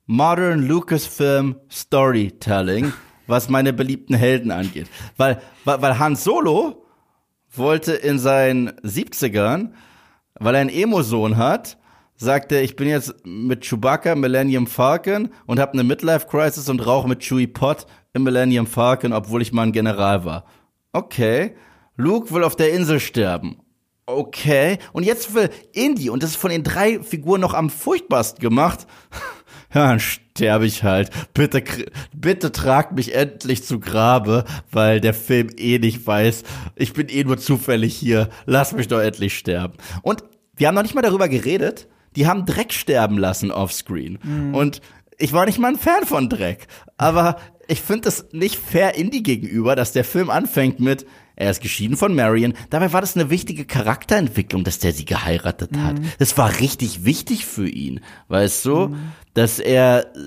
Modern Lucasfilm Storytelling, was meine beliebten Helden angeht. Weil, weil, weil Han Solo wollte in seinen 70ern, weil er einen Emo-Sohn hat, sagte, ich bin jetzt mit Chewbacca Millennium Falcon und habe eine Midlife Crisis und rauche mit Chewie Pot im Millennium Falcon, obwohl ich mal ein General war. Okay. Luke will auf der Insel sterben. Okay. Und jetzt will Indy, und das ist von den drei Figuren noch am furchtbarsten gemacht, ja, dann sterbe ich halt. Bitte, bitte tragt mich endlich zu Grabe, weil der Film eh nicht weiß, ich bin eh nur zufällig hier. Lass mich doch endlich sterben. Und wir haben noch nicht mal darüber geredet. Die haben Dreck sterben lassen offscreen. Mhm. Und ich war nicht mal ein Fan von Dreck. Aber ich finde das nicht fair Indie gegenüber, dass der Film anfängt mit, er ist geschieden von Marion. Dabei war das eine wichtige Charakterentwicklung, dass der sie geheiratet hat. Das war richtig wichtig für ihn, weißt du, dass er äh,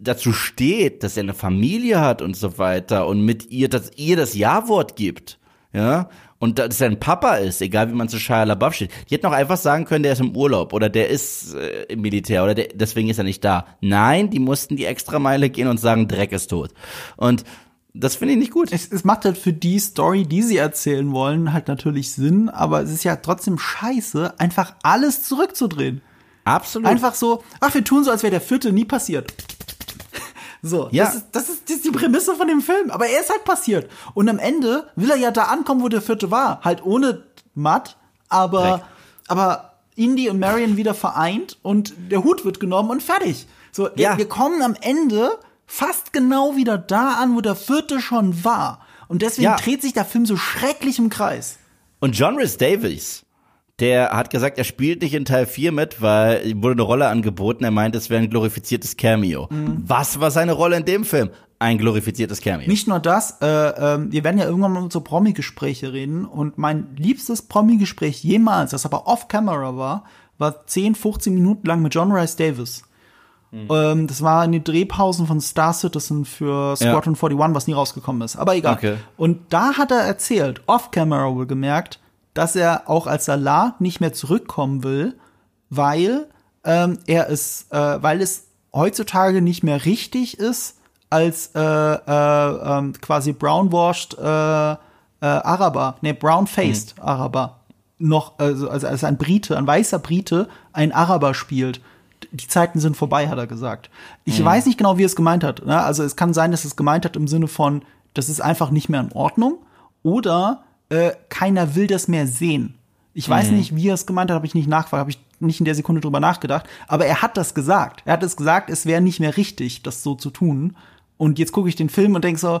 dazu steht, dass er eine Familie hat und so weiter und mit ihr, dass ihr das Ja-Wort gibt, ja. Und dass er ein Papa ist, egal wie man zu Shia LaBeouf steht. Die hätten auch einfach sagen können, der ist im Urlaub oder der ist äh, im Militär oder der, deswegen ist er nicht da. Nein, die mussten die Extrameile gehen und sagen, Dreck ist tot. Und das finde ich nicht gut. Es, es macht halt für die Story, die sie erzählen wollen, halt natürlich Sinn, aber es ist ja trotzdem scheiße, einfach alles zurückzudrehen. Absolut. Einfach so, ach, wir tun so, als wäre der vierte nie passiert. So, Ja. das, ist, das, ist, das ist die Prämisse von dem Film. Aber er ist halt passiert. Und am Ende will er ja da ankommen, wo der vierte war. Halt ohne Matt, aber, Dreck. aber Indy und Marion wieder vereint und der Hut wird genommen und fertig. So, wir, Ja. wir kommen am Ende fast genau wieder da an, wo der vierte schon war. Und deswegen Ja. dreht sich der Film so schrecklich im Kreis. Und John Rhys Davies, der hat gesagt, er spielt nicht in Teil 4 mit, weil ihm wurde eine Rolle angeboten. Er meinte, es wäre ein glorifiziertes Cameo. Mhm. Was war seine Rolle in dem Film? Ein glorifiziertes Cameo. Nicht nur das, äh, ähm, wir werden ja irgendwann mal so Promi-Gespräche reden und mein liebstes Promi-Gespräch jemals, das aber off-camera war, war 10, 15 Minuten lang mit John Rice Davis. Ähm, das war in den Drehpausen von Star Citizen für Squadron 41, was nie rausgekommen ist. Aber egal. Okay. Und da hat er erzählt, off-camera wohl gemerkt, dass er auch als Salah nicht mehr zurückkommen will, weil ähm, er es, äh, weil es heutzutage nicht mehr richtig ist, als äh, äh, ähm, quasi brownwashed äh, äh, Araber, nee, brown-faced Araber noch, also, also als ein Brite, ein weißer Brite, ein Araber spielt. Die Zeiten sind vorbei, hat er gesagt. Ich weiß nicht genau, wie er es gemeint hat. Ne? Also es kann sein, dass es gemeint hat im Sinne von, das ist einfach nicht mehr in Ordnung oder äh, keiner will das mehr sehen. Ich weiß nicht, wie er es gemeint hat, habe ich nicht nachgefragt, habe ich nicht in der Sekunde drüber nachgedacht. Aber er hat das gesagt. Er hat es gesagt, es wäre nicht mehr richtig, das so zu tun. Und jetzt gucke ich den Film und denke so,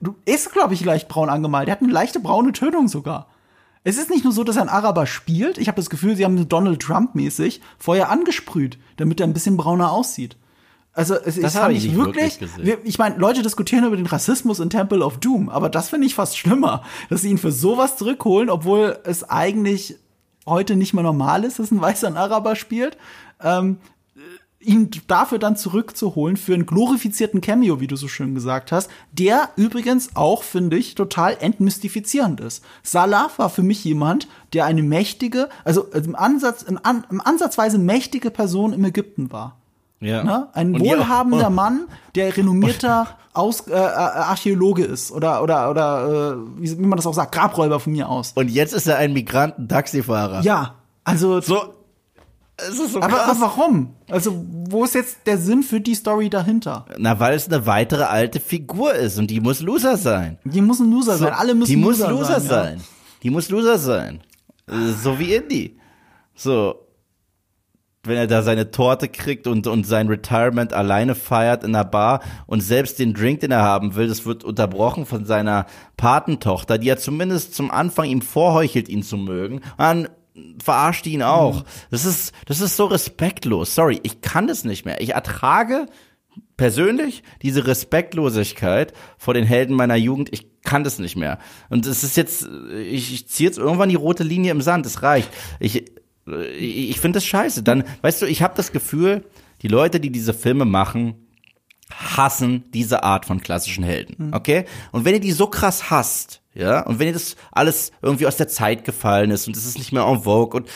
du ist, glaube ich, leicht braun angemalt. Er hat eine leichte braune Tönung sogar. Es ist nicht nur so, dass er ein Araber spielt. Ich habe das Gefühl, sie haben Donald Trump mäßig vorher angesprüht, damit er ein bisschen brauner aussieht. Also es ist habe fand ich wirklich. wirklich ich meine, Leute diskutieren über den Rassismus in Temple of Doom, aber das finde ich fast schlimmer, dass sie ihn für sowas zurückholen, obwohl es eigentlich heute nicht mehr normal ist, dass ein weißer Araber spielt. Ähm, ihn dafür dann zurückzuholen für einen glorifizierten Cameo, wie du so schön gesagt hast, der übrigens auch, finde ich, total entmystifizierend ist. Salah war für mich jemand, der eine mächtige, also im Ansatz, im, An, im Ansatzweise mächtige Person im Ägypten war. Ja. Ne? Ein Und ja- wohlhabender Mann, der renommierter Aus, äh, äh, Archäologe ist oder oder oder äh, wie, wie man das auch sagt, Grabräuber von mir aus. Und jetzt ist er ein Migranten-Taxifahrer. Ja, also So. Es ist so aber, krass. aber warum? Also wo ist jetzt der Sinn für die Story dahinter? Na, weil es eine weitere alte Figur ist und die muss Loser sein. Die muss ein Loser sein. Alle müssen die muss Loser, Loser sein. sein. Die muss Loser sein. So wie Indy. So. Wenn er da seine Torte kriegt und, und sein Retirement alleine feiert in der Bar und selbst den Drink, den er haben will, das wird unterbrochen von seiner Patentochter, die ja zumindest zum Anfang ihm vorheuchelt, ihn zu mögen. Und dann verarscht ihn auch. Mhm. Das ist, das ist so respektlos. Sorry, ich kann das nicht mehr. Ich ertrage persönlich diese Respektlosigkeit vor den Helden meiner Jugend, ich kann das nicht mehr. Und es ist jetzt, ich, ich ziehe jetzt irgendwann die rote Linie im Sand, es reicht. Ich, ich, ich finde das scheiße. Dann, weißt du, ich habe das Gefühl, die Leute, die diese Filme machen, hassen diese Art von klassischen Helden, okay? Und wenn ihr die so krass hasst, ja, und wenn ihr das alles irgendwie aus der Zeit gefallen ist und es ist nicht mehr en vogue und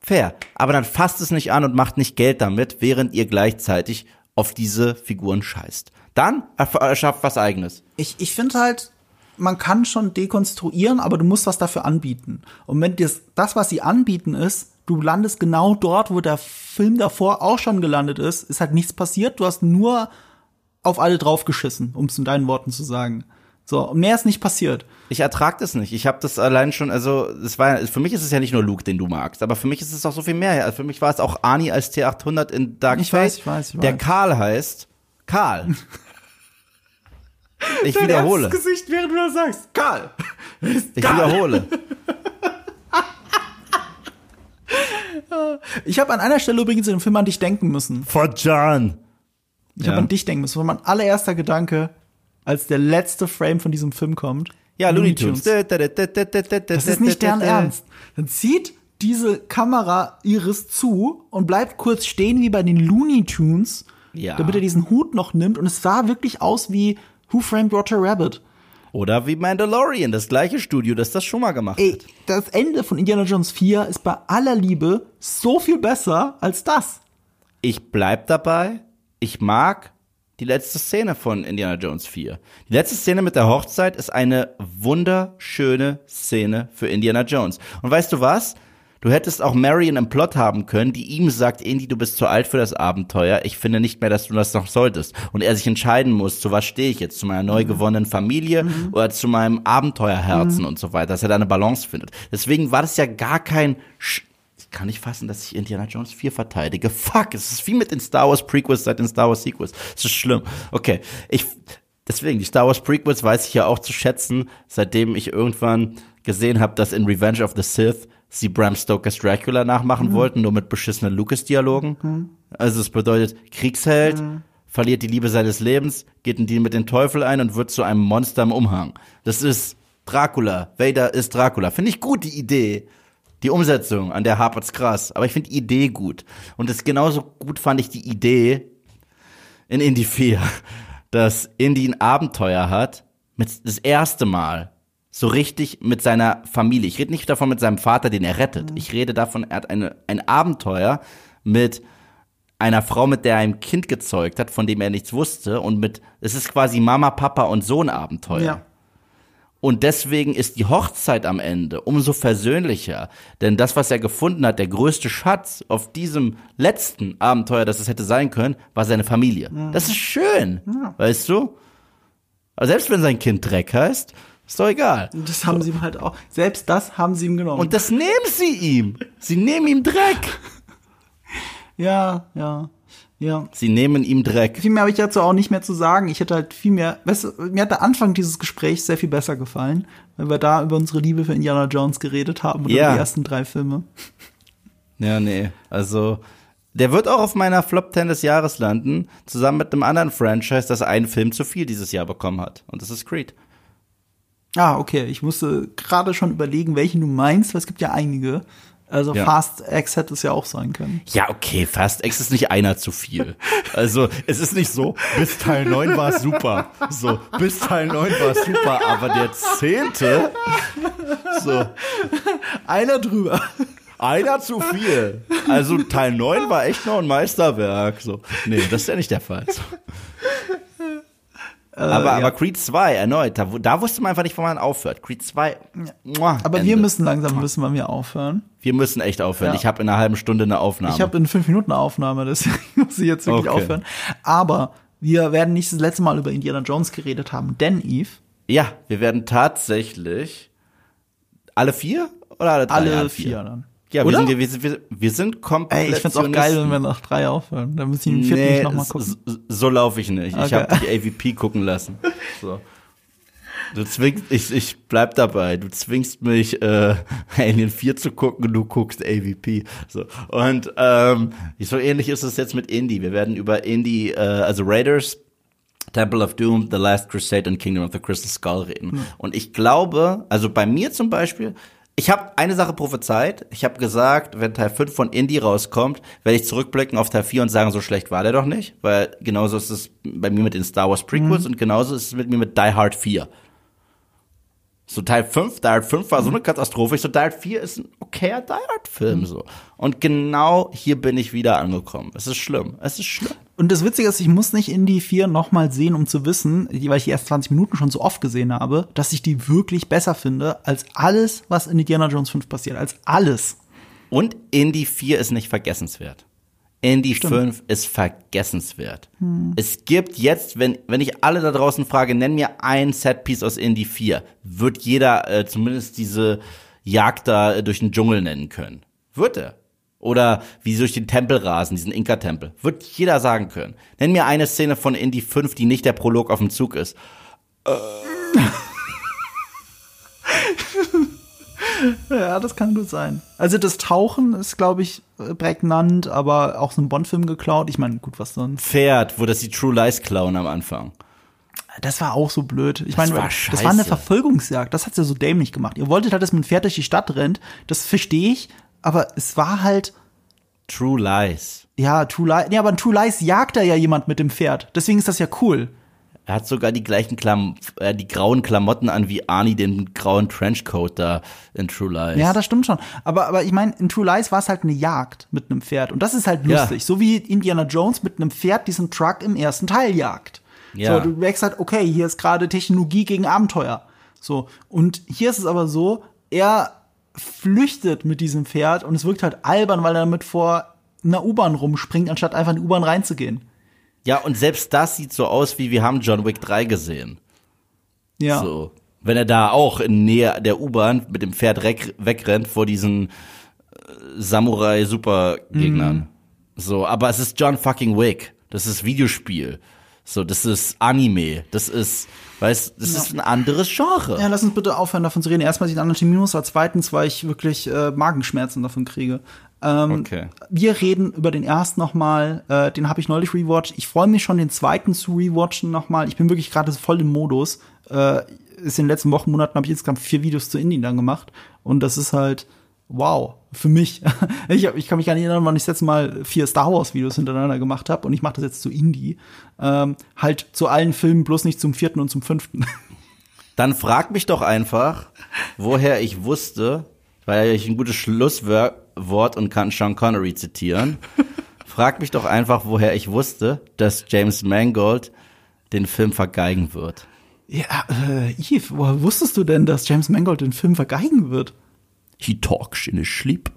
fair, aber dann fasst es nicht an und macht nicht Geld damit, während ihr gleichzeitig auf diese Figuren scheißt. Dann erschafft was eigenes. Ich, ich finde halt, man kann schon dekonstruieren, aber du musst was dafür anbieten. Und wenn das, das, was sie anbieten, ist, du landest genau dort, wo der Film davor auch schon gelandet ist, ist halt nichts passiert. Du hast nur auf alle draufgeschissen, um es in deinen Worten zu sagen. So, und mehr ist nicht passiert. Ich ertrag das nicht. Ich habe das allein schon, also es war für mich ist es ja nicht nur Luke, den du magst, aber für mich ist es auch so viel mehr. Also für mich war es auch Arnie als T800 in Dark Ich Fate, weiß, ich weiß, ich der weiß. Karl heißt Karl. Ich wiederhole. Gesicht, während du das sagst. Karl. Ich wiederhole. Ich habe an einer Stelle übrigens in dem Film an dich denken müssen. For John. Ich Ja. habe an dich denken müssen. Das war mein allererster Gedanke. als der letzte Frame von diesem Film kommt. Ja, Looney Tunes. Das ist nicht deren Ernst. Dann zieht diese Kamera Iris zu und bleibt kurz stehen wie bei den Looney Tunes, Ja. damit er diesen Hut noch nimmt. Und es sah wirklich aus wie Who Framed Roger Rabbit. Oder wie Mandalorian, das gleiche Studio, das das schon mal gemacht Ey, hat. das Ende von Indiana Jones 4 ist bei aller Liebe so viel besser als das. Ich bleib dabei. Ich mag die letzte Szene von Indiana Jones 4. Die letzte Szene mit der Hochzeit ist eine wunderschöne Szene für Indiana Jones. Und weißt du was? Du hättest auch Marion im Plot haben können, die ihm sagt, Indy, du bist zu alt für das Abenteuer. Ich finde nicht mehr, dass du das noch solltest. Und er sich entscheiden muss, zu was stehe ich jetzt? Zu meiner neu gewonnenen Familie oder zu meinem Abenteuerherzen und so weiter, dass er da eine Balance findet. Deswegen war das ja gar kein Sch ich kann nicht fassen, dass ich Indiana Jones 4 verteidige. Fuck, es ist wie mit den Star Wars Prequels seit den Star Wars Sequels. Es ist schlimm. Okay, ich deswegen die Star Wars Prequels weiß ich ja auch zu schätzen, seitdem ich irgendwann gesehen habe, dass in Revenge of the Sith sie Bram Stokers Dracula nachmachen wollten, nur mit beschissenen Lucas-Dialogen. Also es bedeutet Kriegsheld, verliert die Liebe seines Lebens, geht in die mit dem Teufel ein und wird zu einem Monster im Umhang. Das ist Dracula. Vader ist Dracula. Finde ich gut, die Idee. Die Umsetzung, an der hapert's krass. Aber ich finde die Idee gut. Und das genauso gut fand ich die Idee in Indie 4, dass Indy ein Abenteuer hat, mit das erste Mal so richtig mit seiner Familie. Ich rede nicht davon mit seinem Vater, den er rettet. Ich rede davon, er hat eine, ein Abenteuer mit einer Frau, mit der er ein Kind gezeugt hat, von dem er nichts wusste. Und mit, es ist quasi Mama, Papa und Sohn Abenteuer. Und deswegen ist die Hochzeit am Ende umso versöhnlicher. Denn das, was er gefunden hat, der größte Schatz auf diesem letzten Abenteuer, das es hätte sein können, war seine Familie. Das ist schön, weißt du? Aber selbst wenn sein Kind Dreck heißt, ist doch egal. Und das haben sie ihm halt auch, selbst das haben sie ihm genommen. Und das nehmen sie ihm. Sie nehmen ihm Dreck. ja, ja, ja. Sie nehmen ihm Dreck. Viel mehr habe ich dazu auch nicht mehr zu sagen. Ich hätte halt viel mehr, weißt du, mir hat der Anfang dieses Gesprächs sehr viel besser gefallen, weil wir da über unsere Liebe für Indiana Jones geredet haben oder Ja. die ersten drei Filme. Ja, nee. Also, der wird auch auf meiner Flop 10 des Jahres landen, zusammen mit einem anderen Franchise, das einen Film zu viel dieses Jahr bekommen hat. Und das ist Creed. Ah, okay. Ich musste gerade schon überlegen, welchen du meinst, weil es gibt ja einige. Also Ja. Fast X hätte es ja auch sein können. Ja, okay, Fast X ist nicht einer zu viel. Also, es ist nicht so, bis Teil 9 war es super. So, bis Teil 9 war es super, aber der zehnte, so, Einer drüber. einer zu viel. Also, Teil 9 war echt noch ein Meisterwerk. So, nee, das ist ja nicht der Fall. So. Aber, ja. aber Creed 2 erneut, da, da wusste man einfach nicht, wo man aufhört. Creed 2, muah, Aber Ende. wir müssen langsam wann wir aufhören. wir müssen echt aufhören. Ja. Ich habe in einer halben Stunde eine Aufnahme. Ich habe in fünf Minuten eine Aufnahme, deswegen muss ich jetzt wirklich Okay. aufhören. Aber wir werden nicht das letzte Mal über Indiana Jones geredet haben, denn Eve, Ja, wir werden tatsächlich alle vier oder alle drei? alle vier dann. Ja, wir Oder? sind, wir, sind, wir, wir sind komplett. Ey, ich find's auch geil, wenn wir nach drei aufhören. Dann muss ich den vierten nee, nicht nochmal gucken. s- So laufe ich nicht. Ich Okay. habe die AVP gucken lassen. So. Du zwingst, ich, ich bleib dabei. Du zwingst mich, äh, Alien 4 zu gucken und du guckst AVP. So. Und ähm, so ähnlich ist es jetzt mit Indie. Wir werden über Indie, äh, also Raiders, Temple of Doom, The Last Crusade und Kingdom of the Crystal Skull reden. Und ich glaube, also bei mir zum Beispiel, ich habe eine Sache prophezeit. Ich habe gesagt, wenn Teil 5 von Indie rauskommt, werde ich zurückblicken auf Teil 4 und sagen, so schlecht war der doch nicht. Weil genauso ist es bei mir mit den Star Wars Prequels und genauso ist es mit mir mit Die Hard 4. So Teil 5, Die Hard 5 war so eine Katastrophe. Ich so, Die Hard 4 ist ein okayer Die Hard Film, so. Und genau hier bin ich wieder angekommen. Es ist schlimm. Es ist schlimm. Und das Witzige ist, ich muss nicht Indie 4 nochmal sehen, um zu wissen, weil ich die erst 20 Minuten schon so oft gesehen habe, dass ich die wirklich besser finde als alles, was in Indiana Jones 5 passiert. Als alles. Und Indie 4 ist nicht vergessenswert. Indie 5 ist vergessenswert. Es gibt jetzt, wenn, wenn ich alle da draußen frage, nenn mir ein Setpiece aus Indie 4, wird jeder äh, zumindest diese Jagd da äh, durch den Dschungel nennen können. Wird er. Oder wie sie durch den Tempel rasen, diesen Inka-Tempel. Wird jeder sagen können. Nenn mir eine Szene von Indie 5, die nicht der Prolog auf dem Zug ist. Ja, das kann gut sein. Also das Tauchen ist, glaube ich, prägnant, aber auch so ein Bond-Film geklaut. Ich meine, gut, was sonst? Pferd, wo das die True Lies klauen am Anfang. Das war auch so blöd. Ich Das meine, war das war eine. Verfolgungsjagd. Das hat's ja so dämlich gemacht. Ihr wolltet halt, dass man ein Pferd durch die Stadt rennt. Das verstehe ich. Aber es war halt, True Lies. ja, True Lies. Nee, aber in True Lies jagt da ja jemand mit dem Pferd. Deswegen ist das ja cool. Er hat sogar die gleichen Klam äh, die grauen Klamotten an wie Arnie den grauen Trenchcoat da in True Lies. Ja, das stimmt schon. Aber, aber ich meine, in True Lies war es halt eine Jagd mit einem Pferd. Und das ist halt Ja. lustig. So wie Indiana Jones mit einem Pferd diesen Truck im ersten Teil jagt. Ja. So, du merkst halt, okay, hier ist gerade Technologie gegen Abenteuer. So. Und hier ist es aber so, er flüchtet mit diesem Pferd und es wirkt halt albern, weil er damit vor einer U-Bahn rumspringt, anstatt einfach in die U-Bahn reinzugehen. Ja, und selbst das sieht so aus, wie wir haben John Wick 3 gesehen. Ja. So. Wenn er da auch in Nähe der U-Bahn mit dem Pferd wegrennt vor diesen äh, Samurai-Supergegnern. Mhm. So, aber es ist John fucking Wick. Das ist Videospiel. So, das ist Anime. Das ist, weißt, das ist ein anderes Genre. Ja, lass uns bitte aufhören, davon zu reden. Erstmal sieht Anatominus, als zweitens, weil ich wirklich äh, Magenschmerzen davon kriege. Ähm, Okay. Wir reden über den ersten nochmal. Äh, den habe ich neulich rewatcht. Ich freue mich schon, den zweiten zu rewatchen nochmal. Ich bin wirklich gerade voll im Modus. Äh, ist in den letzten Wochen, Monaten habe ich insgesamt vier Videos zu Indien dann gemacht. Und das ist halt wow für mich. ich, hab, ich kann mich gar nicht erinnern, wann ich das letzte Mal vier Star Wars Videos hintereinander gemacht habe. Und ich mache das jetzt zu Indie. Ähm, halt zu allen Filmen, bloß nicht zum vierten und zum fünften. Dann frag mich doch einfach, woher ich wusste, weil ich ein gutes Schlusswort und kann Sean Connery zitieren. frag mich doch einfach, woher ich wusste, dass James Mangold den Film vergeigen wird. Ja, äh, Yves, woher wusstest du denn, dass James Mangold den Film vergeigen wird? He talks in his sleep.